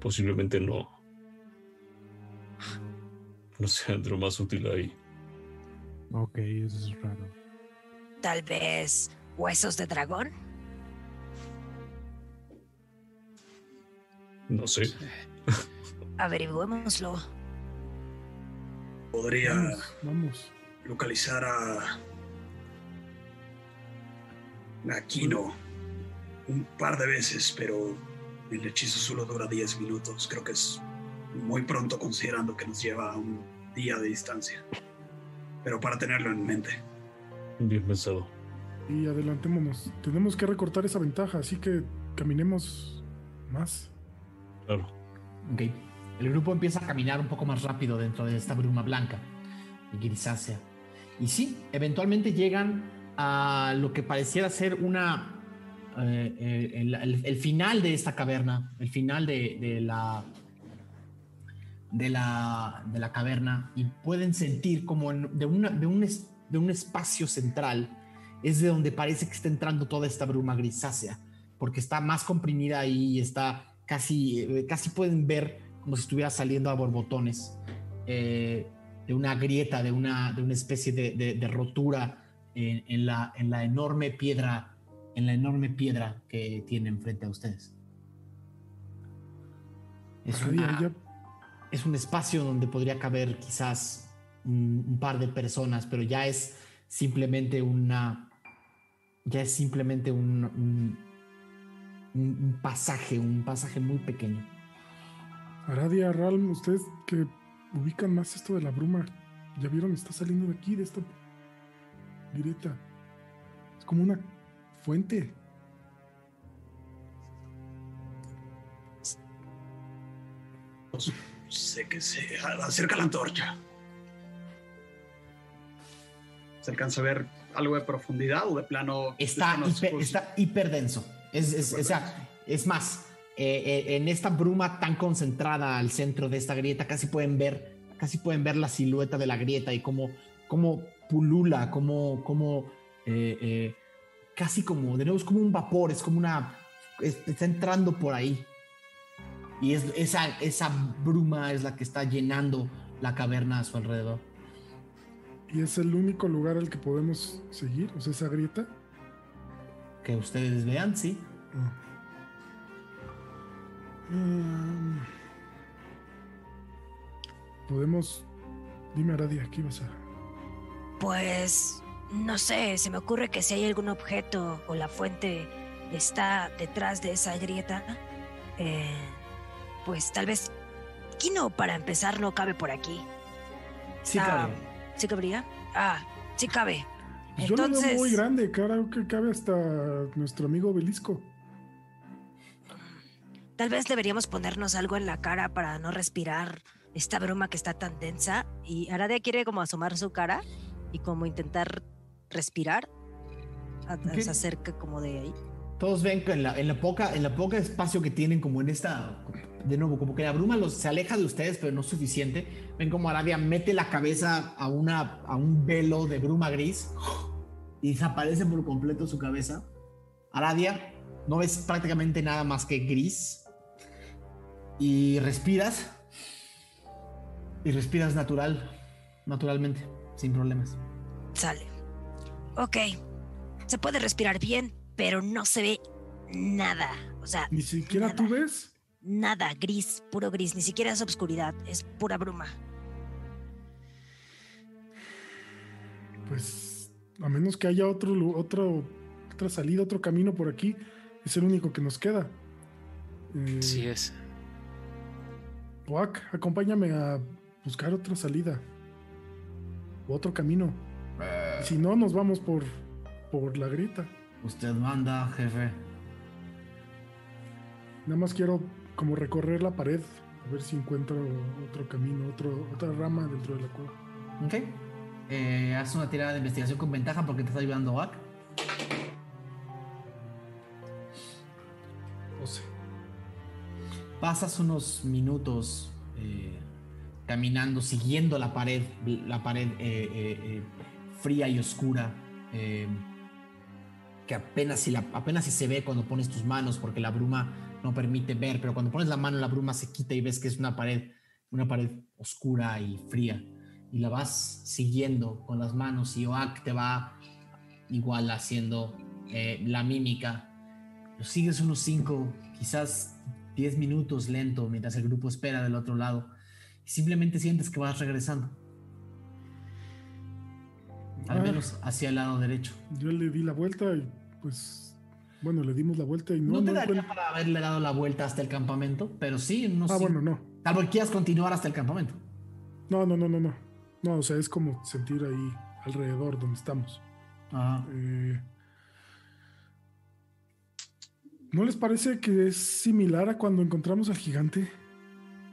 S8: posiblemente no no sean de lo más útil ahí.
S3: Ok, eso es raro.
S4: Tal vez huesos de dragón.
S8: No sé.
S4: Averigüémoslo.
S6: Podría
S7: Vamos, vamos.
S6: Localizar a. a Kino un par de veces, pero el hechizo solo dura 10 minutos. Creo que es muy pronto considerando que nos lleva a un día de distancia. Pero para tenerlo en mente.
S8: Bien pensado.
S7: Y adelantémonos. Tenemos que recortar esa ventaja, así que caminemos más.
S8: Claro.
S1: Ok. El grupo empieza a caminar un poco más rápido dentro de esta bruma blanca y grisácea. Y sí, eventualmente llegan a lo que pareciera ser una. eh, eh, el, final de esta caverna, el final de, la. De la, de la caverna y pueden sentir como de, una, de, un de un espacio central es de donde parece que está entrando toda esta bruma grisácea porque está más comprimida ahí y está casi, eh, casi pueden ver como si estuviera saliendo a borbotones de una grieta, de una, de una especie de, de- de rotura en, en la, en la enorme piedra, en la enorme piedra que tienen frente a ustedes. Es, una- un espacio donde podría caber quizás un, un par de personas, pero ya es simplemente una, ya es simplemente un, un- un- un pasaje, un pasaje muy pequeño.
S7: Aradia, Ralm, ustedes que ubican más esto de la bruma, ya vieron, está saliendo de aquí, de esta grieta. Es como una fuente.
S6: Sé que se acerca la antorcha.
S9: ¿Se alcanza a ver algo de profundidad o de plano?
S1: Está,
S9: de plano
S1: hiper, está hiper denso. Es, es, o sea, es más, eh, eh, en esta bruma tan concentrada al centro de esta grieta, casi pueden ver, casi pueden ver la silueta de la grieta y cómo, cómo pulula, cómo, cómo eh, eh, casi como, de nuevo, es como un vapor, es como una, es- está entrando por ahí. Y es, esa, esa bruma es la que está llenando la caverna a su alrededor.
S7: Y es el único lugar al que podemos seguir, o sea, esa grieta.
S1: Que ustedes vean, sí.
S7: Mm. Podemos. Dime, Aradia, ¿qué ibas a.?
S4: Pues no sé, se me ocurre que si hay algún objeto o la fuente está detrás de esa grieta, eh, pues tal vez Kino para empezar no cabe por aquí.
S1: Sí,
S4: Ah,
S1: cabe.
S4: ¿Sí cabría? Ah, sí cabe.
S7: Pues Yo lo veo
S4: Entonces,
S7: muy grande, creo que cabe hasta nuestro amigo Obelisco.
S4: Tal vez deberíamos ponernos algo en la cara para no respirar esta bruma que está tan densa. Y Aradia quiere como asomar su cara y como intentar respirar. A-
S1: Ok.
S4: Se acerca como de ahí.
S1: Todos ven que en la, en la poca, en la poca espacio que tienen como en esta de nuevo, como que la bruma los, se aleja de ustedes, pero no es suficiente. Ven como Aradia mete la cabeza a, una, a un velo de bruma gris y desaparece por completo su cabeza. Aradia, no ves prácticamente nada más que gris. Y respiras. Y respiras natural, naturalmente, sin problemas.
S4: Sale. Ok. Se puede respirar bien, pero no se ve nada. O sea,
S7: Ni siquiera tú
S4: Nada.
S7: ves.
S4: nada, gris, puro gris. Ni siquiera es obscuridad, es pura bruma.
S7: Pues a menos que haya otro, otro, otra salida, otro camino por aquí, es el único que nos queda. Eh,
S5: Sí es.
S7: Oak, acompáñame a buscar otra salida. Otro camino. Y si no, nos vamos por, por la grieta.
S1: Usted manda, jefe.
S7: Nada más quiero como recorrer la pared, a ver si encuentro otro camino, otro, otra rama dentro de la cueva.
S1: Ok. Eh, haz una tirada de investigación con ventaja porque te está ayudando Oak.
S7: 12.
S1: Pasas unos minutos eh, caminando, siguiendo la pared, la pared eh, eh, fría y oscura, que apenas si, apenas si se ve cuando pones tus manos, porque la bruma no permite ver, pero cuando pones la mano la bruma se quita y ves que es una pared, una pared oscura y fría. Y la vas siguiendo con las manos y Oak te va igual haciendo la mímica. Lo sigues unos 5, quizás 10 minutos lento mientras el grupo espera del otro lado. Y simplemente sientes que vas regresando. Al
S7: Ah.
S1: menos hacia el lado derecho.
S7: Yo le di la vuelta y pues, bueno, le dimos la vuelta y no,
S1: No, te
S7: no
S1: daría para haberle dado la vuelta hasta el campamento, pero sí, no
S7: Ah, bueno, no.
S1: Salvo que quieras continuar hasta el campamento.
S7: No, no, no, no, no. No, o sea, es como sentir ahí alrededor donde estamos.
S1: Ajá.
S7: Eh, ¿No les parece que es similar a cuando encontramos al gigante?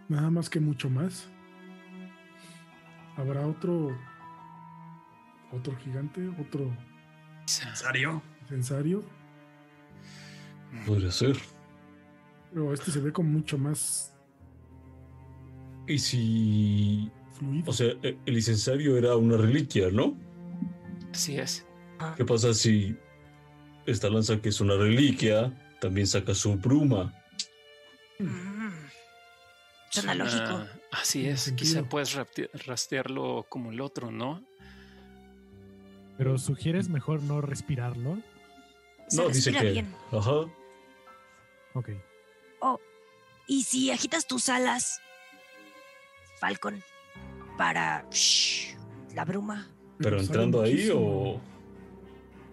S7: Nada más que mucho más. ¿Habrá otro. otro gigante? ¿Otro
S6: ¿Necesario?
S7: censario?
S8: Podría ser.
S7: Pero este se ve como mucho más
S8: Y si.
S7: fluido.
S8: O sea, e- el incensario era una reliquia, ¿no?
S5: Así es.
S8: ¿Qué pasa si esta lanza, que es una reliquia, también saca su bruma?
S4: Mm. Suena
S5: Suena-
S4: lógico.
S5: Así
S7: Tiene
S5: es. Quizá puedes rastrearlo como el otro, ¿no?
S3: Pero sugieres mejor no respirarlo.
S4: Se
S8: no, dice que.
S4: bien.
S8: Ajá.
S3: Ok.
S4: Y si agitas tus alas, Falcon, para shh, la bruma,
S8: Pero entrando ahí o.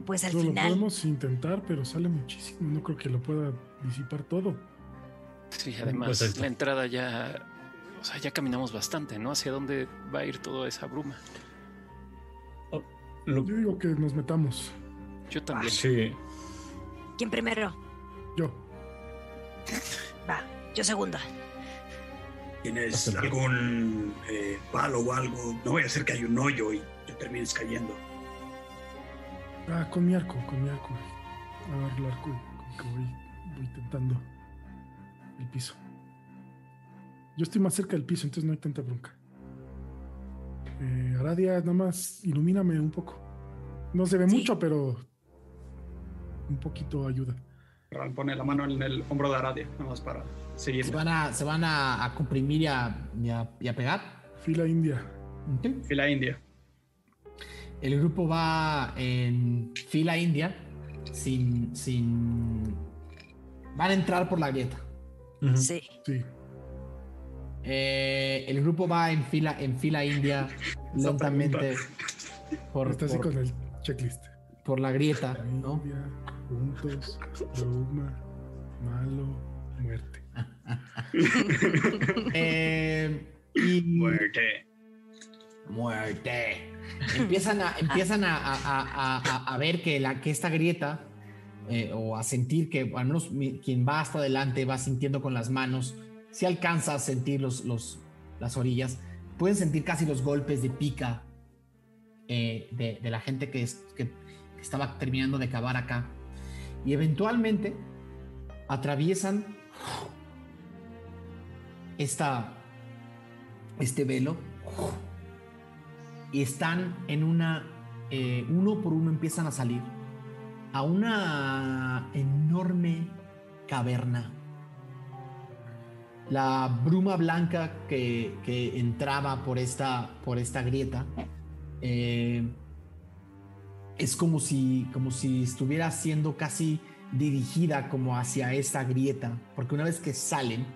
S4: pues al
S7: No, lo
S4: final.
S7: podemos intentar, pero sale muchísimo. No creo que lo pueda disipar todo.
S5: Sí, además
S8: Exacto.
S5: la entrada ya. O sea, ya caminamos bastante, ¿no? ¿Hacia dónde va a ir toda esa bruma?
S8: Lo-
S7: Yo digo que nos metamos.
S5: Yo también.
S8: sí.
S4: ¿Quién primero?
S7: Yo.
S4: Va, yo segunda.
S6: ¿Tienes algún eh, palo o algo? No voy a hacer que haya un hoyo y te termines cayendo.
S7: Ah, con mi arco, con mi arco. Agarro el arco y como que voy, voy tentando el piso. Yo estoy más cerca del piso, entonces no hay tanta bronca. Eh, Aradia, nada más ilumíname un poco. No se ve
S4: Sí.
S7: mucho, pero un poquito ayuda.
S9: Ran pone la mano en el hombro de Aradia, nada más para
S1: Se
S9: seguirle.
S1: van a, se van a, a comprimir y a, y a- y a pegar.
S7: Fila india.
S1: Ok.
S9: Fila india.
S1: El grupo va en fila india sin, sin... Van a entrar por la grieta.
S4: Sí.
S7: Sí.
S1: Eh, el grupo va en fila, en fila india lentamente por,
S7: Está así
S1: por-
S7: con el checklist.
S1: por la grieta, ¿no?
S7: India, juntos, bruma, malo, muerte.
S1: Eh, y
S6: Muerte.
S1: Muerte. Empiezan a, empiezan a, a- a- ver que, la, que esta grieta, eh, o a sentir que al menos mi- quien va hasta adelante va sintiendo con las manos, si alcanza a sentir los, los, las orillas, pueden sentir casi los golpes de pica eh, de, de la gente que, es- que- que estaba terminando de cavar acá. Y eventualmente atraviesan esta, este velo y están en una, eh, uno por uno empiezan a salir a una enorme caverna. La bruma blanca que, que entraba por esta, por esta grieta eh, es como si, como si estuviera siendo casi dirigida como hacia esta grieta, porque una vez que salen,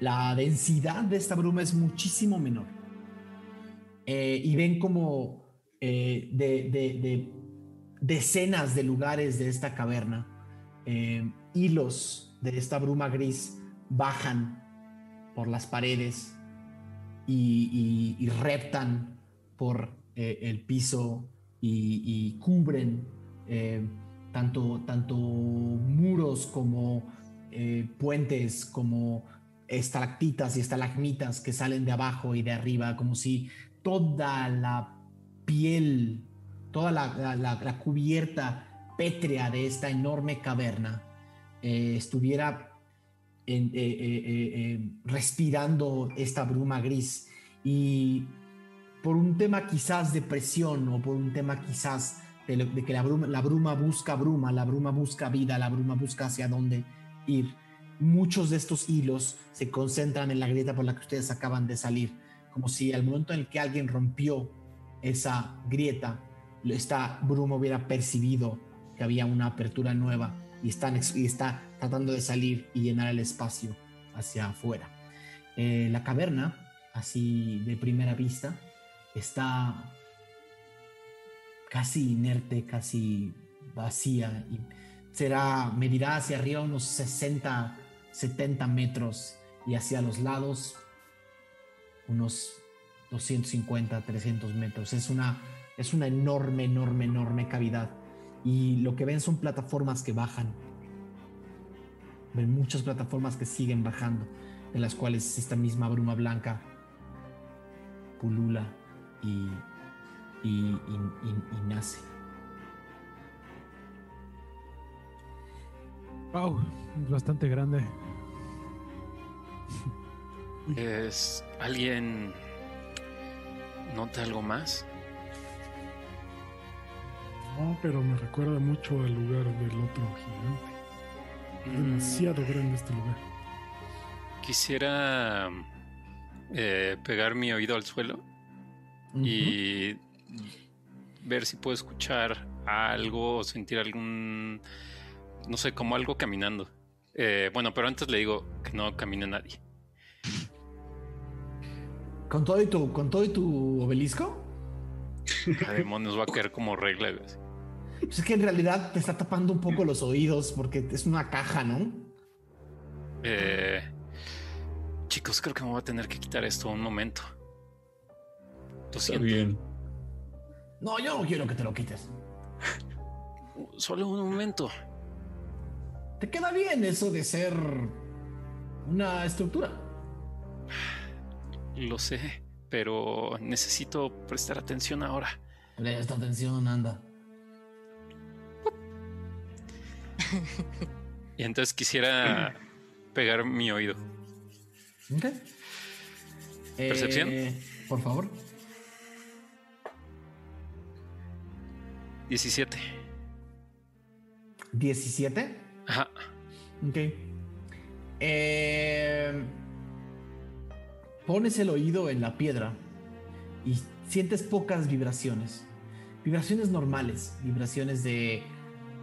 S1: la densidad de esta bruma es muchísimo menor. Eh, y ven como eh, de, de- de decenas de lugares de esta caverna, eh, hilos de esta bruma gris bajan por las paredes y, reptan por el piso y, cubren tanto, tanto muros como puentes, como estalactitas y estalagmitas que salen de abajo y de arriba, como si toda la piel, toda la, cubierta pétrea de esta enorme caverna eh, estuviera eh, eh, respirando esta bruma gris y por un tema quizás de presión o por un tema quizás de que la bruma, la bruma busca bruma, la bruma busca vida, la bruma busca hacia dónde ir. Muchos de estos hilos se concentran en la grieta por la que ustedes acaban de salir, como si al momento en el que alguien rompió esa grieta, esta bruma hubiera percibido que había una apertura nueva y, están, y está tratando de salir y llenar el espacio hacia afuera. Eh, la caverna, así de primera vista, está casi inerte, casi vacía y será, medirá hacia arriba unos 60, 70 metros y hacia los lados unos 250, 300 metros. Es una, es una enorme, enorme, enorme cavidad. Y lo que ven son plataformas que bajan. Ven muchas plataformas que siguen bajando, de las cuales esta misma bruma blanca pulula y, y, y- nace.
S3: Wow, es bastante grande.
S5: ¿Es alguien nota algo más?
S7: No, pero me recuerda mucho al lugar del otro gigante.
S5: Mm,
S7: demasiado grande este lugar.
S5: Quisiera eh, pegar mi oído al suelo y ver si puedo escuchar algo o sentir algún, no sé, como algo caminando. Eh, bueno, pero antes le digo que no camine nadie.
S1: ¿Con todo y tu, con todo y tu obelisco?
S5: A demonios va a caer como regla. güey.
S1: Pues es que en realidad te está tapando un poco los oídos porque es una caja, ¿no?
S5: Eh, chicos, creo que me voy a tener que quitar esto un momento. Lo
S8: Está
S5: siento.
S8: bien.
S1: No, yo no quiero que te lo quites.
S5: Solo un momento.
S1: Te queda bien eso de ser una estructura.
S5: Lo sé, pero necesito prestar atención ahora.
S1: Presta atención, anda.
S5: Y entonces quisiera pegar mi oído.
S1: Ok.
S5: ¿Percepción?
S1: Eh, por favor.
S5: 17.
S1: 17.
S5: Ajá.
S1: Ok. Eh, pones el oído en la piedra y sientes pocas vibraciones. Vibraciones normales, vibraciones de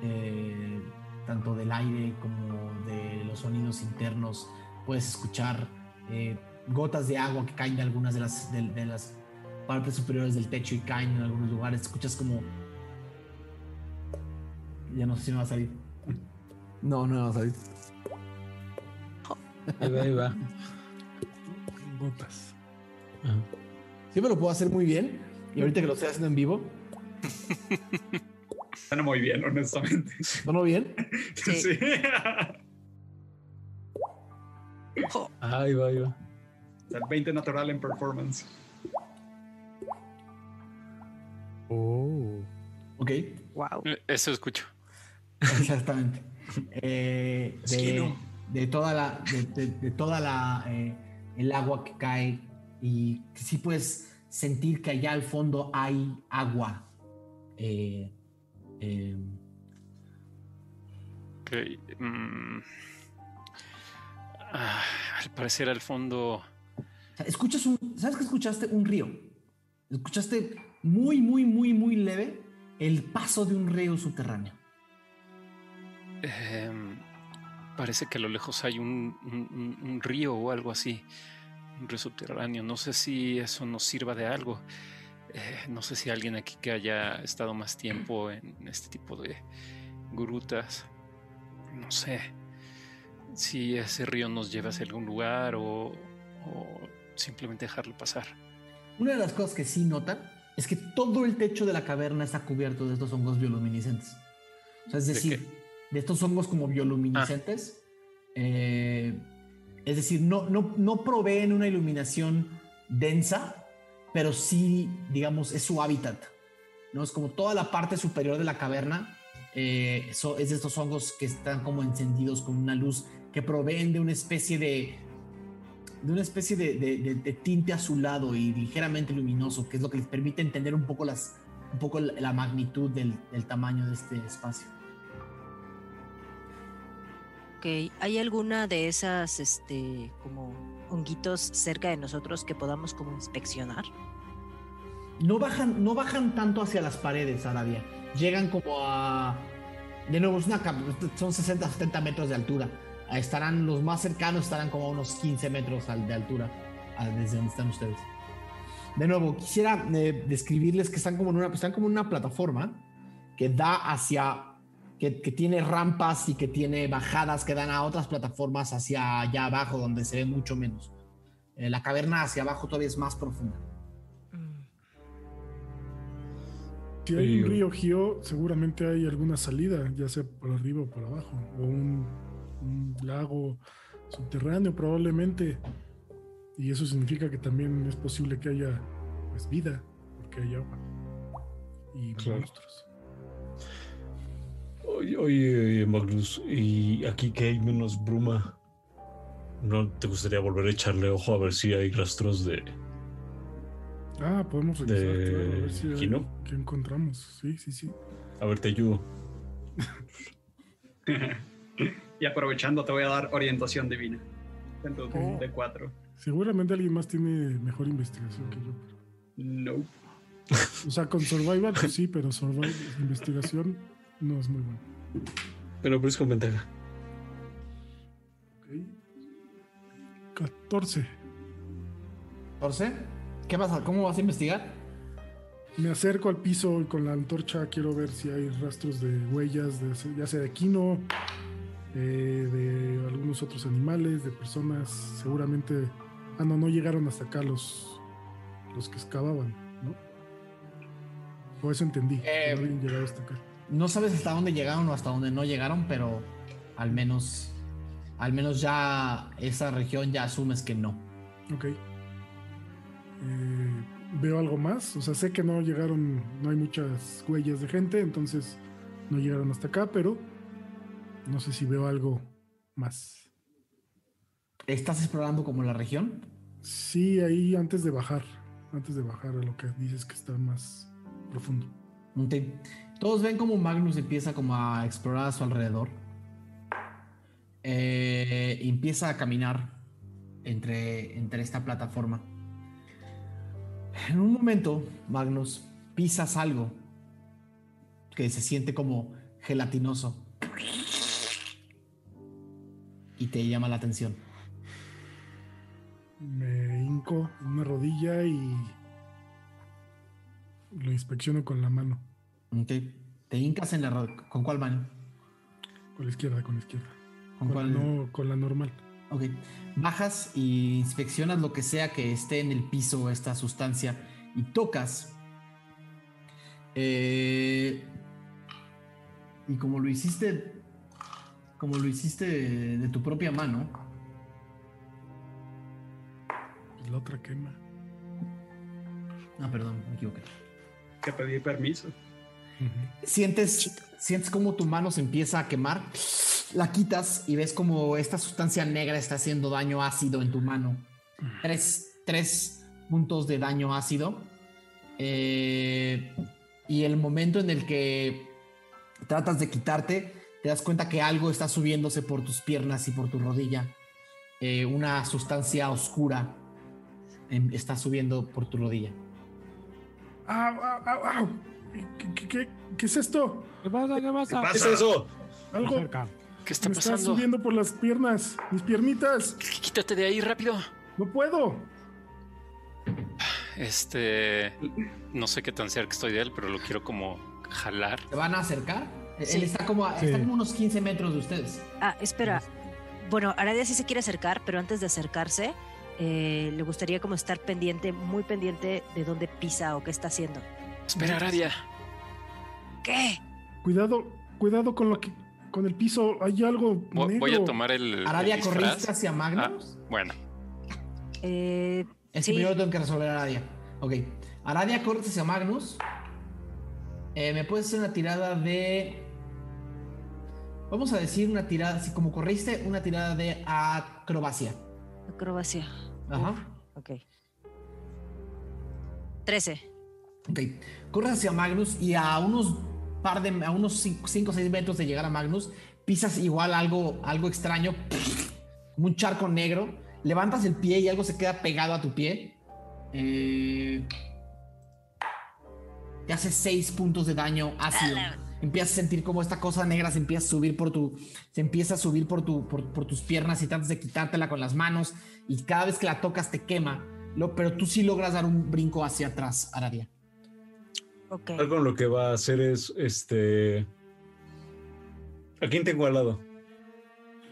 S1: eh, tanto del aire como de los sonidos internos. Puedes escuchar eh, gotas de agua que caen de algunas de las, de, de las partes superiores del techo y caen en algunos lugares. Escuchas como... Ya no sé si me va a salir. No, no me va a salir.
S8: Ahí va, ahí va.
S7: Gotas.
S8: Ajá.
S1: Siempre lo puedo hacer muy bien. Y ahorita que lo estoy haciendo en vivo,
S9: Suena muy bien, honestamente.
S1: ¿no bien?
S4: Sí.
S9: Sí.
S8: Ahí va, ahí va.
S9: O sea, el 20 natural en performance.
S3: Oh.
S1: Ok,
S4: wow.
S5: Eh, Eso escucho.
S1: exactamente. Eh, de, de toda la, de, de- de toda la, eh, el agua que cae y sí puedes sentir que allá al fondo hay agua. Eh, eh,
S5: Ok. mm. Ah, al parecer al fondo.
S1: escuchas un, ¿sabes que escuchaste? Un río. Escuchaste muy, muy, muy, muy leve el paso de un río subterráneo.
S5: em, parece que a lo lejos hay un, un- un- río o algo así. Un río subterráneo. No sé si eso nos sirva de algo. Eh, no sé si alguien aquí que haya estado más tiempo en este tipo de grutas. No sé si ese río nos lleva hacia algún lugar o, o simplemente dejarlo pasar.
S1: Una de las cosas que sí notan es que todo el techo de la caverna está cubierto de estos hongos bioluminiscentes. O sea, es
S5: ¿De
S1: decir, de, estos hongos como bioluminiscentes. Eh, es decir, no, no, no proveen una iluminación densa, pero sí, digamos, es su hábitat. ¿no? Es como toda la parte superior de la caverna. eh, so- es de estos hongos que están como encendidos con una luz que proveen de una especie de de una especie de, de- de- de tinte azulado y ligeramente luminoso, que es lo que les permite entender un poco, las, un poco la, la magnitud del, del tamaño de este espacio.
S4: ¿Hay alguna de esas, este, como honguitos cerca de nosotros que podamos como inspeccionar?
S1: No bajan, no bajan tanto hacia las paredes, Arabia. Llegan como a... De nuevo, es una, son 60, 70 metros de altura. Estarán, los más cercanos estarán como a unos 15 metros de altura desde donde están ustedes. De nuevo, quisiera eh, describirles que están como, en una, están como en una plataforma que da hacia... Que, que tiene rampas y que tiene bajadas que dan a otras plataformas hacia allá abajo, donde se ve mucho menos. Eh, la caverna hacia abajo todavía es más profunda.
S7: Si hay un río Gio, seguramente hay alguna salida, ya sea por arriba o por abajo, o un, un lago subterráneo probablemente. Y eso significa que también es posible que haya pues, vida, porque hay agua y
S8: Claro.
S7: monstruos.
S8: Oye, oye, Magnus, y aquí que hay menos bruma, ¿no te gustaría volver a echarle ojo a ver si hay rastros de...
S7: Ah, podemos revisar,
S8: De
S7: claro, a ver si hay que encontramos. Sí, sí, sí.
S8: A ver, te ayudo.
S9: y aprovechando, te voy a dar orientación divina. Dentro de,
S4: Oh.
S9: de cuatro.
S7: Seguramente alguien más tiene mejor investigación que yo.
S9: No.
S7: O sea, con survival pues sí, pero survival, investigación no es muy bueno.
S8: Pero, pero es con ventaja.
S7: Ok. 14.
S1: 14. ¿Qué pasa? ¿Cómo vas a investigar?
S7: Me acerco al piso y con la antorcha quiero ver si hay rastros de huellas, de, ya sea de quino, eh, de algunos otros animales, de personas. Seguramente. Ah, no, no llegaron hasta acá los, los que excavaban, ¿no? O eso entendí. que
S1: Eh,
S7: no habían llegado hasta acá.
S1: No sabes hasta dónde llegaron o hasta dónde no llegaron, pero al menos, al menos ya esa región ya asumes que no.
S7: Ok. Eh, ¿Veo algo más? O sea, sé que no llegaron, no hay muchas huellas de gente, entonces no llegaron hasta acá, pero no sé si veo algo más.
S1: ¿Estás explorando como la región?
S7: Sí, ahí antes de bajar, antes de bajar a lo que dices que está más profundo.
S1: Ok. Todos ven como Magnus empieza como a explorar a su alrededor. Eh, empieza a caminar entre, entre esta plataforma. En un momento, Magnus, pisas algo que se siente como gelatinoso. Y te llama la atención.
S7: Me hinco una rodilla y lo inspecciono con la mano,
S1: Ok. Te hincas en la ro- ¿Con cuál mano?
S7: con la izquierda, con la izquierda.
S1: ¿Con
S7: Con,
S1: cuál?
S7: no, con la normal.
S1: Ok. Bajas y inspeccionas lo que sea que esté en el piso, esta sustancia, y tocas. Eh, y como lo hiciste, como lo hiciste de, de tu propia mano,
S7: Y la otra quema.
S1: ah, perdón, me equivoqué.
S9: Que pedí permiso.
S1: Sientes, sientes como tu mano se empieza a quemar, la quitas y ves como esta sustancia negra está haciendo daño ácido en tu mano. tres, tres puntos de daño ácido. Eh, y el momento en el que tratas de quitarte, te das cuenta que algo está subiéndose por tus piernas y por tu rodilla. Eh, una sustancia oscura em, está subiendo por tu rodilla.
S7: ¡Au, au, au, au! ¿Qué, qué- qué- qué es esto?
S3: ¿Qué pasa? ¿Qué pasa?
S6: ¿Qué
S8: ¿Qué es
S6: pasa?
S8: eso?
S7: Algo.
S5: ¿Qué está
S7: me está subiendo por las piernas, mis piernitas.
S5: Quítate de ahí rápido.
S7: No puedo.
S5: Este. No sé qué tan cerca estoy de él, pero lo quiero como jalar.
S1: ¿Te van a acercar?
S4: Sí.
S1: Él está como, a-
S3: Sí.
S1: está como unos 15 metros de ustedes.
S4: Ah, espera. Bueno, Aradia sí se quiere acercar, pero antes de acercarse, eh, le gustaría como estar pendiente, muy pendiente de dónde pisa o qué está haciendo.
S5: Espera, Aradia.
S4: ¿Qué?
S7: Cuidado, cuidado con lo que, con el piso. Hay algo
S5: Vo- Voy a tomar el.
S1: Aradia. ¿corriste hacia Magnus?
S5: Bueno,
S4: Eh,
S1: Es
S4: sí.
S1: que primero tengo que resolver a Aradia. Ok. Aradia, corres hacia Magnus. Eh, ¿Me puedes hacer una tirada de. Vamos a decir una tirada, así como corriste, una tirada de acrobacia.
S4: Acrobacia.
S1: Ajá.
S4: Ok. 13.
S1: Ok. Corres hacia Magnus y a unos par de. a unos 5 o 6 metros de llegar a Magnus, pisas igual algo, algo extraño. Como un charco negro. Levantas el pie y algo se queda pegado a tu pie. Eh, te hace 6 puntos de daño ácido. Empiezas a sentir como esta cosa negra se empieza a subir por tu. Se empieza a subir por, tu, por, por tus piernas y tratas de quitártela con las manos. Y cada vez que la tocas te quema. Lo, pero tú sí logras dar un brinco hacia atrás, Aradia.
S4: Ok.
S8: Algo lo que va a hacer es este. ¿A quién tengo al lado?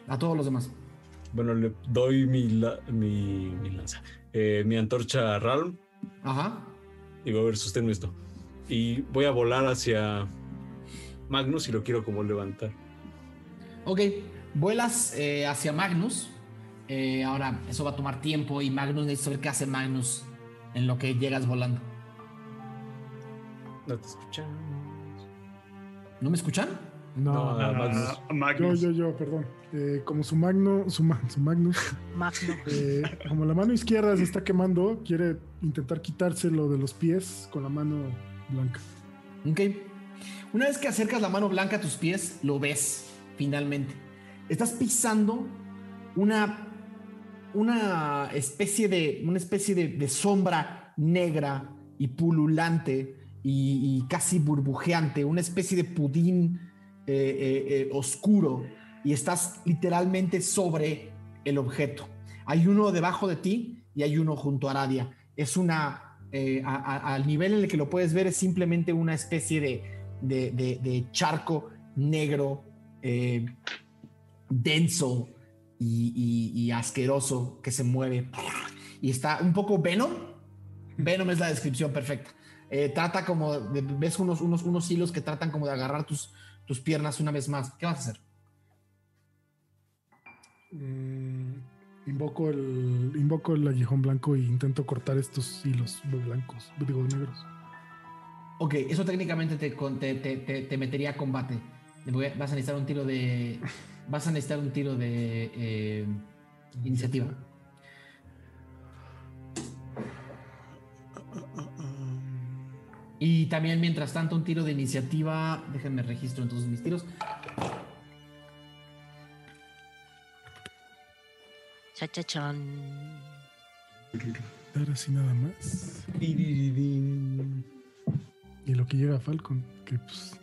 S1: A todos los demás.
S8: Bueno, le doy mi, la- mi, mi lanza. eh, mi antorcha a Ralm.
S1: Ajá.
S8: Digo, a ver, sosténme esto. Y voy a volar hacia Magnus y lo quiero como levantar.
S1: Ok, vuelas eh, hacia Magnus. Eh, ahora, eso va a tomar tiempo y Magnus necesita saber qué hace Magnus en lo que llegas volando.
S8: No te escuchamos.
S1: ¿No me escuchan?
S3: No,
S8: No, Magnus.
S7: Yo,
S9: Magnus.
S7: yo, yo, perdón. Eh, como su magno, su, ma- su Magnus,
S4: Magno.
S7: eh, como la mano izquierda se está quemando, quiere intentar quitárselo de los pies con la mano blanca.
S1: Ok. Una vez que acercas la mano blanca a tus pies, lo ves finalmente. Estás pisando una, una especie de, una especie de, de sombra negra y pululante y, casi burbujeante, una especie de pudín eh, eh, eh, oscuro y estás literalmente sobre el objeto. Hay uno debajo de ti y hay uno junto a Aradia. Es una, al nivel en el que lo puedes ver, es simplemente una especie de, de, de- charco negro, denso y, y- y asqueroso que se mueve. Y está un poco Venom. Venom es la descripción perfecta. Eh, trata como, de- ves unos, unos, unos hilos que tratan como de agarrar tus, tus piernas una vez más. ¿Qué vas a hacer?
S7: Mm, invoco el invoco el aguijón blanco e intento cortar estos hilos blancos, digo negros.
S1: Ok, eso técnicamente te, te, te- te- te metería a combate. Vas a necesitar un tiro de. Vas a necesitar un tiro de eh, iniciativa. Y también, mientras tanto, un tiro de iniciativa. Déjenme registro entonces mis tiros.
S4: Cha-cha-chan.
S7: Dar así nada más. Y lo que llega a Falcon, que pues,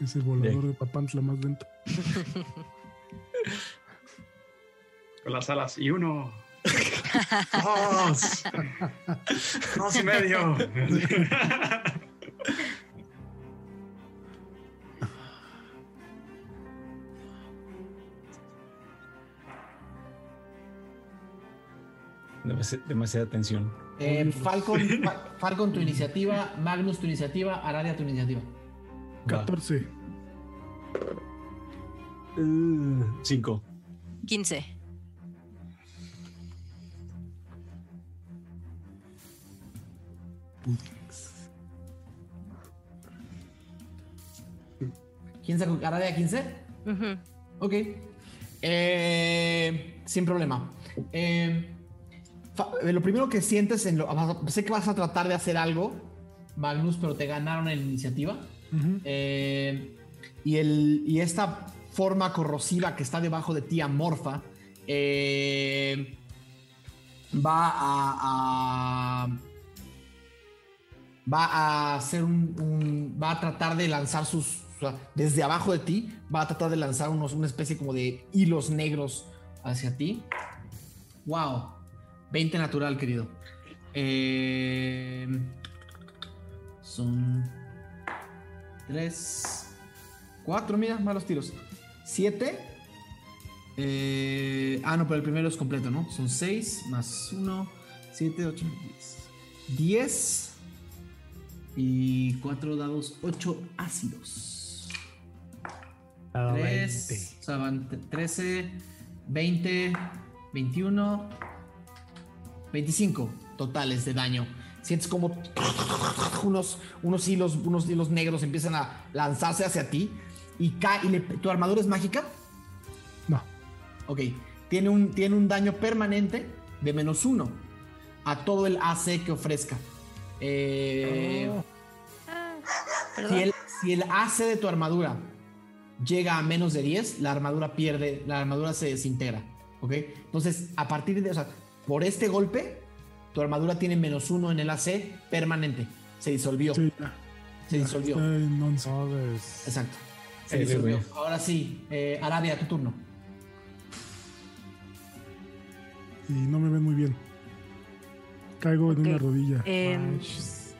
S7: es el volador de Papantla más lento.
S9: Con las alas. Y uno. Dos. Dos medio.
S8: Demasiada tensión.
S1: Eh, Falcon, Falcon, tu iniciativa, Magnus, tu iniciativa, Aradia, tu iniciativa.
S7: 14.
S8: 5. Uh,
S4: 15. Puddings.
S1: ¿Quién sacó cara de
S4: a 15?
S1: Ok. Eh, sin problema. Eh, eh, lo primero que sientes en lo. Sé que vas a tratar de hacer algo, Magnus, pero te ganaron en iniciativa. Y, esta forma corrosiva que está debajo de ti, amorfa, va a va a hacer un, va a tratar de lanzar sus desde abajo de ti va a tratar de lanzar unos una especie como de hilos negros hacia ti. Wow. 20 natural querido. Eh, son 3 4 mira malos tiros. 7 ah no pero el primero es completo no son 6 más 1 7 8 10 10 y 4 dados 8 ácidos
S3: Dado
S1: 3,
S3: 20.
S1: o sea, van t- 13, 20, 21, 25 totales de daño. Sientes como unos, unos hilos, unos hilos negros empiezan a lanzarse hacia ti y cae. y le- ¿Tu armadura es mágica?
S7: No.
S1: Ok. Tiene un, tiene un daño permanente de menos uno a todo el AC que ofrezca. Eh,
S7: Oh,
S4: Perdón.
S1: si el, si el AC de tu armadura llega a menos de 10, la armadura pierde, la armadura se desintegra. ¿Ok? Entonces, a partir de, o sea, por este golpe, tu armadura tiene menos uno en el AC permanente. Se disolvió.
S7: sí,
S1: se disolvió.
S7: está en 11.
S3: Jodes.
S1: Exacto. Se disolvió. Ahora sí, eh, Arabia, tu turno.
S7: Y no me ven muy bien. Caigo
S4: Ok.
S7: en una rodilla.
S3: Manches.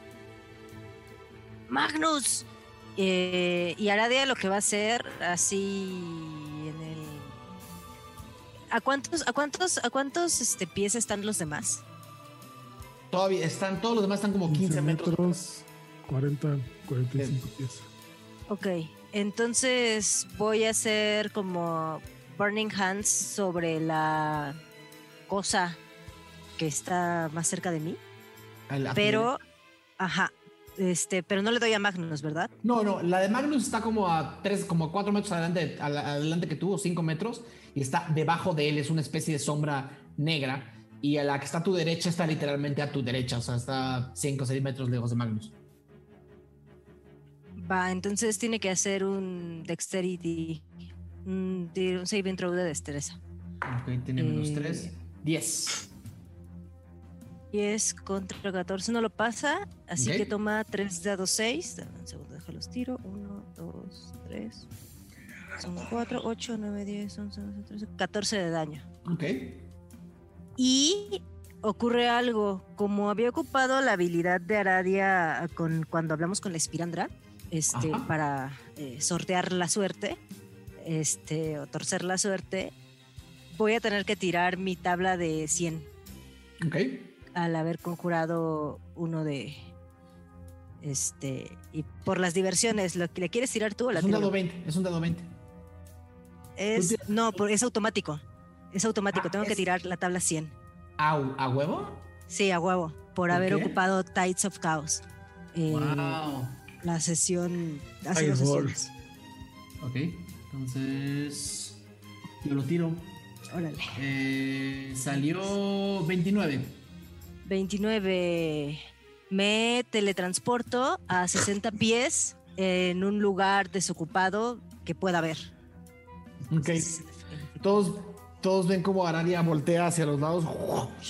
S4: Magnus. Eh, y Aradia lo que va a hacer así en el. ¿A cuántos, a cuántos, a cuántos este, pies están los demás?
S1: Todavía están, todos los demás están como 15 metros.
S7: 40, 45 pies.
S4: Ok, entonces voy a hacer como Burning Hands sobre la cosa que está más cerca de mí, pero, ajá, este, pero no le doy a Magnus, ¿verdad?
S1: No, no, la de Magnus está como a 3, como a 4 metros adelante, adelante que tú, o 5 metros, y está debajo de él, es una especie de sombra negra, y a la que está a tu derecha está literalmente a tu derecha, o sea, está 5 o 6 metros lejos de Magnus.
S4: Va, entonces tiene que hacer un Dexterity, un, un saving throw de destreza.
S1: Ok, tiene menos
S4: Eh.
S1: 3, 10.
S4: 10 contra 14 no lo pasa, así
S1: Ok.
S4: que toma 3 dados 6. Dame un segundo, déjalos tiro. 1, 2, 3. Son 4, 8, 9, 10, 11, 12, 13, 14 de daño.
S1: Ok,
S4: Y ocurre algo, como había ocupado la habilidad de Aradia con, cuando hablamos con la Espirandra, este,
S1: Ajá.
S4: para eh, sortear la suerte, este, o torcer la suerte, voy a tener que tirar mi tabla de 100
S1: ok.
S4: Al haber conjurado uno de este y por las diversiones lo que le quieres tirar tú o la
S1: Es un dado
S4: yo?
S1: 20, es un dado 20.
S4: es no por- es automático es automático
S1: Ah,
S4: tengo que tirar la tabla 100
S1: ¿A, a huevo?
S4: sí a huevo por
S1: ¿Por
S4: haber
S1: qué?
S4: ocupado Tides of Chaos eh,
S1: Wow.
S4: la sesión hace dos sesiones
S1: Ok, entonces yo lo tiro.
S4: órale
S1: Eh, salió 29.
S4: 29 me teletransporto a 60 pies en un lugar desocupado que pueda ver
S1: Ok. Todos, todos ven como Aradia voltea hacia los lados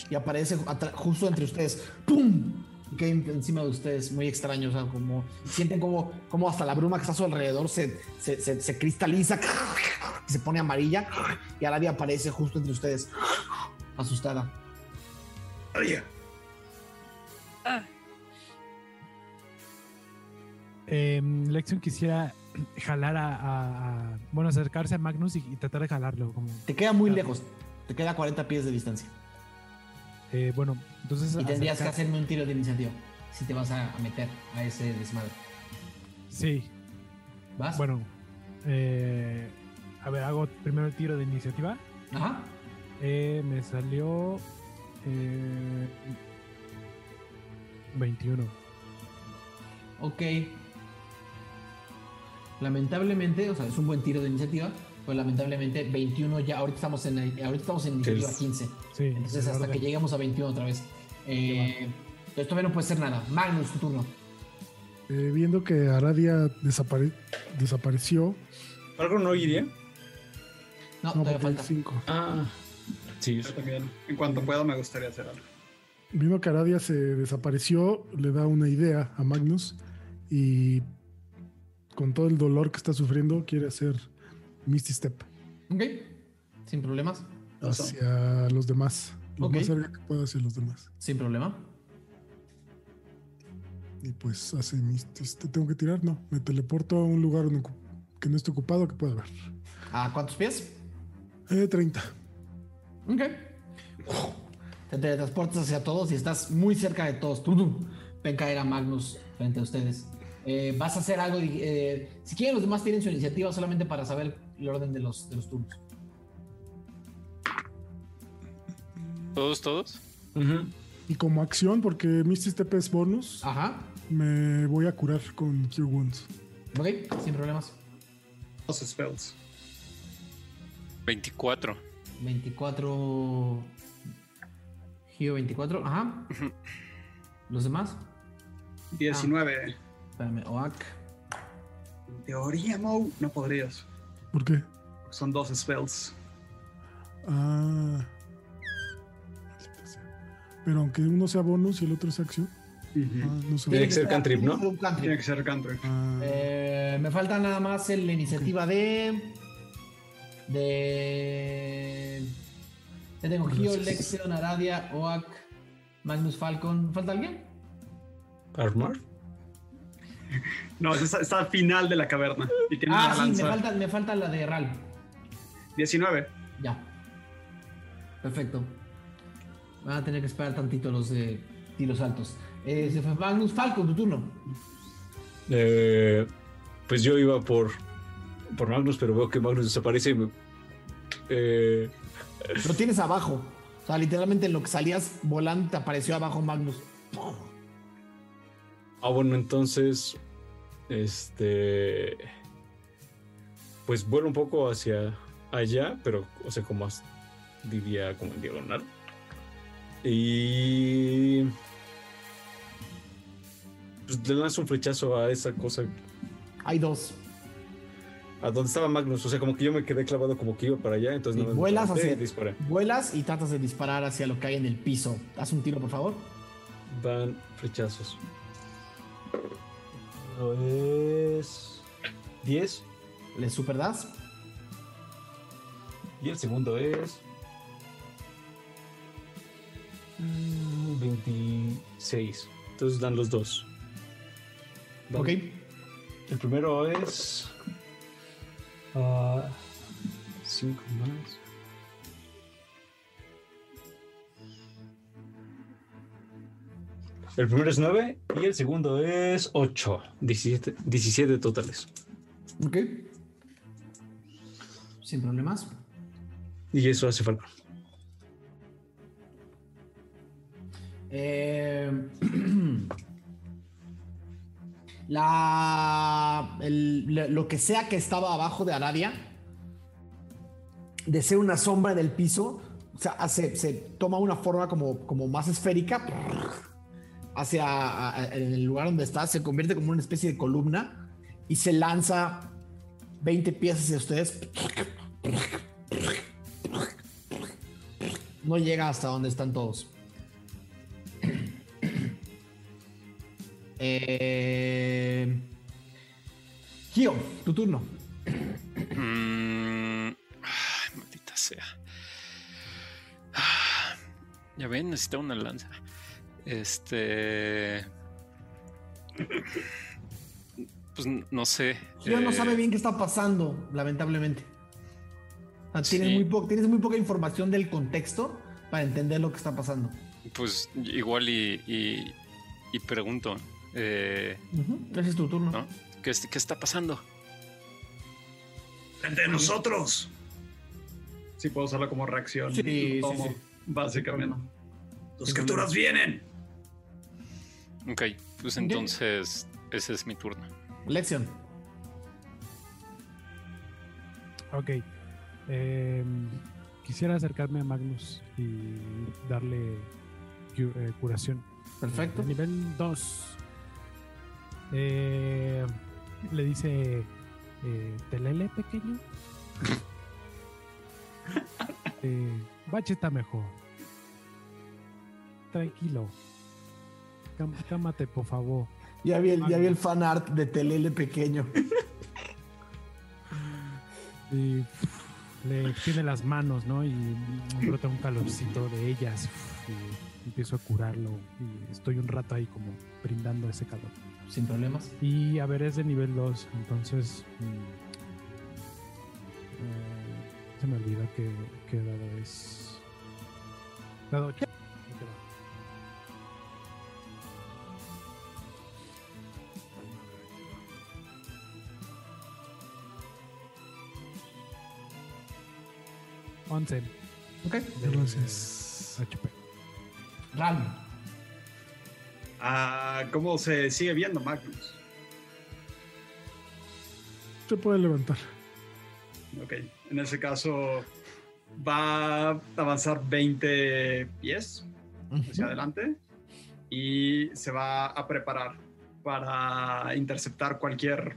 S1: y aparece justo entre ustedes. ¡Pum! Cae encima de ustedes, muy extraño. O sea, como sienten como, como hasta la bruma que está a su alrededor se, se, se- se cristaliza y se pone amarilla. Y Aradia aparece justo entre ustedes, asustada.
S3: Em, Lexion quisiera jalar a, a- a- Bueno, acercarse a Magnus y, y tratar de jalarlo. Como,
S1: Te queda muy lejos, te queda a 40 pies de distancia.
S3: eh, bueno, entonces.
S1: Y tendrías que hacerme un tiro de iniciativa si te vas a, a meter a ese desmadre.
S3: Sí,
S1: ¿Vas?
S3: bueno. eh, a ver, hago primero el tiro de iniciativa.
S1: Ajá.
S3: Eh, me salió. eh, 21.
S1: Ok. Lamentablemente, o sea, es un buen tiro de iniciativa, pues lamentablemente 21 ya, ahorita estamos en, ahorita estamos en iniciativa
S8: Es-
S1: 15.
S3: Sí,
S1: Entonces hasta
S3: orden.
S1: que lleguemos a 21 otra vez. Eh, entonces todavía no puede ser nada. Magnus, tu turno.
S7: Eh, viendo que Aradia desapare- desapareció,
S8: ¿Algo no iría?
S1: No,
S7: no,
S1: todavía falta.
S7: cinco.
S8: Ah, sí.
S9: Yo también, en cuanto pueda, me gustaría hacer algo.
S7: Viendo que Aradia se desapareció, le da una idea a Magnus y con todo el dolor que está sufriendo, quiere hacer Misty Step
S1: Ok, sin problemas.
S7: hacia los demás. Lo
S1: Ok.
S7: más cerca que pueda hacia los demás.
S1: Sin problema.
S7: Y pues hace Misty Step. ¿Tengo que tirar? No. Me teleporto a un lugar que no esté ocupado que pueda ver.
S1: ¿A cuántos pies?
S7: Eh, 30.
S1: Ok. Te teletransportas hacia todos y estás muy cerca de todos. Tum. Ven caer a Magnus frente a ustedes. Eh, vas a hacer algo. eh, si quieren, los demás tienen su iniciativa solamente para saber el orden de los, de los turnos.
S5: ¿Todos, todos?
S7: Y como acción, porque Misty Step es bonus,
S1: Ajá.
S7: me voy a curar con Cure Wounds.
S1: Ok, sin problemas.
S9: Dos spells.
S5: 24.
S1: 24. Gio 24. Ajá. Los demás.
S9: 19.
S1: Espérame. Oak.
S9: En teoría, Mo, no podrías.
S7: ¿Por qué?
S9: Son dos spells.
S7: Ah. Pero aunque uno sea bonus y el otro sea acción. Ah, no sé.
S8: Tiene que ser cantrip, ¿no?
S1: tiene que ser cantrip.
S7: Ah,
S1: Eh, me falta nada más el- la iniciativa de. De. Ya tengo Gio. Lexion, Aradia, Oak, Magnus Falcon. ¿Falta alguien?
S8: Armor.
S9: No, está, está al final de la caverna. Y tiene
S1: Ah, sí, me falta, me falta la de Ral.
S9: 19.
S1: Ya. Perfecto. Van a tener que esperar tantito los de tiros altos. Eh, se fue Magnus Falcon, tu turno.
S8: Eh, pues yo iba por, por Magnus, pero veo que Magnus desaparece y me.
S1: Lo tienes abajo. O sea, literalmente en lo que salías volando te apareció abajo Magnus.
S8: ah, bueno, entonces. Este. Pues vuelo un poco hacia allá, pero, o sea, como más. Diría como en diagonal. Y. Pues le lanzo un flechazo a esa cosa.
S1: Hay dos.
S8: A donde estaba Magnus. O sea, como que yo me quedé clavado como que iba para allá. Entonces
S1: Sí,
S8: me
S1: vuelas hacia-
S8: y.
S1: Vuelas y tratas de disparar hacia lo que hay en el piso. Haz un tiro, por favor.
S8: Van flechazos. Primero es 10
S1: Le super das.
S8: y el segundo es mm, 26. Entonces dan los dos.
S1: Ok.
S8: El primero es 5 más. El primero es 9 y el segundo es 8. 17, 17 totales.
S1: Ok. Sin problemas.
S8: Y eso hace falta.
S1: Eh, la, lo que sea que estaba abajo de Aradia, de ser una sombra en el piso, se toma una forma como, más esférica hacia el lugar donde está, se convierte como una especie de columna y se lanza 20 pies hacia ustedes. No llega hasta donde están todos. Eh... Gio, tu turno.
S5: Mm, ay, maldita sea. Ah, Ya ven, necesita una lanza. Este. Pues no sé.
S1: Gio no
S5: eh,
S1: sabe bien qué está pasando, lamentablemente. Tienes,
S5: Sí.
S1: muy po- tienes muy poca información del contexto para entender lo que está pasando.
S5: Pues igual y, y, y pregunto. Eh,
S1: Ese es tu turno.
S5: ¿no? ¿Qué, es- ¿Qué está pasando?
S6: A nosotros.
S9: Sí, puedo usarlo como reacción.
S1: Sí, sí,
S9: tomo,
S1: sí.
S9: Básicamente.
S6: Las criaturas vienen.
S5: Ok, pues entonces ese es mi turno.
S1: Lección.
S3: Ok. Eh, quisiera acercarme a Magnus y darle eh, curación.
S1: Perfecto.
S3: Nivel 2. Eh, le dice eh, Telele pequeño. eh, Bache está mejor. Tranquilo. Cám- Cámate, por favor.
S1: Ya vi, el, ya vi el fan art de Telele pequeño.
S3: Y le extiende las manos, ¿no? Y brota un calorcito de ellas. Y empiezo a curarlo. Y estoy un rato ahí como brindando ese calor.
S1: Sin problemas.
S3: Y a ver, es de nivel 2, entonces. mm, eh, se me olvidó que, que dado es. Dado 8. Once
S1: Ok.
S7: Entonces,
S3: HP.
S1: Ram.
S9: Ah, ¿Cómo se sigue viendo Magnus?
S7: se puede levantar.
S9: Ok, en ese caso va a avanzar 20 pies hacia adelante y se va a preparar para interceptar cualquier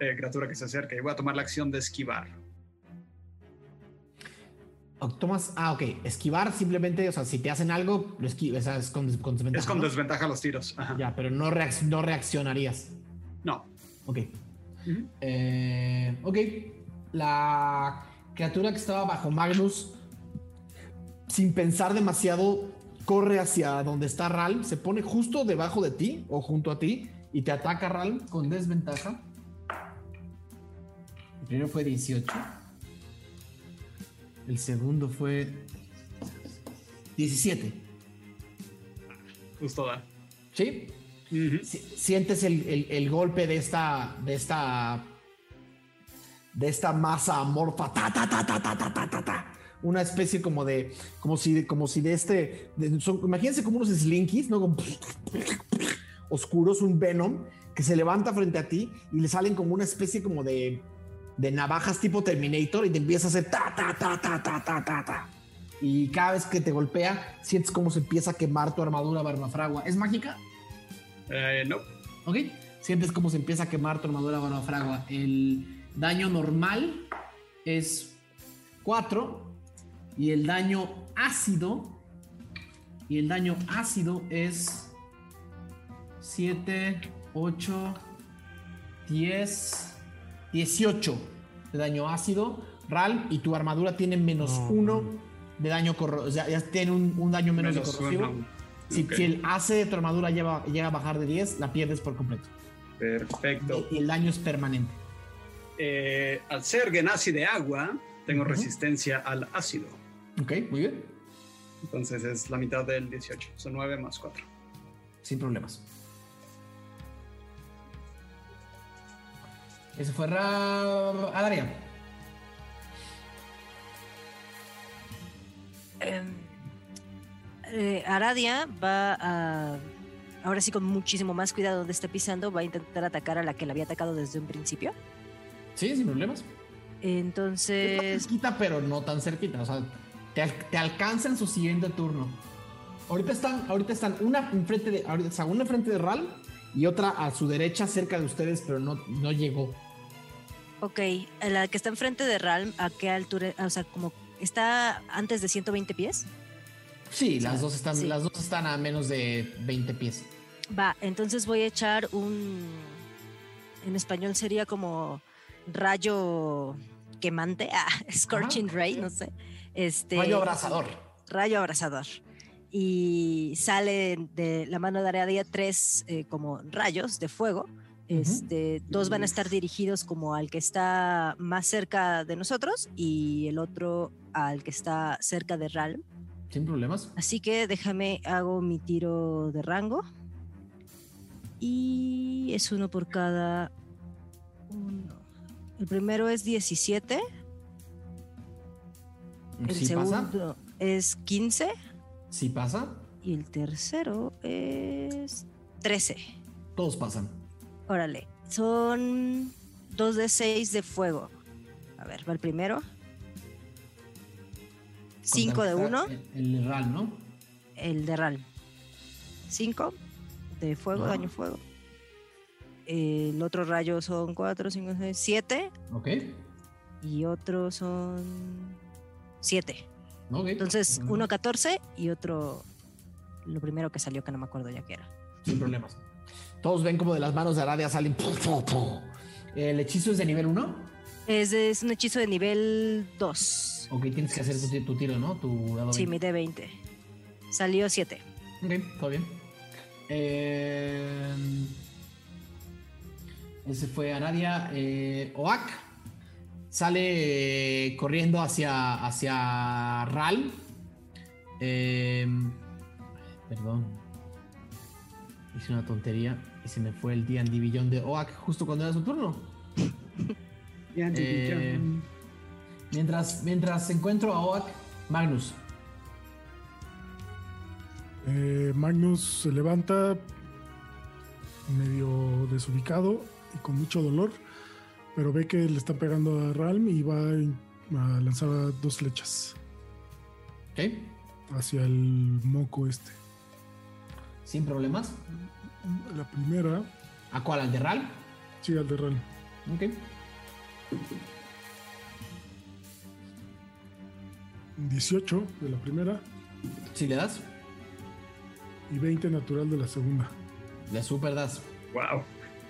S9: eh, criatura que se acerque. Y voy a tomar la acción de esquivar.
S1: Tomas, ah, ok. Esquivar simplemente, o sea, si te hacen algo, lo esquivas, o sea, es con, con desventaja.
S9: Es con
S1: ¿no?
S9: desventaja los tiros. Ajá.
S1: Ya, pero no, no reaccionarías.
S9: No.
S1: Ok. Eh, ok. La criatura que estaba bajo Magnus, sin pensar demasiado, corre hacia donde está Ral, se pone justo debajo de ti o junto a ti y te ataca Ral con desventaja. El primero fue 18. El segundo fue 17.
S9: Justo da.
S1: ¿Sí? Sientes el, el- el golpe de esta de esta de esta masa amorfa ta, ta, ta, ta, ta, ta, ta, ta, ta. una especie como de como si como si de este de- son- imagínense como unos slinkies no Como oscuros un venom que se levanta frente a ti y le salen como una especie como de de navajas tipo Terminator y te empieza a hacer ta, ta, ta, ta, ta, ta, ta, ta. Y cada vez que te golpea, sientes cómo se empieza a quemar tu armadura barbafragua. ¿Es mágica?
S9: Eh, no.
S1: Ok. Sientes cómo se empieza a quemar tu armadura barbafragua. El daño normal es 4 y el daño ácido y el daño ácido es 7, 8, 10, 18 de daño ácido. Ral y tu armadura tiene menos
S3: No.
S1: 1 de daño corrosivo. O sea, ya tiene un, un daño menos,
S9: Menos
S1: de corrosivo.
S9: uno.
S1: Si, el AC de tu armadura lleva- llega a bajar de 10, la pierdes por completo.
S9: Perfecto.
S1: Y el daño es permanente.
S9: Eh, al ser Genasi de agua, tengo resistencia al ácido.
S1: Ok, muy bien.
S9: Entonces es la mitad del 18. Son 9 más 4.
S1: Sin problemas. Ese fue Ra... Adaria.
S4: Em, eh, Aradia va a, ahora sí con muchísimo más cuidado donde está pisando, va a intentar atacar a la que la había atacado desde un principio.
S1: Sí, sin problemas.
S4: Entonces,
S1: cerquita, pero no tan cerquita. O sea, te, al- te alcanza en su siguiente turno. Ahorita están, ahorita están una enfrente de, ahorita, o sea, una enfrente de Ral y otra a su derecha cerca de ustedes, pero no, no llegó.
S4: Ok, la que está enfrente de Ralm, ¿a qué altura? O sea, como está antes de 120 pies.
S1: Sí, las dos están,
S4: Sí.
S1: las dos están a menos de 20 pies.
S4: Va, entonces voy a echar un. En español sería como rayo quemante, ah, scorching
S1: Ajá,
S4: ray,
S1: sí.
S4: no sé. Este,
S1: Rayo abrasador.
S4: Rayo abrasador. Y sale de la mano de Aradia tres eh, como rayos de fuego. Este, dos van a estar dirigidos como al que está más cerca de nosotros y el otro al que está cerca de Ralm.
S1: Sin problemas.
S4: Así que déjame, hago mi tiro de rango. Y es uno por cada uno. El primero es 17. El
S1: pasa,
S4: segundo es 15.
S1: si pasa,
S4: Y el tercero es 13.
S1: todos pasan.
S4: Órale. Son 2 de 6 de fuego. A ver, va el primero. 5 de
S1: Contra-
S4: 1,
S1: El, el RAL, ¿no?
S4: el de RAL. 5 de fuego, daño fuego. El otro rayo son 4, 5, 6, 7.
S1: Ok.
S4: Y otro son 7.
S1: Ok.
S4: Entonces, uno 14 y otro lo primero que salió que no me acuerdo ya que era.
S1: Sin problemas. Todos ven como de las manos de Aradia salen. pu, pu, pu. El hechizo es de nivel 1.
S4: Es, es un hechizo de nivel 2.
S1: Ok, tienes que hacer tu, tu tiro, ¿no? Tu dado
S4: Sí,
S1: 20.
S4: mi D20. Salió 7.
S1: Ok, todo bien. Eh, ese fue Aradia. Eh, Oak sale eh, corriendo hacia, hacia Ral. Eh, perdón. Hice una tontería y se me fue el D&D Billón de Oak justo cuando era su turno. Eh, mientras, mientras encuentro a Oak, Magnus.
S7: Eh, Magnus se levanta medio desubicado y con mucho dolor, pero ve que le están pegando a Ralm y va a lanzar dos flechas
S1: Ok,
S7: hacia el moco este.
S1: sin problemas.
S7: La primera,
S1: ¿A cuál? ¿Al de Ral?
S7: sí, al de Ralm.
S1: Ok.
S7: 18 de la primera
S1: Si le das,
S7: y 20 natural de la segunda.
S1: le super das.
S9: Wow.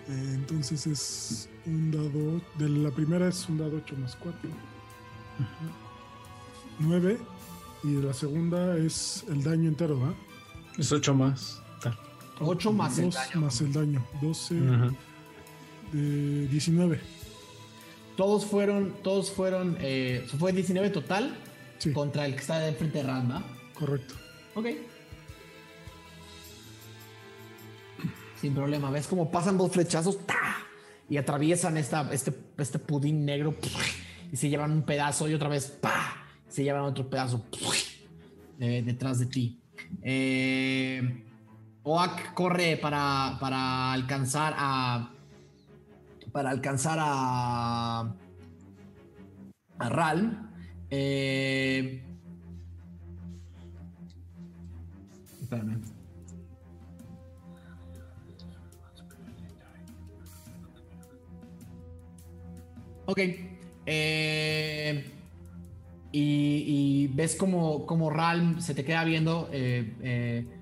S7: Eh, entonces es un dado. De la primera es un dado 8 más 4. 9. Y de la segunda es el daño entero, ¿va?
S8: Es 8 más. Tal.
S1: 8 más el daño.
S7: más el daño. 12.
S8: Ajá.
S7: de 19.
S1: Todos fueron, todos fueron, eh, fue 19 total
S7: Sí,
S1: contra el que está de frente de Ral, ¿va?
S7: correcto.
S1: Ok. Sin problema. ¿Ves cómo pasan dos flechazos? ¡ta! Y atraviesan esta, este, este pudín negro. Y se llevan un pedazo y otra vez. ¡pa! Se llevan otro pedazo. eh, detrás de ti. Eh, Oak corre para, para alcanzar a. Para alcanzar a. A Ral. Eh, Espérame. Ok. eh, y, ves como, como Ralm se te queda viendo. eh, eh,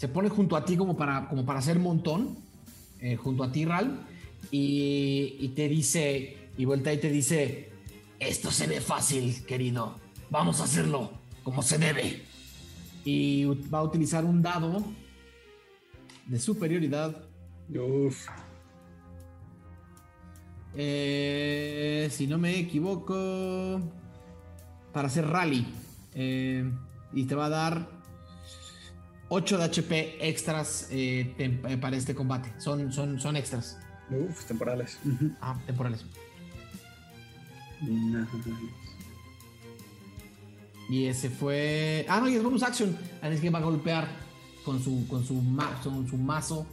S1: se pone junto a ti como para, como para hacer montón. eh, junto a ti, Ralm. Y, y te dice. Y vuelta y te dice. Esto se ve fácil, querido. Vamos a hacerlo como se debe. Y va a utilizar un dado de superioridad.
S9: Uf.
S1: Eh, si no me equivoco, para hacer rally. Eh, y te va a dar 8 de HP extras eh, eh, para este combate. Son, son, son extras.
S9: Uf, temporales.
S1: Ah, temporales.
S9: Nice.
S1: Y ese fue. Ah, no, y es bonus action. Así es que va a golpear con su, con su, ma- con su mazo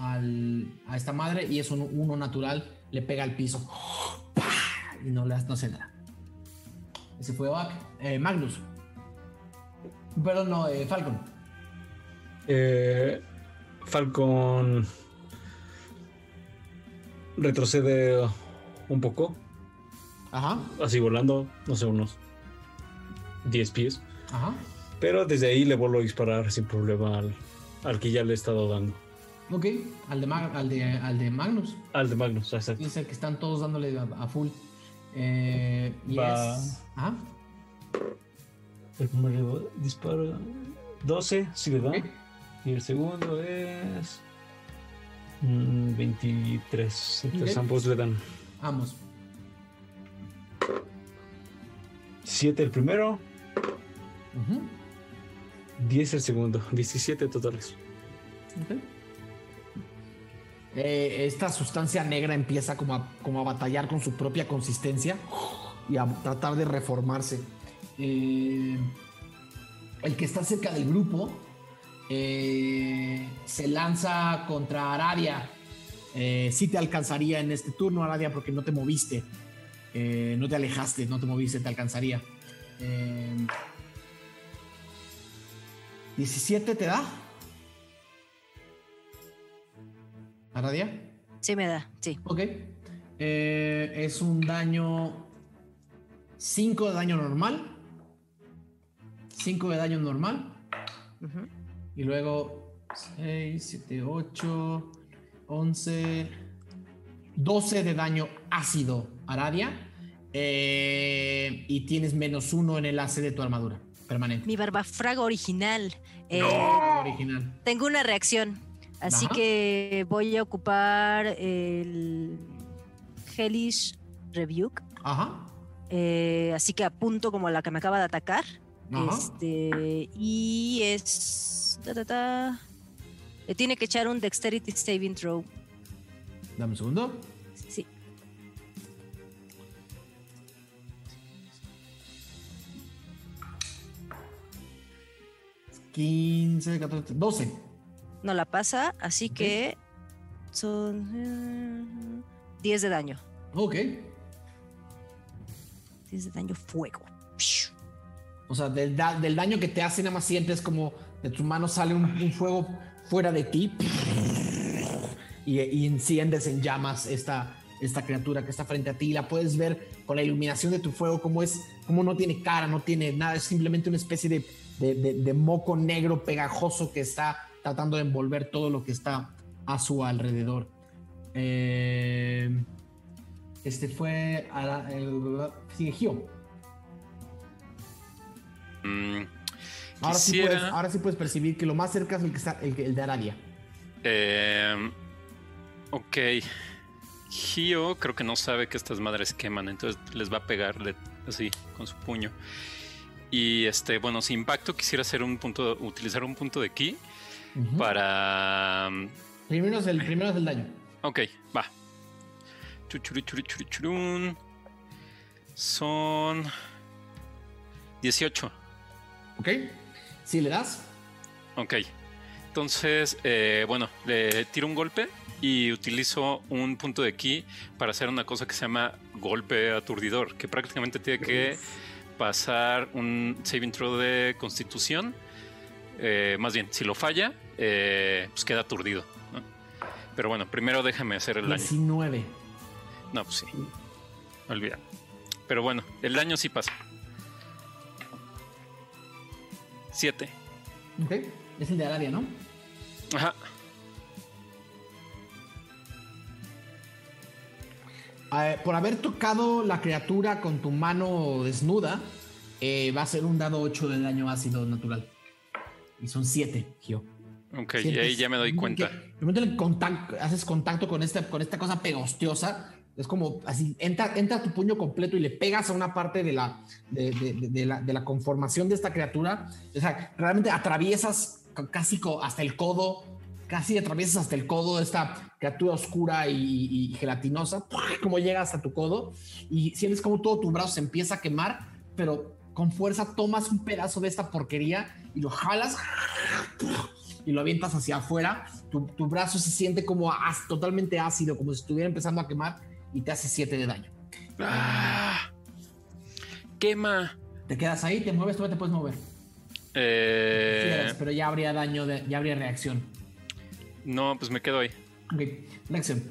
S1: al- a esta madre. Y es un uno natural. Le pega al piso. Y no le no hace nada. Ese fue. Eh, Magnus. Perdón, no, eh, Falcon.
S8: Eh, Falcon retrocede un poco,
S1: Ajá,
S8: así volando, no sé, unos 10 pies.
S1: ajá.
S8: Pero desde ahí le vuelvo a disparar sin problema al, al que ya le he estado dando.
S1: Ok, al de, Mag- al de, al de Magnus.
S8: Al de Magnus, exacto.
S1: Es el que están todos dándole a, a full. Eh, y
S8: Va.
S1: es. Ajá.
S8: El primero disparo 12, si le da.
S1: Ok.
S8: Y el segundo es mm, 23. Entonces ambos le dan
S1: Vamos.
S8: 7 el primero,
S1: Ujú.
S8: 10 el segundo, 17 totales.
S1: Ok. Eh, esta sustancia negra empieza como a, como a batallar con su propia consistencia y a tratar de reformarse. Eh, el que está cerca del grupo eh, se lanza contra Aradia. Eh, sí te alcanzaría en este turno, Aradia, porque no te moviste. Eh, no te alejaste, no te moviste, te alcanzaría. Eh, ¿17 te da? ¿Aradia?
S4: Sí me da, sí.
S1: Ok. Eh, es un daño 5 de daño normal. 5 de daño normal.
S4: Ujú.
S1: Y luego 6, 7, 8, 11, 12 de daño ácido, Aradia. Eh, y tienes menos uno en el AC de tu armadura permanente.
S4: Mi barbafraga original. Eh,
S1: Original.
S4: Tengo una reacción. Así
S1: Ajá.
S4: que voy a ocupar el Hellish Rebuke.
S1: Ajá.
S4: Eh, así que apunto como a la que me acaba de atacar.
S1: Ajá.
S4: Este, y es. ta, ta, ta. Le tiene que echar un Dexterity Saving Throw.
S1: Dame un segundo.
S4: Sí.
S1: Quince, 14, 12.
S4: No la pasa, así que son eh, 10 de daño.
S1: Ok.
S4: 10 de daño fuego. Psh.
S1: O sea, del, da- del daño que te hace, nada más sientes como de tu mano sale un, fuego fuera de ti y, y enciendes en llamas esta, esta criatura que está frente a ti. La puedes ver con la iluminación de tu fuego, como es, como no tiene cara, no tiene nada, es simplemente una especie de, de- de- moco negro pegajoso que está tratando de envolver todo lo que está a su alrededor. Eh, este fue. el- sigue Gio.
S5: Mm,
S1: Ahora sí, puedes, ahora sí puedes percibir que lo más cerca es el que está el, el de Aradia.
S5: eh, ok. Gio creo que no sabe que estas madres queman, entonces les va a pegarle así con su puño. Y este, bueno, si impacto quisiera hacer un punto, utilizar un punto de ki para.
S1: Primero es el, primero es el daño.
S5: Ok, va. Son 18.
S1: ¿Ok? Si le das.
S5: Ok. Entonces, eh, bueno, le tiro un golpe y utilizo un punto de ki para hacer una cosa que se llama golpe aturdidor, que prácticamente tiene que pasar un saving throw de constitución. Eh, más bien, si lo falla, eh, pues queda aturdido. ¿no? Pero bueno, primero déjame hacer el daño.
S1: 19.
S5: No, pues sí. Olvida. Pero bueno, el daño sí pasa. 7.
S1: ¿Ok? Es el de Aradia, ¿no?
S5: Ajá.
S1: Por haber tocado la criatura con tu mano desnuda, eh, va a ser un dado 8 de daño ácido natural. Y son 7, Gio.
S5: Ok, y ahí ya me doy
S1: que-
S5: cuenta.
S1: El momento en el que contac- haces contacto con esta, con esta cosa pegostiosa, es como así, entra, entra tu puño completo y le pegas a una parte de la, de, la, de la conformación de esta criatura. O sea, realmente atraviesas ca- casi hasta el codo, casi atraviesas hasta el codo de esta criatura oscura y gelatinosa, como llega hasta tu codo y sientes como todo tu brazo se empieza a quemar, pero con fuerza tomas un pedazo de esta porquería y lo jalas y lo avientas hacia afuera, tu, tu brazo se siente como as- totalmente ácido, como si estuviera empezando a quemar y te hace 7 de daño.
S5: ¡Ah! ¡Quema!
S1: Te quedas ahí, te mueves, todavía te puedes mover.
S5: Eh,
S1: pero ya habría daño, de- ya habría reacción.
S5: no, pues me quedo ahí.
S1: Ok, reacción.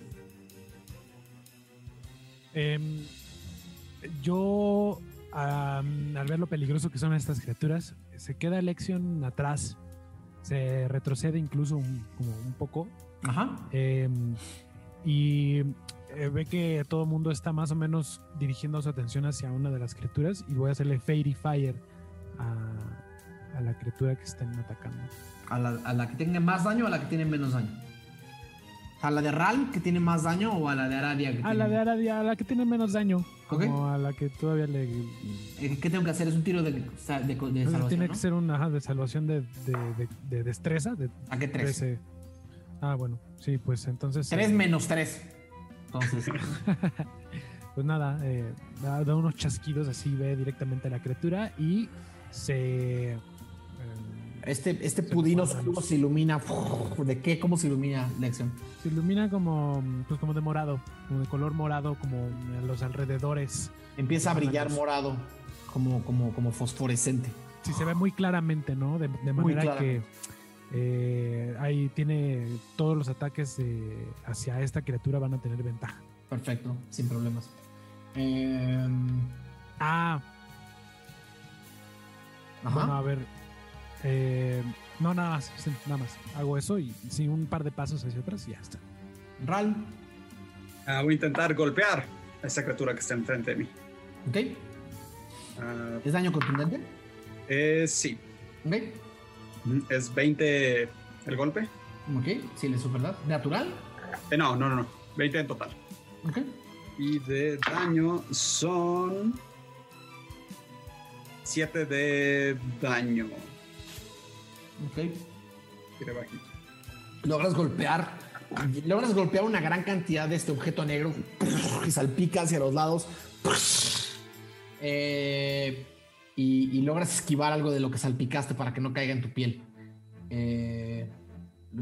S3: Em, yo, al ver lo peligroso que son estas criaturas, se queda Lexion atrás. Se retrocede incluso un, como un poco.
S1: Ajá.
S3: em, y eh, ve que todo el mundo está más o menos dirigiendo su atención hacia una de las criaturas. Y voy a hacerle Fairy Fire a, a la criatura que estén atacando.
S1: ¿A la, a la que tenga más daño o a la que tiene menos daño? ¿A la de Ral que tiene más daño o a la de Aradia que
S3: A
S1: tiene
S3: la de Aradia, a la que tiene menos daño.
S1: Ok.
S3: Como a la que todavía le.
S1: Eh, ¿Qué tengo que hacer? Es un tiro de, de, de
S3: Entonces
S1: salvación,
S3: tiene
S1: ¿no?
S3: que ser una ajá, de salvación de, de, de- de destreza. De
S1: ¿A qué tres?
S3: 13. Ah, bueno, sí, pues entonces.
S1: 3
S3: eh,
S1: menos 3. Entonces,
S3: Pues nada, eh, da, da unos chasquidos así, ve directamente a la criatura y se. eh,
S1: este, este
S3: Se
S1: pudín oscuro se ilumina. ¿De qué? ¿Cómo se ilumina, Lexion?
S3: se ilumina como, pues como de morado, como de color morado, como en los alrededores.
S1: Empieza a brillar morado, como, como, como fosforescente.
S3: sí se ve muy claramente, ¿no? De, de
S1: Muy
S3: manera que
S1: claramente.
S3: Eh, ahí tiene todos los ataques eh, hacia esta criatura van a tener ventaja.
S1: Perfecto, sin problemas. Em,
S3: Ah,
S1: ajá.
S3: bueno, a ver. eh, no, nada más, sí, nada más. Hago eso y sí, un par de pasos hacia atrás y ya está.
S1: Ral,
S9: Ah, voy a intentar golpear a esta criatura que está enfrente de mí.
S1: ¿ok?
S9: Ah,
S1: ¿Es daño contundente?
S9: eh, sí,
S1: ¿Ok?
S9: Es 20 el golpe.
S1: ¿Ok? Sí, le ¿verdad? ¿Natural?
S9: Eh, no, no, no, no, 20 en total.
S1: ¿Ok?
S9: Y de daño son 7 de daño.
S1: ¿Ok?
S9: Tire bajito.
S1: logras golpear, logras golpear una gran cantidad de este objeto negro y salpica hacia los lados. Eh, y, y logras esquivar algo de lo que salpicaste para que no caiga en tu piel. Eh,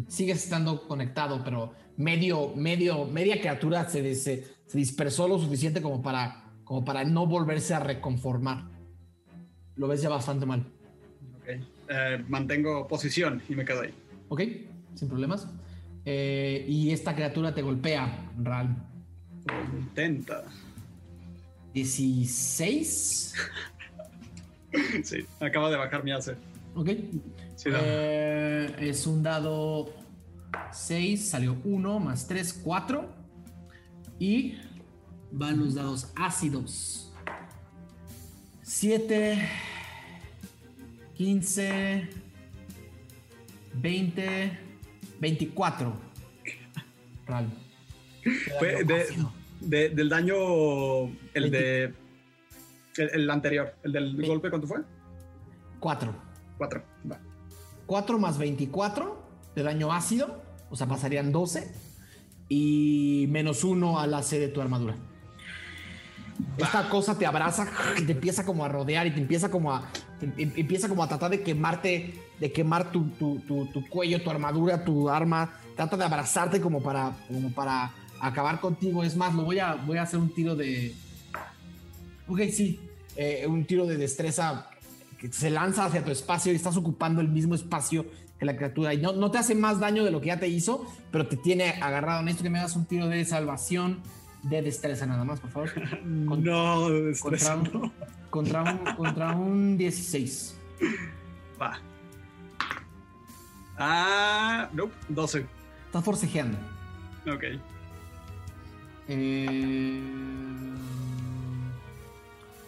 S1: sigues estando conectado, pero medio, medio, media criatura se, se, se dispersó lo suficiente como para, como para no volverse a reconformar. Lo ves ya bastante mal.
S9: Eh, mantengo posición y me quedo ahí.
S1: ¿Ok? Sin problemas. Eh, y esta criatura te golpea, Ral.
S9: Intenta.
S1: 16.
S9: Sí, acaba de bajar mi AC.
S1: ¿Ok?
S9: Sí, no.
S1: Eh, es un dado 6, salió 1 más 3, 4. Y van los dados ácidos. 7, 15, 20, 24. Ral.
S9: Fue
S1: Daño
S9: de-
S1: ácido.
S9: de- del daño, el
S1: Veinti-
S9: de. El, el anterior, el del golpe, ¿cuánto fue?
S1: 4.
S9: 4. Va.
S1: 4 más 24 de daño ácido, o sea, pasarían 12. Y menos 1 al AC de tu armadura. Esta cosa te abraza y te empieza como a rodear y te empieza como a te em- empieza como a tratar de quemarte, de quemar tu, tu- tu- tu cuello, tu armadura, tu arma. Trata de abrazarte como para, como para acabar contigo. Es más, lo voy a, voy a hacer un tiro de. Ok, sí. eh, un tiro de destreza que se lanza hacia tu espacio y estás ocupando el mismo espacio que la criatura. Y no, no te hace más daño de lo que ya te hizo, pero te tiene agarrado. Necesito que me hagas un tiro de salvación de destreza nada más, por favor. Con-
S9: No,
S1: contra,
S9: destreza,
S1: un,
S9: no.
S1: contra, un, contra un 16.
S9: Va. Ah, nope, 12.
S1: Estás forcejeando.
S9: Ok.
S1: Eh...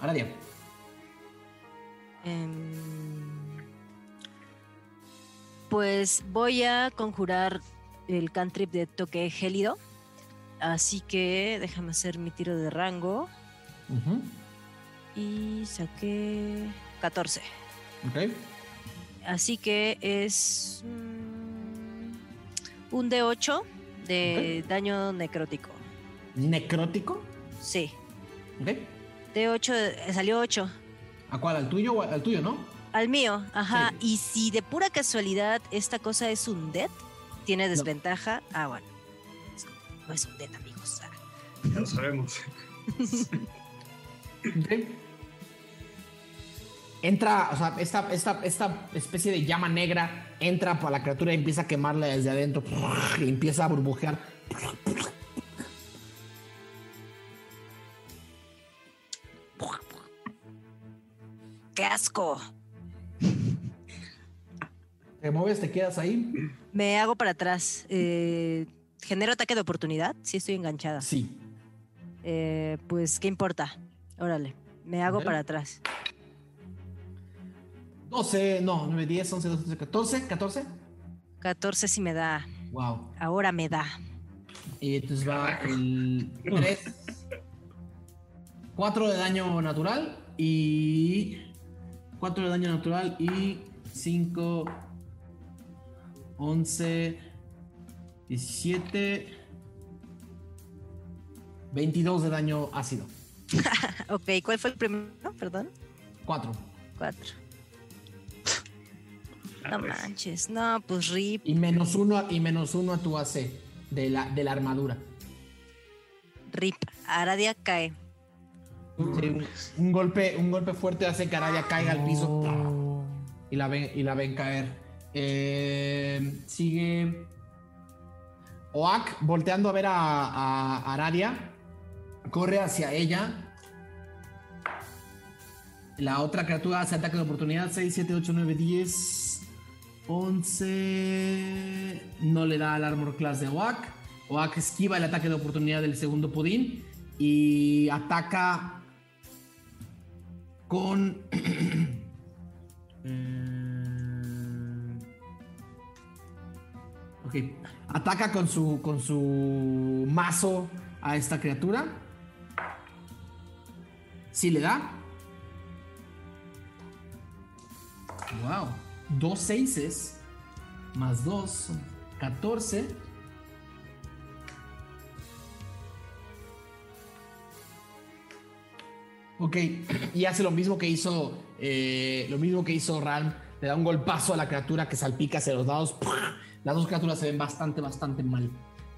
S1: Aradia.
S4: Em, pues voy a conjurar el cantrip de toque gélido. Así que déjame hacer mi tiro de rango. Y saqué 14.
S1: Ok.
S4: Así que es mm, un D8 de daño necrótico.
S1: Necrótico.
S4: Sí.
S1: Ok.
S4: D8 eh, salió 8.
S1: ¿A cuál? ¿Al tuyo o al tuyo, no?
S4: Al mío, ajá.
S1: Sí.
S4: Y si de pura casualidad esta cosa es un dead, tiene desventaja. Ah, bueno. No es un dead, amigos. Ah.
S9: Ya lo sabemos.
S1: Entra, o sea, esta, esta, esta especie de llama negra entra por la criatura y empieza a quemarla desde adentro. Y empieza a burbujear.
S4: ¡Qué asco!
S1: Te mueves, te quedas ahí.
S4: Me hago para atrás. Eh, ¿Genero ataque de oportunidad? Sí, estoy enganchada.
S1: Sí.
S4: Eh, pues, ¿qué importa? Órale, me hago para atrás.
S1: 12, no, 9, 10, 11, 12, 13, 14, 14.
S4: 14 si me da.
S1: Wow.
S4: Ahora me da.
S1: Y entonces va el 3. 4 de daño natural y 4 de daño natural y 5 11 17 22 de daño ácido.
S4: Ok, ¿cuál fue el primero? Perdón.
S1: 4.
S4: 4.
S9: Ah,
S4: No
S9: pues.
S4: manches. No, pues rip.
S1: Y menos 1 y menos 1 a tu AC de la, de la armadura.
S4: Rip. Aradia cae.
S1: Sí, un, un golpe, un golpe fuerte hace que Araya caiga al piso. y la ven, y la ven caer. Eh, sigue Oak volteando a ver a, a Aradia. Corre hacia ella. La otra criatura hace ataque de oportunidad. 6, 7, 8, 9, 10, 11. No le da al armor class de Oak. Oak esquiva el ataque de oportunidad del segundo pudín. Y ataca con. Mm. ok. Ataca con su, con su mazo a esta criatura. Sí le da. Wow. Dos seises. Más dos. 14. Ok, y hace lo mismo que hizo. eh, lo mismo que hizo Ralm. Le da un golpazo a la criatura que salpica hacia los lados. Las dos criaturas se ven bastante, bastante mal.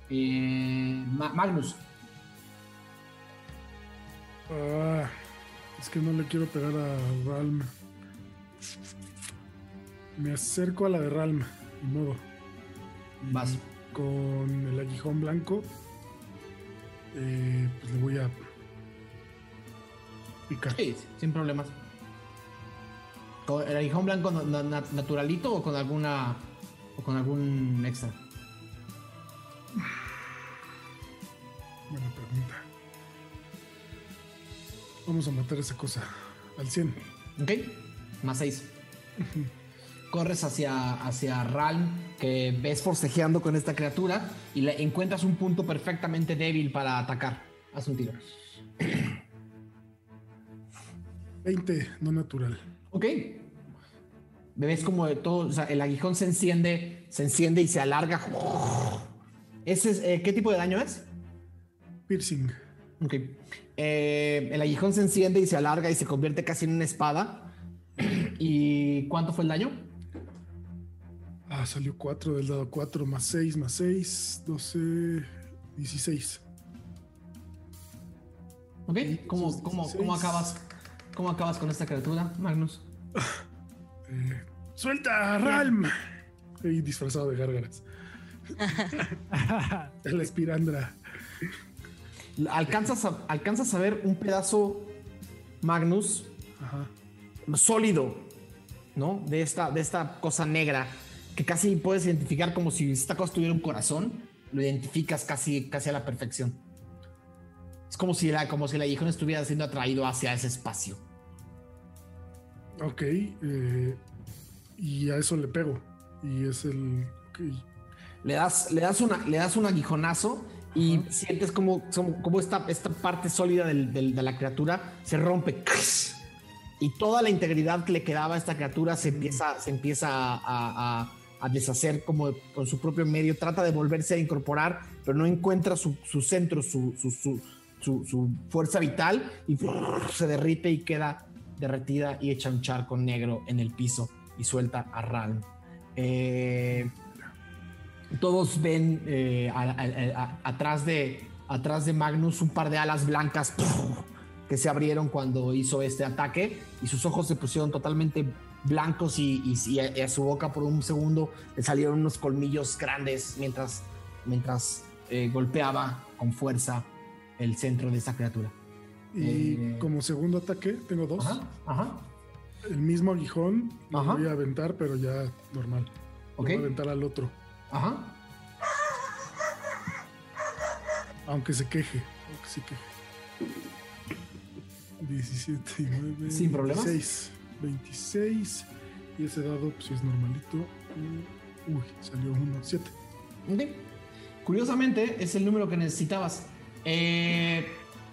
S1: Eh, Ma- Magnus.
S7: Ah, es que no le quiero pegar a Ralm. Me acerco a la de Ralm, de modo.
S1: Vas.
S7: Con el aguijón blanco. eh, pues le voy a picar.
S1: Sí, sin problemas. ¿Con el aguijón blanco na- na- na- naturalito o con alguna. o con algún extra?
S7: Buena pregunta. Vamos a matar esa cosa al 100.
S1: Ok, más 6. Corres hacia, hacia Ralm, que ves forcejeando con esta criatura y le encuentras un punto perfectamente débil para atacar. Haz un tiro.
S7: 20, no natural.
S1: Ok. Ves como de todo, o sea, el aguijón se enciende, se enciende y se alarga. Ese es, eh, ¿Qué tipo de daño es?
S7: Piercing.
S1: Ok. Eh, el aguijón se enciende y se alarga y se convierte casi en una espada. ¿Y cuánto fue el daño?
S7: Ah, salió 4 del dado 4 más 6 más 6, 12, 16.
S1: Ok. ¿Cómo, cómo, cómo acabas? ¿Cómo acabas con esta criatura, Magnus?
S7: Eh, ¡Suelta, Ralm! Y disfrazado de gárgaras. El espirandra.
S1: Alcanzas a, alcanzas a ver un pedazo, Magnus,
S7: Ajá.
S1: sólido, ¿no? De esta, de esta cosa negra que casi puedes identificar como si esta cosa tuviera un corazón. Lo identificas casi, casi a la perfección. Es como si, la, como si aguijón estuviera siendo atraído hacia ese espacio.
S7: Ok. eh, y a eso le pego. Y es el. ok.
S1: Le das, le das, una, le das un aguijonazo y sientes como, como, como esta, esta parte sólida del- del- de la criatura se rompe. Y toda la integridad que le quedaba a esta criatura se empieza, se empieza a, a- a deshacer como con su propio medio. Trata de volverse a incorporar, pero no encuentra su, su centro, su, su, su- su- su fuerza vital y se derrite y queda derretida y echa un charco negro en el piso y suelta a Ralm. Eh, todos ven eh, atrás, de, atrás de Magnus un par de alas blancas que se abrieron cuando hizo este ataque y sus ojos se pusieron totalmente blancos y, y- a, su boca por un segundo le salieron unos colmillos grandes mientras, mientras eh, golpeaba con fuerza el centro de esta criatura.
S7: Y
S1: Eh.
S7: como segundo ataque, tengo dos.
S1: Ajá, ajá.
S7: El mismo aguijón lo
S1: Ajá.
S7: voy a aventar, pero ya normal. Lo
S1: Ok.
S7: voy a aventar al otro.
S1: Ajá.
S7: Aunque se queje. Aunque se queje. 17 y 9.
S1: Sin problemas.
S7: 26. 26. Y ese dado, pues es normalito. Uy, salió uno. 7.
S1: Ok. Curiosamente, es el número que necesitabas. Eh,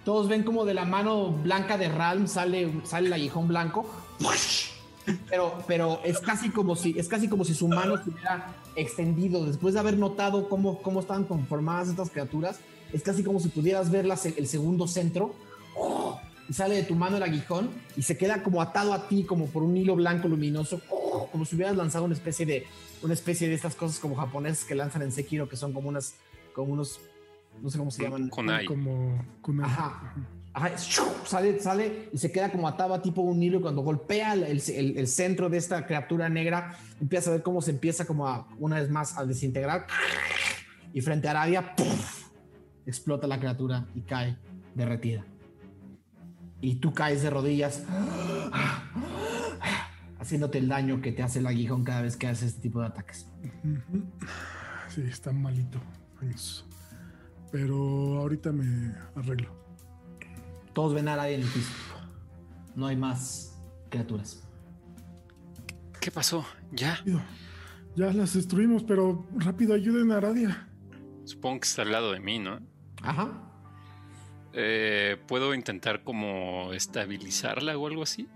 S1: todos ven como de la mano blanca de Ralm sale, sale el aguijón blanco. Pero, pero es casi como si es casi como si su mano se hubiera extendido después de haber notado cómo, cómo estaban conformadas estas criaturas. Es casi como si pudieras ver la se- el segundo centro. Y sale de tu mano el aguijón y se queda como atado a ti, como por un hilo blanco luminoso, como si hubieras lanzado una especie de una especie de estas cosas como japonesas que lanzan en Sekiro, que son como unas como unos no sé cómo se llaman.
S5: Kunai.
S7: Como kunai.
S1: Ajá. Ajá, sale, sale y se queda como atado a tipo un hilo y cuando golpea el, el- el centro de esta criatura negra, empieza a ver cómo se empieza como a, una vez más a desintegrar y frente a Aradia ¡puf! explota la criatura y cae derretida. Y tú caes de rodillas haciéndote el daño que te hace el aguijón cada vez que haces este tipo de ataques.
S7: Sí, está malito. Años. Pero ahorita me arreglo.
S1: Todos ven a Aradia en el piso. No hay más criaturas.
S5: ¿Qué pasó? ¿Ya?
S7: Ya las destruimos, pero rápido ayuden a Aradia.
S5: Supongo que está al lado de mí, ¿no?
S1: Ajá.
S5: Eh, ¿Puedo intentar como estabilizarla o algo así?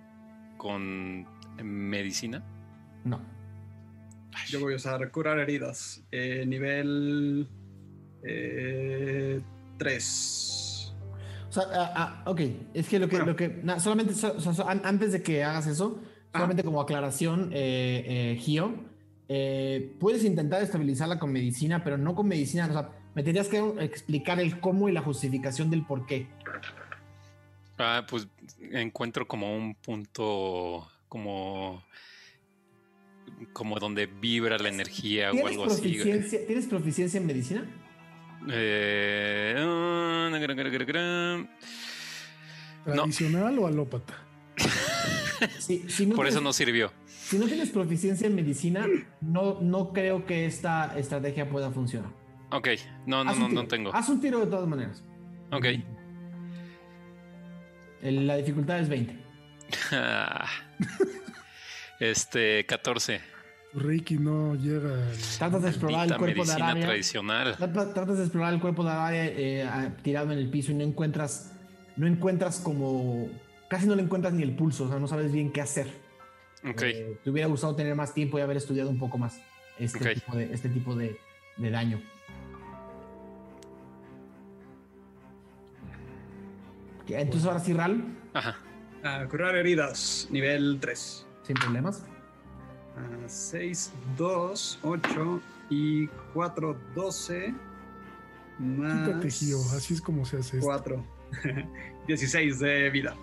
S5: ¿Con medicina?
S1: No.
S9: Yo voy a usar curar heridas. eh, nivel 3.
S1: O sea, ah, ah, ok, es que lo que,
S9: Bueno.
S1: lo que na- solamente, so- so- so- an- antes de que hagas eso, solamente como aclaración, eh, eh, Gio, eh, puedes intentar estabilizarla con medicina, pero no con medicina, o sea, me tendrías que explicar el cómo y la justificación del por qué.
S5: Ah, pues encuentro como un punto como como donde vibra la energía o
S1: ¿Tienes
S5: algo así.
S1: ¿Tienes proficiencia en medicina?
S5: Eh. No.
S7: ¿Tradicional o alópata?
S1: Sí, si no
S5: Por eso
S1: tienes-
S5: no sirvió.
S1: Si no tienes proficiencia en medicina, no, no creo que esta estrategia pueda funcionar.
S5: Ok, no, no, no, no tengo.
S1: Haz un tiro de todas maneras.
S5: Ok.
S1: La dificultad es 20.
S5: Este, 14.
S7: Reiki no llega. al-
S1: Tratas de explorar el cuerpo de Aradia.
S5: tradicional.
S1: Trata- Tratas de explorar el cuerpo de Aradia eh, tirado en el piso y no encuentras, no encuentras como, casi no le encuentras ni el pulso, o sea, no sabes bien qué hacer.
S5: Ok.
S1: Eh, te hubiera gustado tener más tiempo y haber estudiado un poco más este tipo, de, este tipo de, de daño. Entonces ahora sí, Ral,
S5: Ajá.
S9: Ah, curar heridas. Nivel 3.
S1: sin problemas.
S9: 6, 2, 8 y 4, 12. Más
S7: Quítate, Gio. Así es como se hace esto.
S9: 4. 16 de vida.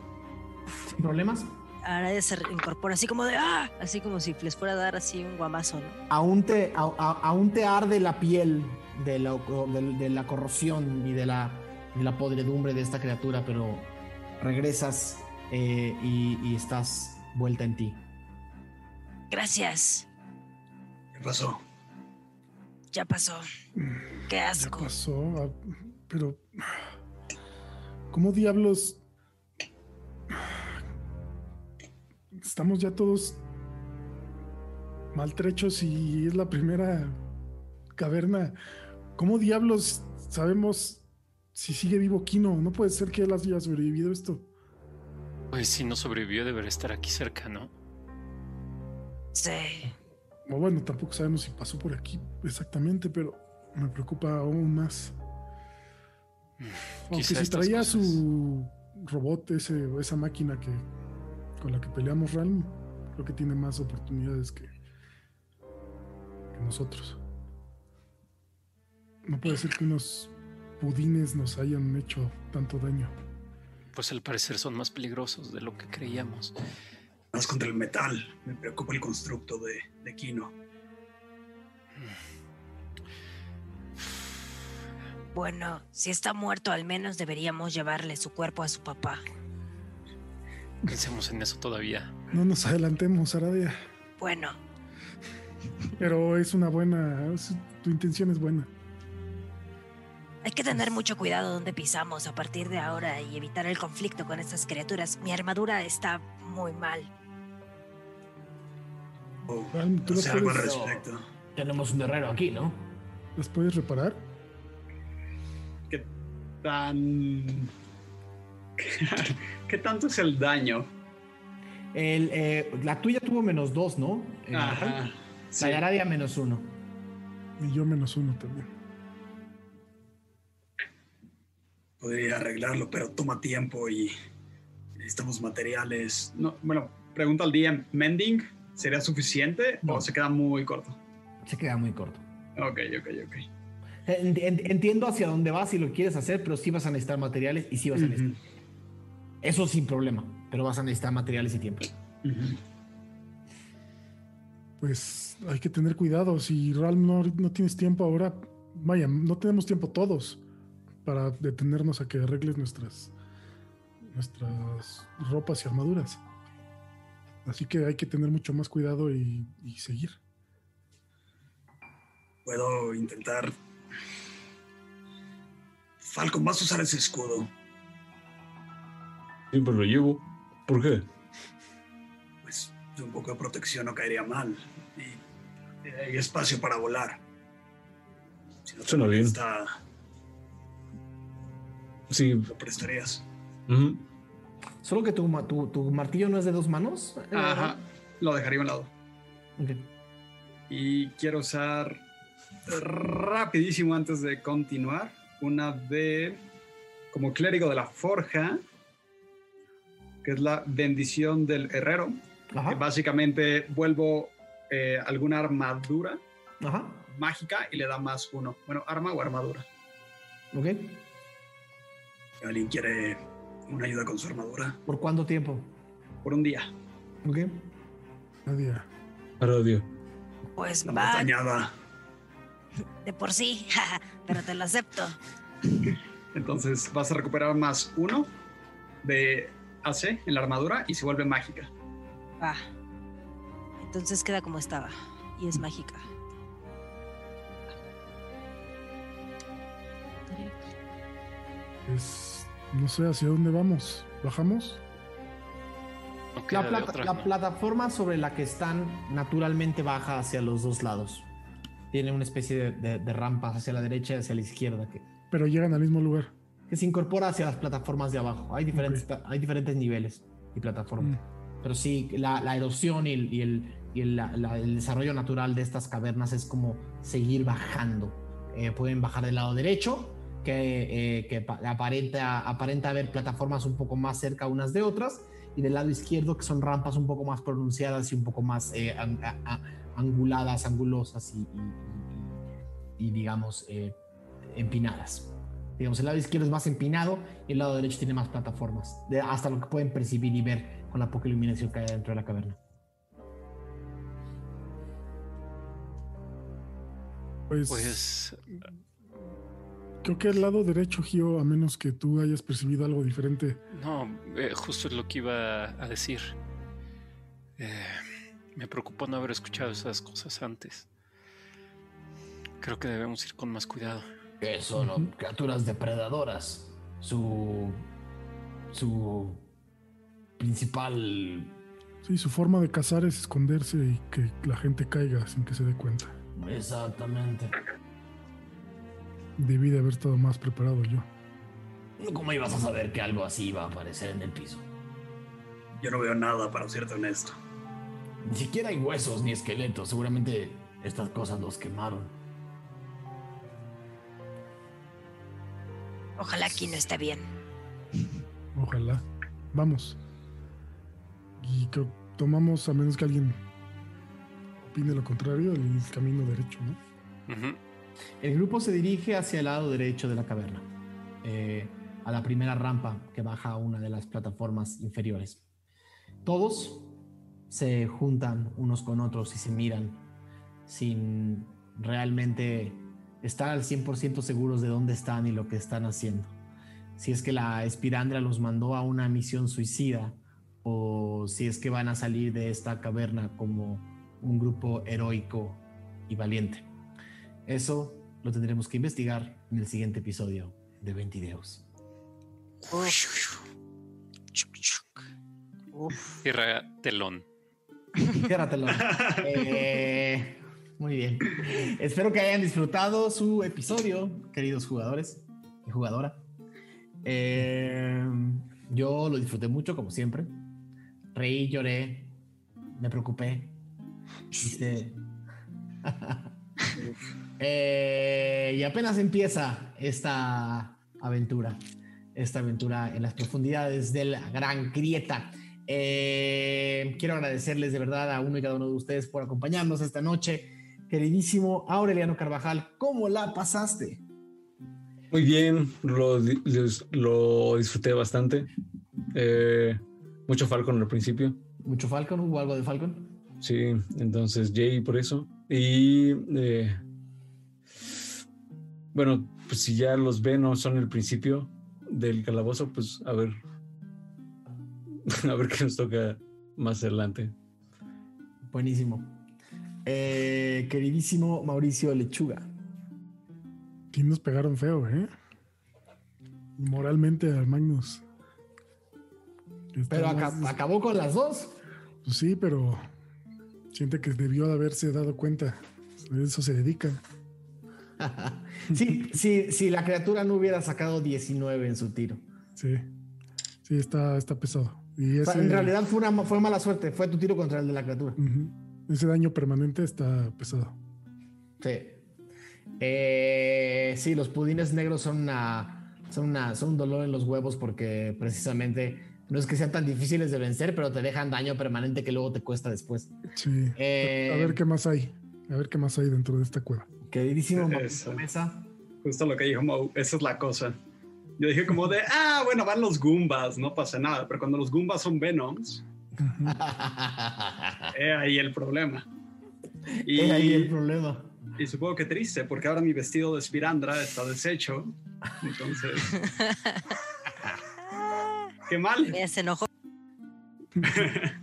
S1: Sin problemas.
S4: Ahora se incorpora así como de ¡ah! Así como si les fuera a dar así un guamazo, ¿no?
S1: aún te, a- a- aún te arde la piel de la, de, de la corrosión y de la, de la podredumbre de esta criatura, pero regresas eh, y, y estás vuelta en ti.
S4: Gracias.
S6: ¿Qué pasó?
S4: Ya pasó. Qué
S7: Ya
S4: asco.
S7: pasó. ah, Pero. ¿Cómo diablos? Estamos ya todos maltrechos y es la primera caverna. ¿Cómo diablos sabemos si sigue vivo Kino? No puede ser que él haya sobrevivido esto.
S5: Pues si no sobrevivió, debería estar aquí cerca, ¿no?
S4: Sí.
S7: O bueno, tampoco sabemos si pasó por aquí exactamente, pero me preocupa aún más. Aunque
S5: Quizá
S7: si traía
S5: cosas-
S7: su robot, ese, esa máquina que con la que peleamos Realm, creo que tiene más oportunidades que, que nosotros. No puede ser que unos pudines nos hayan hecho tanto daño.
S5: Pues al parecer son más peligrosos de lo que creíamos.
S6: Más contra el metal. Me preocupa el constructo de, de Kino.
S4: Bueno, si está muerto, al menos deberíamos llevarle su cuerpo a su papá.
S5: Pensemos en eso todavía.
S7: No nos adelantemos, Aradia.
S4: Bueno,
S7: Pero es una buena. es- tu intención es buena.
S4: hay que tener mucho cuidado donde pisamos a partir de ahora y evitar el conflicto con estas criaturas. Mi armadura está muy mal.
S6: Oh,
S7: Realm, ¿tú las
S6: hace algo al
S7: puedes,
S6: respecto.
S1: Tenemos un guerrero aquí, ¿no?
S7: las puedes reparar?
S9: ¿Qué tan. ¿Qué tanto es el daño?
S1: El, eh, la tuya tuvo menos dos, ¿no? Eh,
S9: Ajá.
S1: La de Aradia menos uno.
S7: Y yo menos uno también.
S6: Podría arreglarlo, pero toma tiempo y necesitamos materiales.
S9: No, bueno, pregunta al DM: ¿Mending sería suficiente
S1: No.
S9: o se queda muy corto?
S1: Se queda muy corto.
S9: Ok, ok, ok.
S1: En- en- entiendo hacia dónde vas y lo quieres hacer, pero sí vas a necesitar materiales y sí vas a necesitar. Eso sin problema, pero vas a necesitar materiales y tiempo.
S7: Pues hay que tener cuidado. Si Ral no, no tienes tiempo ahora, vaya, no tenemos tiempo todos para detenernos a que arregles nuestras, nuestras ropas y armaduras. Así que hay que tener mucho más cuidado y, y seguir.
S6: Puedo intentar. Falcon, vas a usar ese escudo.
S8: Siempre lo llevo. ¿Por qué?
S6: Pues un poco de protección no caería mal. Y hay espacio para volar. Si no te
S8: Suena bien. Sí.
S6: lo prestarías.
S8: ujú.
S1: Solo que tu, tu, tu martillo no es de dos manos. eh,
S9: Ajá. Lo dejaría a un lado.
S1: ok.
S9: Y quiero usar rapidísimo antes de continuar una de como clérigo de la forja, que es la bendición del herrero. Que
S1: Ajá.
S9: básicamente vuelvo eh, alguna armadura
S1: Ajá.
S9: mágica y le da más uno. Bueno, arma o armadura.
S1: Ok.
S6: ¿Alguien quiere una ayuda con su armadura?
S1: ¿Por cuánto tiempo?
S9: Por un día.
S1: Ok.
S7: Nadie.
S8: Ahora odio.
S4: Pues
S6: La
S4: va,
S6: montañada.
S4: de por sí, pero te lo acepto.
S9: Entonces vas a recuperar más uno de AC en la armadura y se vuelve mágica.
S4: Va. Entonces queda como estaba. Y es mágica.
S7: Pues no sé hacia dónde vamos. ¿Bajamos?
S5: No
S1: La,
S5: queda de
S1: plata-
S5: otra.
S1: la plataforma sobre la que están naturalmente baja hacia los dos lados. Tiene una especie de, de- de rampas hacia la derecha y hacia la izquierda que,
S7: Pero llegan al mismo lugar.
S1: que se incorpora hacia las plataformas de abajo. Hay diferentes, hay niveles y plataformas.
S7: Mm.
S1: Pero sí, la, la erosión y, el, y el- y el- la- la- el desarrollo natural de estas cavernas es como seguir bajando. Eh, pueden bajar del lado derecho, que, eh, que pa- aparenta, aparenta haber plataformas un poco más cerca unas de otras, y del lado izquierdo, que son rampas un poco más pronunciadas y un poco más eh, an- a- a- anguladas, angulosas y, y- y- y, digamos, eh, empinadas. Digamos, el lado izquierdo es más empinado y el lado derecho tiene más plataformas, de- hasta lo que pueden percibir y ver con la poca iluminación que hay dentro de la caverna.
S7: Pues,
S5: Pues
S7: creo que el lado derecho, Gio, a menos que tú hayas percibido algo diferente.
S5: no, eh, justo es lo que iba a decir. Eh, me preocupó no haber escuchado esas cosas antes. Creo que debemos ir con más cuidado.
S1: Que son criaturas depredadoras. Su. Su. Principal.
S7: Sí, su forma de cazar es esconderse y que la gente caiga sin que se dé cuenta.
S1: Exactamente.
S7: Debí de haber estado más preparado yo.
S1: ¿Cómo ibas a saber que algo así iba a aparecer en el piso?
S6: Yo no veo nada, para serte honesto.
S1: Ni siquiera hay huesos ni esqueletos. Seguramente estas cosas los quemaron.
S4: Ojalá aquí no esté bien.
S7: Ojalá. Vamos. Y creo tomamos, a menos que alguien opine lo contrario, el camino derecho, ¿no?
S1: El grupo se dirige hacia el lado derecho de la caverna, eh, a la primera rampa que baja a una de las plataformas inferiores. Todos se juntan unos con otros y se miran sin realmente estar al 100% seguros de dónde están y lo que están haciendo. Si es que la Espirandra los mandó a una misión suicida o si es que van a salir de esta caverna como un grupo heroico y valiente. Eso lo tendremos que investigar en el siguiente episodio de 20 Deus.
S5: Tierra telón.
S1: Ciérratelo. Eh, muy bien. Espero que hayan disfrutado su episodio, queridos jugadores y jugadora. Eh, yo lo disfruté mucho, como siempre. Reí, lloré, me preocupé. Hice- Eh, y apenas empieza esta aventura, esta aventura en las profundidades de la gran grieta. Eh, quiero agradecerles de verdad a uno y cada uno de ustedes por acompañarnos esta noche. Queridísimo Aureliano Carvajal, ¿cómo la pasaste?
S8: Muy bien, lo, lo disfruté bastante. Eh, mucho Falcon al principio.
S1: ¿Mucho Falcon? ¿Hubo algo de Falcon?
S8: Sí, entonces Jay por eso. Y eh, bueno, pues si ya los Venom son el principio del calabozo, pues a ver. A ver qué nos toca más adelante.
S1: Buenísimo. Eh, queridísimo Mauricio Lechuga.
S7: Sí nos pegaron feo, ¿eh? Moralmente al Magnus.
S1: Pero acabó con las dos.
S7: Pues sí, pero siente que debió de haberse dado cuenta. A eso se dedica.
S1: sí, sí, si la criatura no hubiera sacado 19 en su tiro.
S7: Sí. Sí, está, está pesado. Y
S1: O sea,
S7: ese,
S1: en realidad fue, una, fue mala suerte. Fue tu tiro contra el de la criatura.
S7: Ese daño permanente está pesado.
S1: Sí. Eh, sí, los pudines negros son una, son una, son un dolor en los huevos porque precisamente no es que sean tan difíciles de vencer, pero te dejan daño permanente que luego te cuesta después.
S7: Sí.
S1: Eh,
S7: A ver qué más hay. A ver qué más hay dentro de esta cueva.
S1: Queridísimo. Mauricio Mesa.
S9: Justo lo que dijo Mo, esa es la cosa. Yo dije como de, ah, bueno, van los Goombas, no pasa nada, pero cuando los Goombas son Venoms, he ahí el problema. Y,
S1: Es ahí el problema.
S9: y supongo que triste, porque ahora mi vestido de Spirandra está deshecho. Entonces, qué mal.
S4: Mira, se enojó.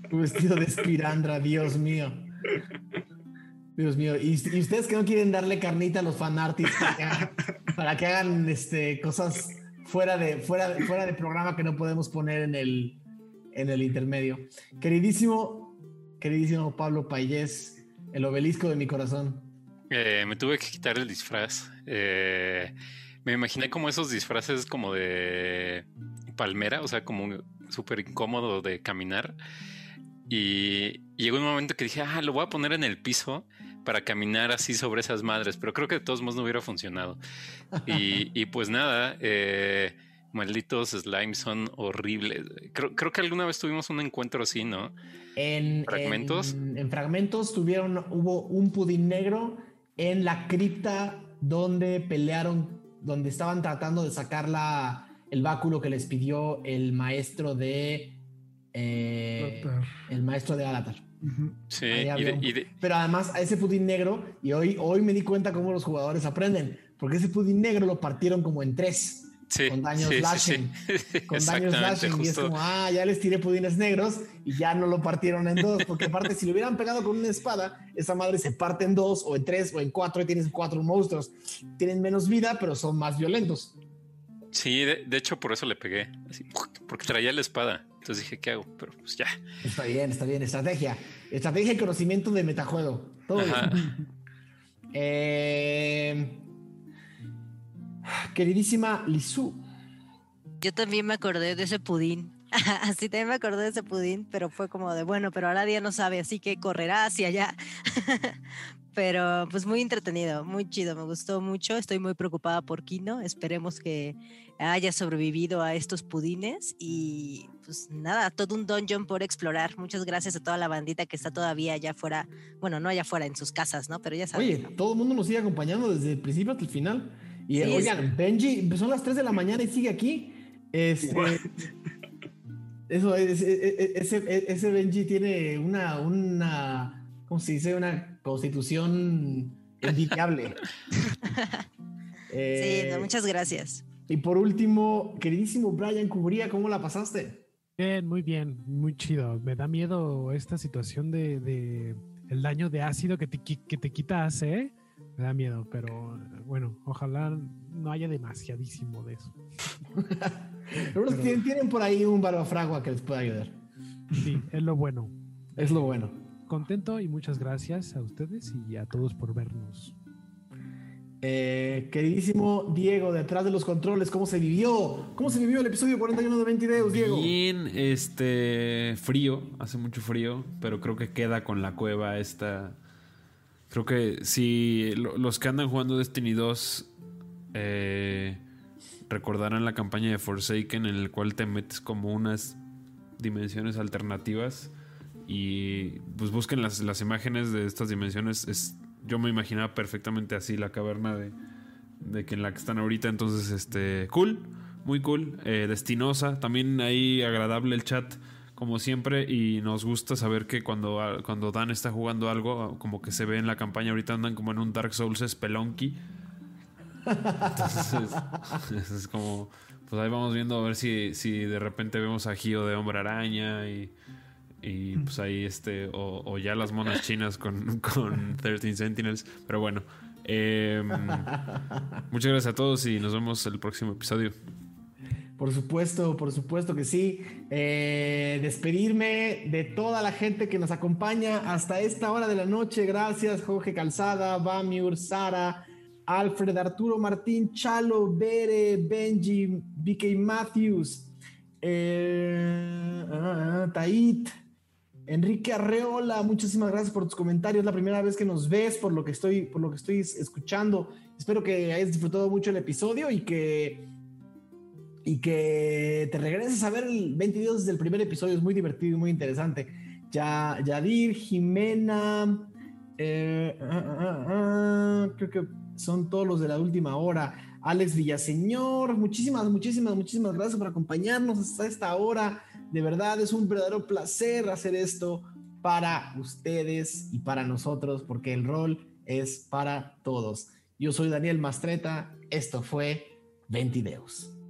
S1: Tu vestido de espirandra, Dios mío. Dios mío. Y, y ustedes que no quieren darle carnita a los fanartists para que hagan, para que hagan, este, cosas fuera de, fuera, fuera de programa que no podemos poner en el, en el intermedio. Queridísimo, queridísimo Pablo Payés, el obelisco de mi corazón.
S5: Eh, me tuve que quitar el disfraz. Eh, me imaginé como esos disfraces como de palmera, o sea, como súper incómodo de caminar. Y, y llegó un momento que dije, ah, lo voy a poner en el piso para caminar así sobre esas madres, pero creo que de todos modos no hubiera funcionado. Y, y pues nada, eh, malditos slimes son horribles. Creo, creo que alguna vez tuvimos un encuentro así, ¿no?
S1: En
S5: ¿Fragmentos?
S1: En, en fragmentos tuvieron, hubo un pudín negro en la cripta donde pelearon, donde estaban tratando de sacar la, el báculo que les pidió el maestro de. eh, el maestro de
S5: Sí, y de- y de-
S1: Pero además a ese pudín negro, y hoy, hoy me di cuenta cómo los jugadores aprenden, porque ese pudín negro lo partieron como en tres,
S5: sí,
S1: con daños
S5: sí,
S1: slashing.
S5: sí.
S1: con daños slashing, y es
S5: justo.
S1: como, ah, ya les tiré pudines negros y ya no lo partieron en dos, porque aparte si lo hubieran pegado con una espada, esa madre se parte en dos o en tres o en cuatro y tienes cuatro monstruos. Tienen menos vida, pero son más violentos.
S5: Sí, de, de hecho por eso le pegué, así, porque traía la espada. Entonces dije, ¿qué hago? Pero pues ya.
S1: Está bien, está bien, estrategia. Estrategia y conocimiento de metajuego. Todo. Eh, queridísima Lisu,
S4: Yo también me acordé de ese pudín. Así también me acordé de ese pudín, pero fue como de, bueno, pero ahora día no sabe, así que correrá hacia allá. pero pues muy entretenido, muy chido, me gustó mucho. Estoy muy preocupada por Kino. Esperemos que haya sobrevivido a estos pudines y pues nada, todo un dungeon por explorar. Muchas gracias a toda la bandita que está todavía allá afuera, bueno, no allá afuera en sus casas, ¿no? Pero ya saben.
S1: oye,
S4: ¿no?
S1: todo el mundo nos sigue acompañando desde el principio hasta el final. Y
S4: Sí,
S1: oigan, Benji, son las 3 de la mañana y sigue aquí. Este, eso es, e- e- ese, ese Benji tiene una, una, ¿cómo se dice? Una constitución envidiable.
S4: Sí,
S1: Eh,
S4: no, muchas gracias.
S1: Y por último, queridísimo Brian Cubría, ¿cómo la pasaste?
S3: Bien, muy bien, muy chido. Me da miedo esta situación de, de el daño de ácido que te, que te quita. ¿eh? Me da miedo, pero bueno, ojalá no haya demasiadísimo de eso.
S1: Pero que tienen, por ahí un barbafragua que les pueda ayudar.
S3: Sí, es lo bueno.
S1: Es lo bueno.
S3: Contento y muchas gracias a ustedes y a todos por vernos.
S1: Eh, queridísimo Diego, detrás de los controles, ¿cómo se vivió? ¿Cómo se vivió el episodio 41 de 20 Deus, Diego?
S2: Bien, este frío, hace mucho frío, pero creo que queda con la cueva esta. Creo que si lo- los que andan jugando Destiny 2 eh, recordarán la campaña de Forsaken en el cual te metes como unas dimensiones alternativas y pues busquen las, las imágenes de estas dimensiones. Es yo me imaginaba perfectamente así la caverna de, de que en la que están ahorita. Entonces, este, cool, muy cool, eh, destinosa. También ahí agradable el chat, como siempre. Y nos gusta saber que cuando, cuando Dan está jugando algo, como que se ve en la campaña, ahorita andan como en un Dark Souls Spelunky. Entonces, es como, pues ahí vamos viendo a ver si, si de repente vemos a Gio de Hombre Araña y, y pues ahí este, o, o ya las monas chinas con, con 13 Sentinels. Pero bueno, em, muchas gracias a todos y nos vemos el próximo episodio.
S1: Por supuesto, por supuesto que sí. Eh, despedirme de toda la gente que nos acompaña hasta esta hora de la noche. Gracias, Jorge Calzada, Bamiur, Sara, Alfred, Arturo Martín, Chalo, Bere, Benji, BK Matthews, eh, ah, Tait, Enrique Arreola, muchísimas gracias por tus comentarios. La primera vez que nos ves, por lo que estoy, por lo que estoy escuchando. Espero que hayas disfrutado mucho el episodio y que y que te regreses a ver el 22 desde el primer episodio. Es muy divertido y muy interesante. Ya, Yadir, Jimena, eh, ah, ah, ah, creo que son todos los de la última hora. Alex Villaseñor, muchísimas, muchísimas, muchísimas gracias por acompañarnos hasta esta hora. De verdad es un verdadero placer hacer esto para ustedes y para nosotros, porque el rol es para todos. Yo soy Daniel Mastreta, esto fue Ventideos.